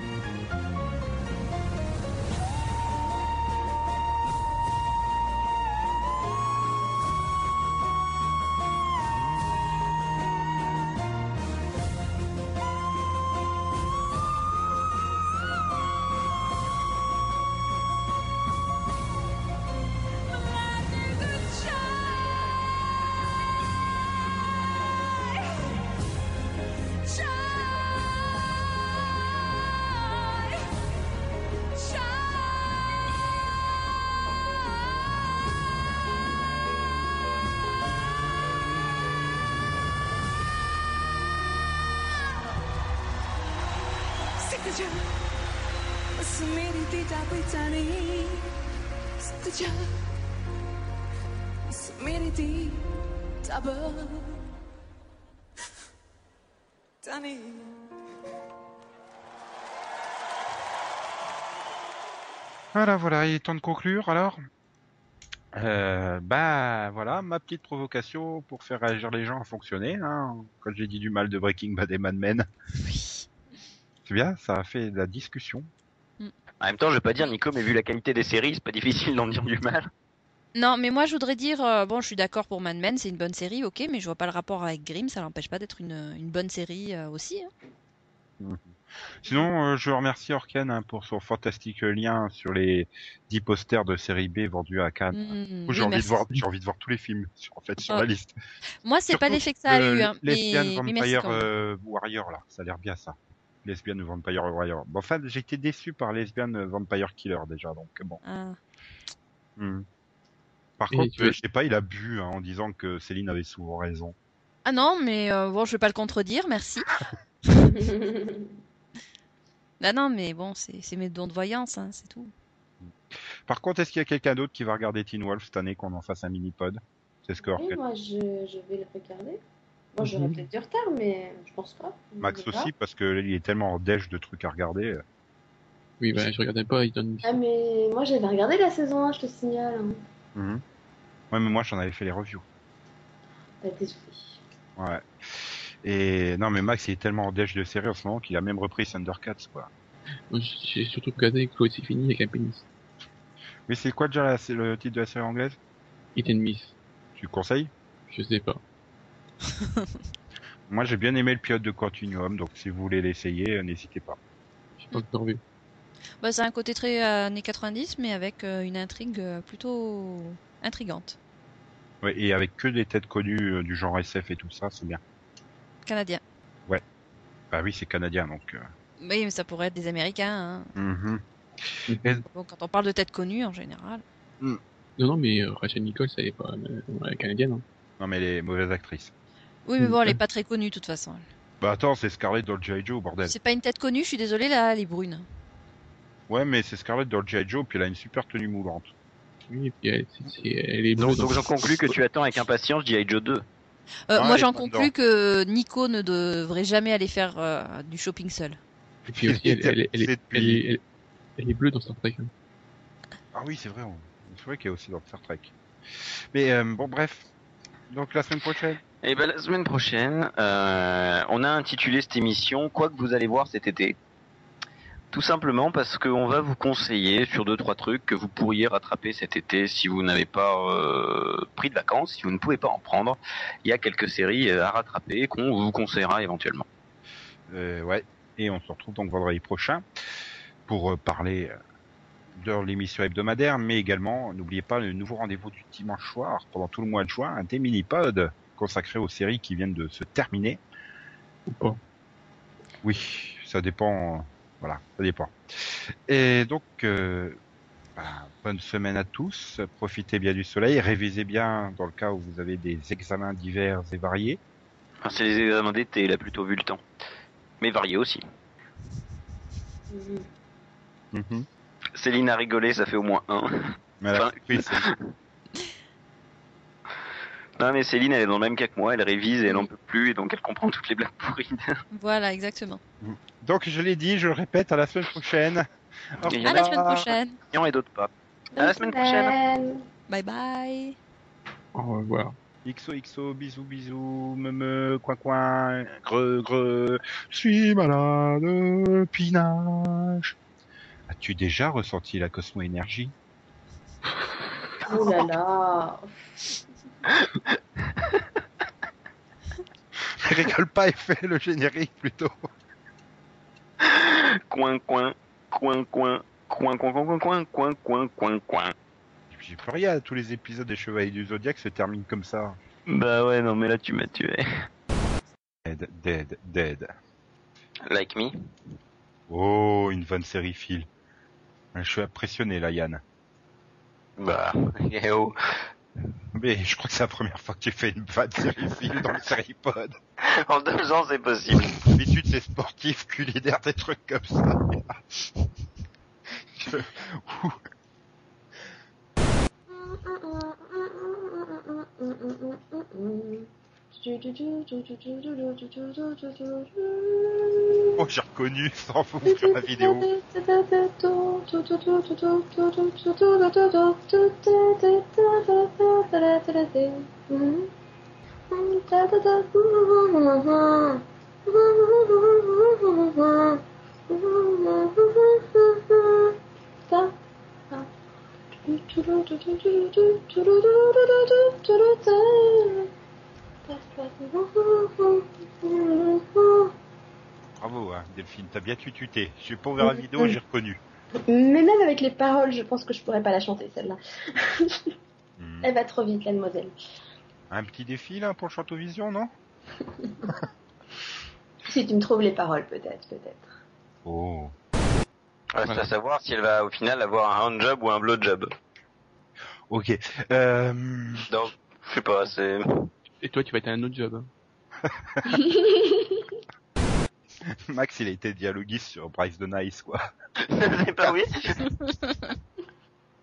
Il est temps de conclure alors? Euh, bah voilà, ma petite provocation pour faire réagir les gens a fonctionné. Hein, quand j'ai dit du mal de Breaking Bad et Mad Men, Oui. c'est bien, ça a fait de la discussion. En même temps, je vais pas dire, Nico, mais vu la qualité des séries, c'est pas difficile d'en dire du mal. Non, mais moi je voudrais dire, euh, bon, je suis d'accord pour Mad Men, c'est une bonne série, ok, mais je vois pas le rapport avec Grimm, ça n'empêche pas d'être une, une bonne série euh, aussi. hein. Sinon, euh, je remercie Orken hein, pour son fantastique lien sur les 10 posters de série B vendus à Cannes. Mm, Où j'ai oui, envie de merci. voir, j'ai envie de voir tous les films sur, en fait sur la liste. Moi, c'est pas l'effet que ça a le eu, hein, Lesbian mais Vampire euh, Warrior là, ça a l'air bien ça. Lesbian Vampire Warrior. Bon, enfin, j'ai été déçu par Lesbian Vampire Killer déjà, donc bon. Ah. Hmm. Par Et contre, je sais pas, il a bu hein, en disant que Céline avait souvent raison. Ah non, mais euh, bon, je vais pas le contredire, merci. [laughs] Ah non, mais bon, c'est c'est mes dons de voyance, hein, c'est tout. Par contre, est-ce qu'il y a quelqu'un d'autre qui va regarder Teen Wolf cette année qu'on en fasse un mini-pod C'est ce que Oui, moi je, je vais le regarder. Moi j'aurais Mhm. peut-être du retard, mais je pense pas. Max Je sais pas. aussi, parce que il est tellement en déche de trucs à regarder. Oui, bah, je regardais pas, il donne... Ah, mais moi j'avais regardé la saison 1, je te signale. hein. Mhm. Ouais, mais moi j'en avais fait les reviews. Bah, désolé. Ouais. Et non, mais Max il est tellement en déche de série en ce moment qu'il a même repris Thundercats, quoi. J'ai surtout regardé Chloé c'est fini avec un pénis. Mais c'est quoi déjà la- c'est le titre de la série anglaise? Hit and Miss. Tu conseilles? Je sais pas. [laughs] Moi j'ai bien aimé le pilote de Continuum, donc si vous voulez l'essayer, euh, n'hésitez pas. J'ai pas encore vu. Bah, c'est un côté très euh, années 90, mais avec euh, une intrigue euh, plutôt intrigante. Ouais, et avec que des têtes connues euh, du genre SF et tout ça, c'est bien. Canadien. Bah oui, c'est canadien, donc... euh, Oui, mais ça pourrait être des Américains. hein. mhm. Bon, quand on parle de têtes connues, en général. Non, non, mais euh, Rachel Nichols, elle est pas euh, elle est canadienne. Hein. Non mais les mauvaises actrices. Oui, mais bon, elle est Mhm. pas très connue, de toute façon. Bah attends, c'est Scarlett dans G.I. Joe, bordel. C'est pas une tête connue, je suis désolée, là, elle est brune. Ouais, mais c'est Scarlett dans G.I. Joe, puis elle a une super tenue moulante. Oui, et puis elle, c'est- c'est- elle est. Donc, dans- donc j'en conclus que tu attends avec impatience G.I. Joe 2. Euh, Ah, moi, est j'en conclus que Nico ne devrait jamais aller faire euh, du shopping seul. Et puis aussi, elle, [laughs] elle, elle, elle, C'est est- depuis- elle, est- elle, elle est bleue dans Star Trek. hein. Ah oui, c'est vrai, on- c'est vrai qu'il y a aussi dans Star Trek. Mais euh, bon, bref. Donc la semaine prochaine. Et ben la semaine prochaine, euh, on a intitulé cette émission Quoi que vous allez voir cet été. Tout simplement parce qu'on va vous conseiller sur deux trois trucs que vous pourriez rattraper cet été si vous n'avez pas euh, pris de vacances, si vous ne pouvez pas en prendre. Il y a quelques séries euh, à rattraper qu'on vous conseillera éventuellement. Euh, ouais. Et on se retrouve donc vendredi prochain pour euh, parler euh, de l'émission hebdomadaire, mais également, n'oubliez pas le nouveau rendez-vous du dimanche soir pendant tout le mois de juin, un des mini-pods consacré aux séries qui viennent de se terminer. Ou pas. Oui, ça dépend. Voilà, ça dépend. Et donc, euh, bah, bonne semaine à tous. Profitez bien du soleil. Révisez bien dans le cas où vous avez des examens divers et variés. Enfin, c'est les examens d'été, là plutôt vu le temps. Mais varié aussi. Mhm. Céline a rigolé, ça fait au moins un. Mais Enfin, [laughs] Non mais Céline elle est dans le même cas que moi, elle révise et elle en peut plus et donc elle comprend toutes les blagues pourries. [laughs] Voilà, exactement. Donc, je l'ai dit, je le répète, à la semaine prochaine. Au Et À la semaine prochaine. et d'autres pas. À la semaine prochaine. Bye bye. Au revoir. XOXO, bisous, bisous, me me, coin, coin, greu, greu, je suis malade, pinage. As-tu déjà ressenti la cosmo-énergie? Oh là là. Rigole pas et fais le générique plutôt. Coin coin, coin coin, coin coin coin coin coin coin coin coin. J'ai plus rien, tous les épisodes des Chevaliers du Zodiaque se terminent comme ça. Bah ouais non mais là tu m'as tué. Dead, dead, dead. Like me. Oh, une bonne série fil. Je suis impressionné là, Yann. Bah eh oh. Mais je crois que c'est la première fois que tu fais une vanne série fil dans le série pod. [laughs] En deux ans c'est possible. D'habitude, c'est sportif, culinaire, des trucs comme ça. [laughs] Je- Ouh. [laughs] Oh, j'ai reconnu [laughs] sans vous faire la vidéo. Bravo, hein, Delphine, t'as bien tututé. J'ai pas ouvert la vidéo, j'ai reconnu. Mais même avec les paroles, je pense que je pourrais pas la chanter celle-là. Hmm. Elle va trop vite, la demoiselle. Un petit défi là pour le Château Vision, non? [laughs] Si tu me trouves les paroles, peut-être, peut-être. Oh. Reste à savoir si elle va au final avoir un handjob ou un blowjob. Ok. Euh... Donc je sais pas, c'est. Et toi, tu vas être à un autre job. [laughs] Max, il a été dialoguiste sur Bryce the Nice, quoi. [laughs] oui.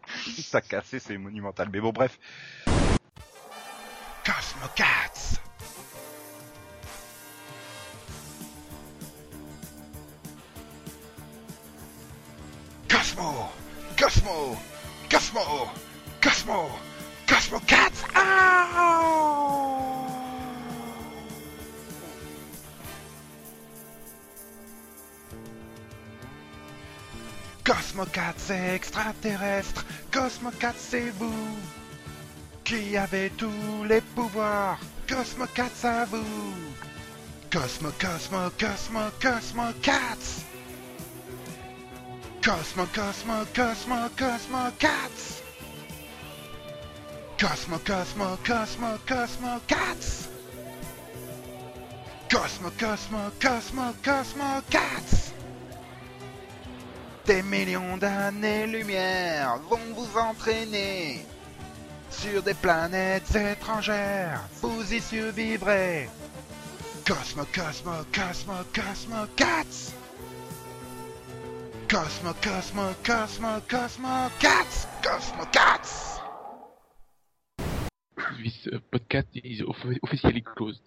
[laughs] Ça a cassé, c'est monumental. Mais bon, bref. Cosmo Cats Cosmo Cosmo Cosmo Cosmo Cosmo Cats Ah Cosmocats, c'est extraterrestre. Cosmocats, c'est vous. Qui avez tous les pouvoirs. Cosmocats à vous. Cosmo, Cosmo, Cosmo, Cosmo Cats. Cosmo, Cosmo, Cosmo, Cosmo Cats. Cosmo, Cosmo, Cosmo, Cosmo Cats. Cosmo, Cosmo, Cosmo, Cosmo Cats. Des millions d'années-lumière vont vous entraîner sur des planètes étrangères. Vous y survivrez. Cosmo, Cosmo, Cosmo, Cosmo Cats. Cosmo, Cosmo, Cosmo, Cosmo Cats. Cosmo Cats. This uh, podcast is off- officially closed.